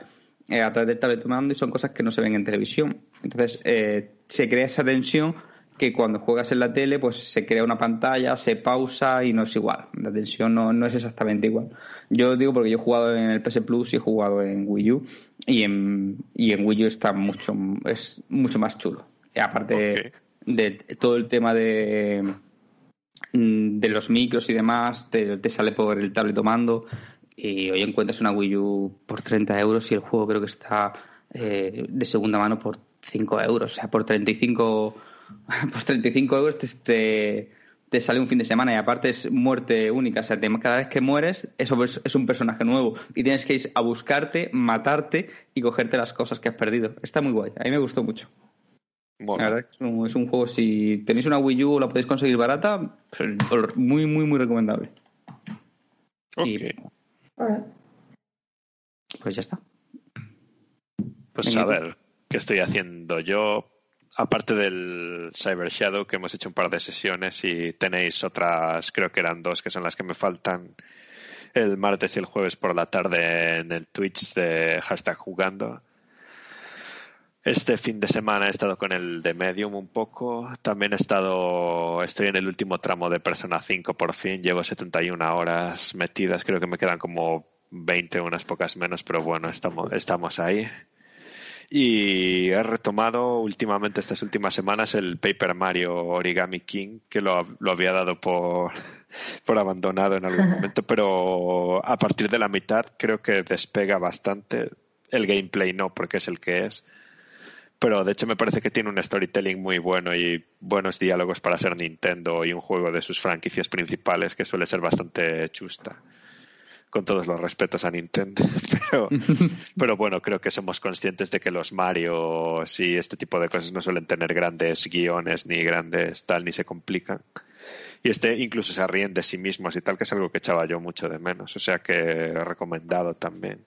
Speaker 2: eh, a través del tabletomando y son cosas que no se ven en televisión. Entonces eh, se crea esa tensión que cuando juegas en la tele pues se crea una pantalla, se pausa y no es igual. La tensión no, no es exactamente igual. Yo digo porque yo he jugado en el PS Plus y he jugado en Wii U y en, y en Wii U está mucho, es mucho más chulo. Aparte de todo el tema de, mm, de los micros y demás, te, sale por el tabletomando y hoy encuentras una Wii U por 30 euros y el juego creo que está eh, de segunda mano por 5 euros. O sea, por 35, por 35 euros te, te, te sale un fin de semana y aparte es muerte única. O sea, cada vez que mueres eso es, es un personaje nuevo y tienes que ir a buscarte, matarte y cogerte las cosas que has perdido. Está muy guay. A mí me gustó mucho.
Speaker 1: Mola.
Speaker 2: La verdad que es un, es un juego, si tenéis una Wii U o la podéis conseguir barata, pues, muy, muy, muy recomendable.
Speaker 1: Ok.
Speaker 2: Y pues ya está.
Speaker 1: Pues
Speaker 2: Venga,
Speaker 1: a ver, ¿qué estoy haciendo yo? Aparte del Cyber Shadow, que hemos hecho un par de sesiones y tenéis otras, creo que eran dos, que son las que me faltan el martes y el jueves por la tarde en el Twitch de hashtag jugando. Este fin de semana he estado con el de Medium un poco. También he estado, estoy en el último tramo de Persona 5 por fin. Llevo 71 horas metidas. Creo que me quedan como 20, unas pocas menos, pero bueno, estamos, estamos ahí. Y he retomado últimamente estas últimas semanas el Paper Mario Origami King, que lo, lo había dado por, por abandonado en algún momento, pero a partir de la mitad creo que despega bastante. El gameplay no, porque es el que es. Pero de hecho me parece que tiene un storytelling muy bueno y buenos diálogos para ser Nintendo y un juego de sus franquicias principales que suele ser bastante chusta con todos los respetos a Nintendo. Pero, pero bueno, creo que somos conscientes de que los Mario y este tipo de cosas no suelen tener grandes guiones ni grandes tal, ni se complican. Y este incluso se ríen de sí mismos y tal, que es algo que echaba yo mucho de menos. O sea que recomendado también.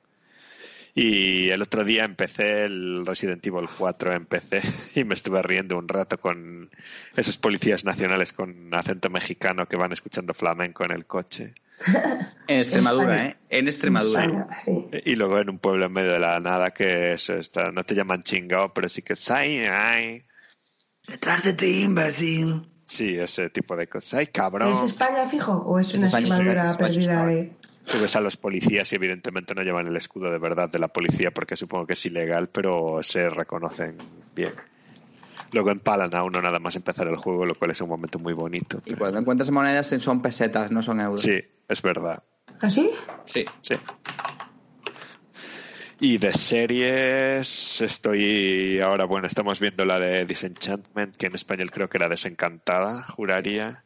Speaker 1: Y el otro día empecé el Resident Evil 4 en PC y me estuve riendo un rato con esos policías nacionales con acento mexicano que van escuchando flamenco en el coche.
Speaker 2: En Extremadura, ¿eh? En Extremadura.
Speaker 3: España, sí.
Speaker 1: Y luego en un pueblo en medio de la nada que eso está, no te llaman chingao, pero sí que ay, ay.
Speaker 4: Detrás de ti, imbécil.
Speaker 1: Sí, ese tipo de cosas. Ay, cabrón.
Speaker 3: ¿Es España fijo o es una
Speaker 2: España,
Speaker 3: Extremadura
Speaker 2: España,
Speaker 3: perdida
Speaker 2: España.
Speaker 3: de.?
Speaker 1: Tú ves a los policías y evidentemente no llevan el escudo de verdad de la policía porque supongo que es ilegal, pero se reconocen bien. Luego empalan a uno nada más empezar el juego, lo cual es un momento muy bonito.
Speaker 2: Y cuando encuentras monedas son pesetas, no son euros.
Speaker 1: Sí, es verdad.
Speaker 3: ¿Así?
Speaker 2: Sí.
Speaker 1: Sí. Y de series estoy ahora, bueno, estamos viendo la de Disenchantment, que en español creo que era Desencantada, juraría,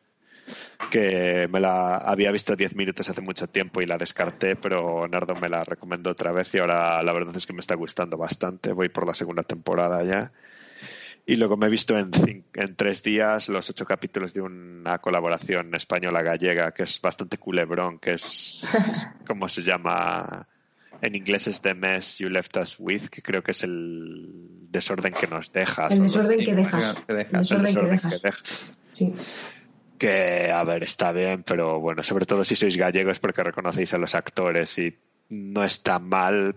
Speaker 1: que me la había visto 10 minutos hace mucho tiempo y la descarté, pero Nardo me la recomendó otra vez y ahora la verdad es que me está gustando bastante, voy por la segunda temporada ya. Y luego me he visto en, en tres días los ocho capítulos de una colaboración española-gallega que es bastante culebrón, que es, ¿cómo se llama? En inglés es The Mess You Left Us With, que creo que es el desorden que nos dejas.
Speaker 3: El desorden que dejas. El desorden que
Speaker 1: desorden
Speaker 3: dejas.
Speaker 1: que dejas.
Speaker 3: Sí.
Speaker 1: Que, a ver, está bien, pero bueno, sobre todo si sois gallegos porque reconocéis a los actores y no está mal,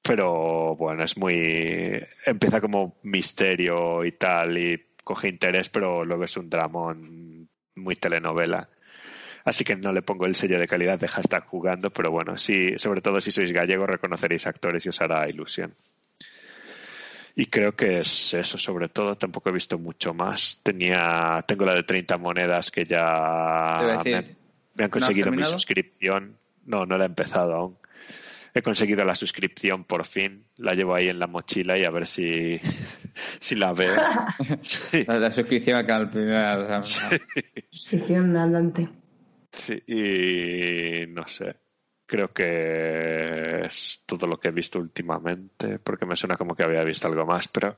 Speaker 1: pero bueno, es muy... Empieza como misterio y tal y coge interés, pero luego es un dramón muy telenovela. Así que no le pongo el sello de calidad de hashtag jugando, pero bueno, sí, sobre todo si sois gallegos reconoceréis actores y os hará ilusión. Y creo que es eso, sobre todo. Tampoco he visto mucho más. Tenía, tengo la de 30 monedas que ya
Speaker 2: decir,
Speaker 1: me, me han
Speaker 2: ¿no has
Speaker 1: conseguido mi suscripción. No, no la he empezado aún. He conseguido la suscripción por fin. La llevo ahí en la mochila y a ver si, si la veo. Sí,
Speaker 2: La, la suscripción al canal primero. o sea,
Speaker 3: Suscripción andante.
Speaker 1: sí, y no sé. Creo que es todo lo que he visto últimamente, porque me suena como que había visto algo más, pero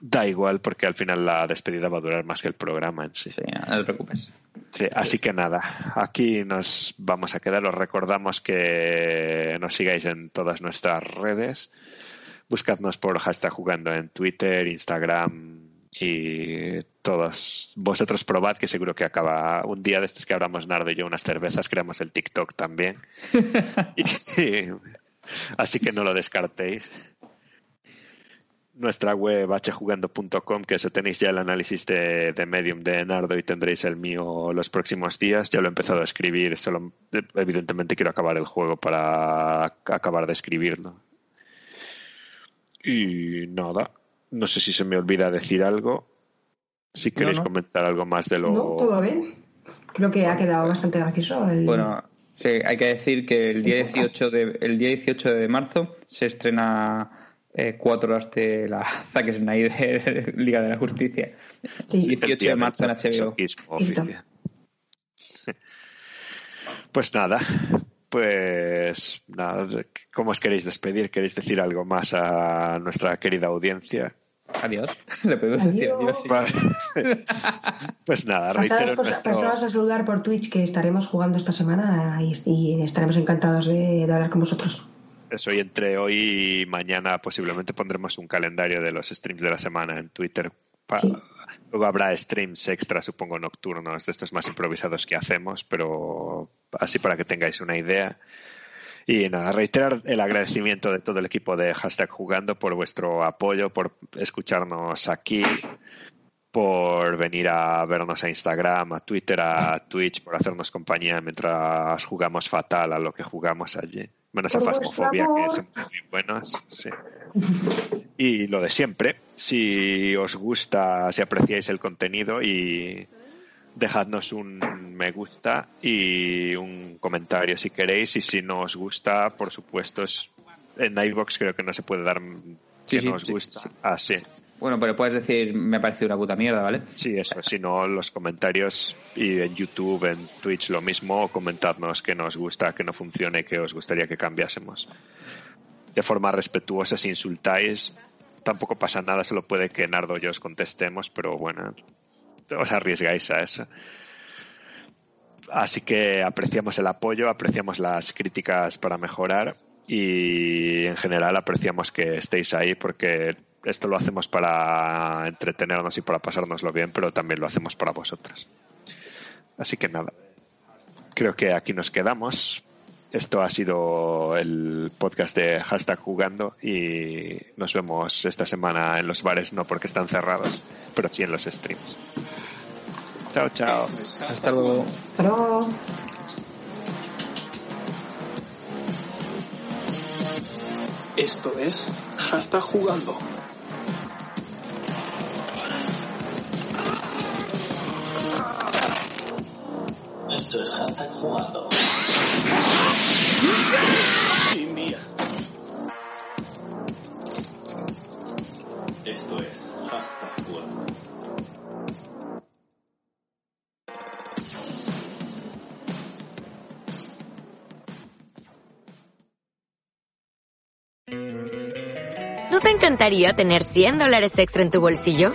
Speaker 1: da igual porque al final la despedida va a durar más que el programa en sí.
Speaker 2: sí, no te preocupes.
Speaker 1: Sí, así que nada, aquí nos vamos a quedar. Os recordamos que nos sigáis en todas nuestras redes. Buscadnos por hashtag jugando en Twitter, Instagram y todos. Vosotros probad que seguro que acaba un día de estos que abramos Nardo y yo unas cervezas, creamos el TikTok también. Y- así que no lo descartéis nuestra web hjugando.com, que eso tenéis ya el análisis de, de Medium de Nardo y tendréis el mío los próximos días. Ya lo he empezado a escribir, solo evidentemente quiero acabar el juego para acabar de escribirlo. Y nada, no sé si se me olvida decir algo. Si queréis
Speaker 2: no.
Speaker 1: comentar algo más de lo...
Speaker 3: No, todo bien. Creo que ha quedado bastante gracioso. El...
Speaker 2: Bueno, sí, hay que decir que el día 18 de, el día 18 de marzo se estrena eh, cuatro horas de la Zack Snyder Liga de la Justicia.
Speaker 3: Sí.
Speaker 2: 18 de marzo en HBO.
Speaker 1: Pues nada, pues nada, ¿cómo os queréis despedir? ¿Queréis decir algo más a nuestra querida audiencia?
Speaker 2: Adiós. Le podemos decir
Speaker 3: Adiós.
Speaker 2: adiós. sí.
Speaker 1: Vale. Pues nada, reitero
Speaker 3: pues,
Speaker 1: nuestro...
Speaker 3: a saludar por Twitch que estaremos jugando esta semana y, y estaremos encantados de, de hablar con vosotros.
Speaker 1: Eso, y entre hoy y mañana posiblemente pondremos un calendario de los streams de la semana en Twitter. Pa-
Speaker 3: Sí.
Speaker 1: Luego habrá streams extra, supongo, nocturnos, de estos más improvisados que hacemos, pero así para que tengáis una idea. Y nada, reiterar el agradecimiento de todo el equipo de Hashtag Jugando por vuestro apoyo, por escucharnos aquí, por venir a vernos a Instagram, a Twitter, a Twitch, por hacernos compañía mientras jugamos fatal a lo que jugamos allí. Menos a Fasmofobia, que somos muy buenos. Sí. Y lo de siempre, si os gusta, si apreciáis el contenido y dejadnos un me gusta y un comentario si queréis y si no os gusta, por supuesto, es, en iVoox creo que no se puede dar que
Speaker 2: Sí, sí,
Speaker 1: no os
Speaker 2: sí,
Speaker 1: gusta.
Speaker 2: sí.
Speaker 1: Ah.
Speaker 2: Bueno, pero puedes decir, me ha parecido una puta mierda, ¿vale?
Speaker 1: Sí, eso. Si no, los comentarios y en YouTube, en Twitch, lo mismo. Comentadnos que nos gusta, que no funcione, que os gustaría que cambiásemos. De forma respetuosa, si insultáis, tampoco pasa nada. Solo puede que Nardo y yo os contestemos, pero bueno, os arriesgáis a eso. Así que apreciamos el apoyo, apreciamos las críticas para mejorar y en general apreciamos que estéis ahí porque esto lo hacemos para entretenernos y para pasárnoslo bien, pero también lo hacemos para vosotros. Así que nada, creo que aquí nos quedamos. Esto ha sido el podcast de hashtag jugando y nos vemos esta semana en los bares, no porque están cerrados, pero sí en los streams. Chao, chao.
Speaker 2: Hasta luego.
Speaker 3: Pero
Speaker 4: Esto es Hashtag Jugando.
Speaker 5: Esto es hashtag jugando.
Speaker 4: Y mía.
Speaker 5: Esto es hashtag jugando.
Speaker 6: ¿No te encantaría tener 100 dólares extra en tu bolsillo?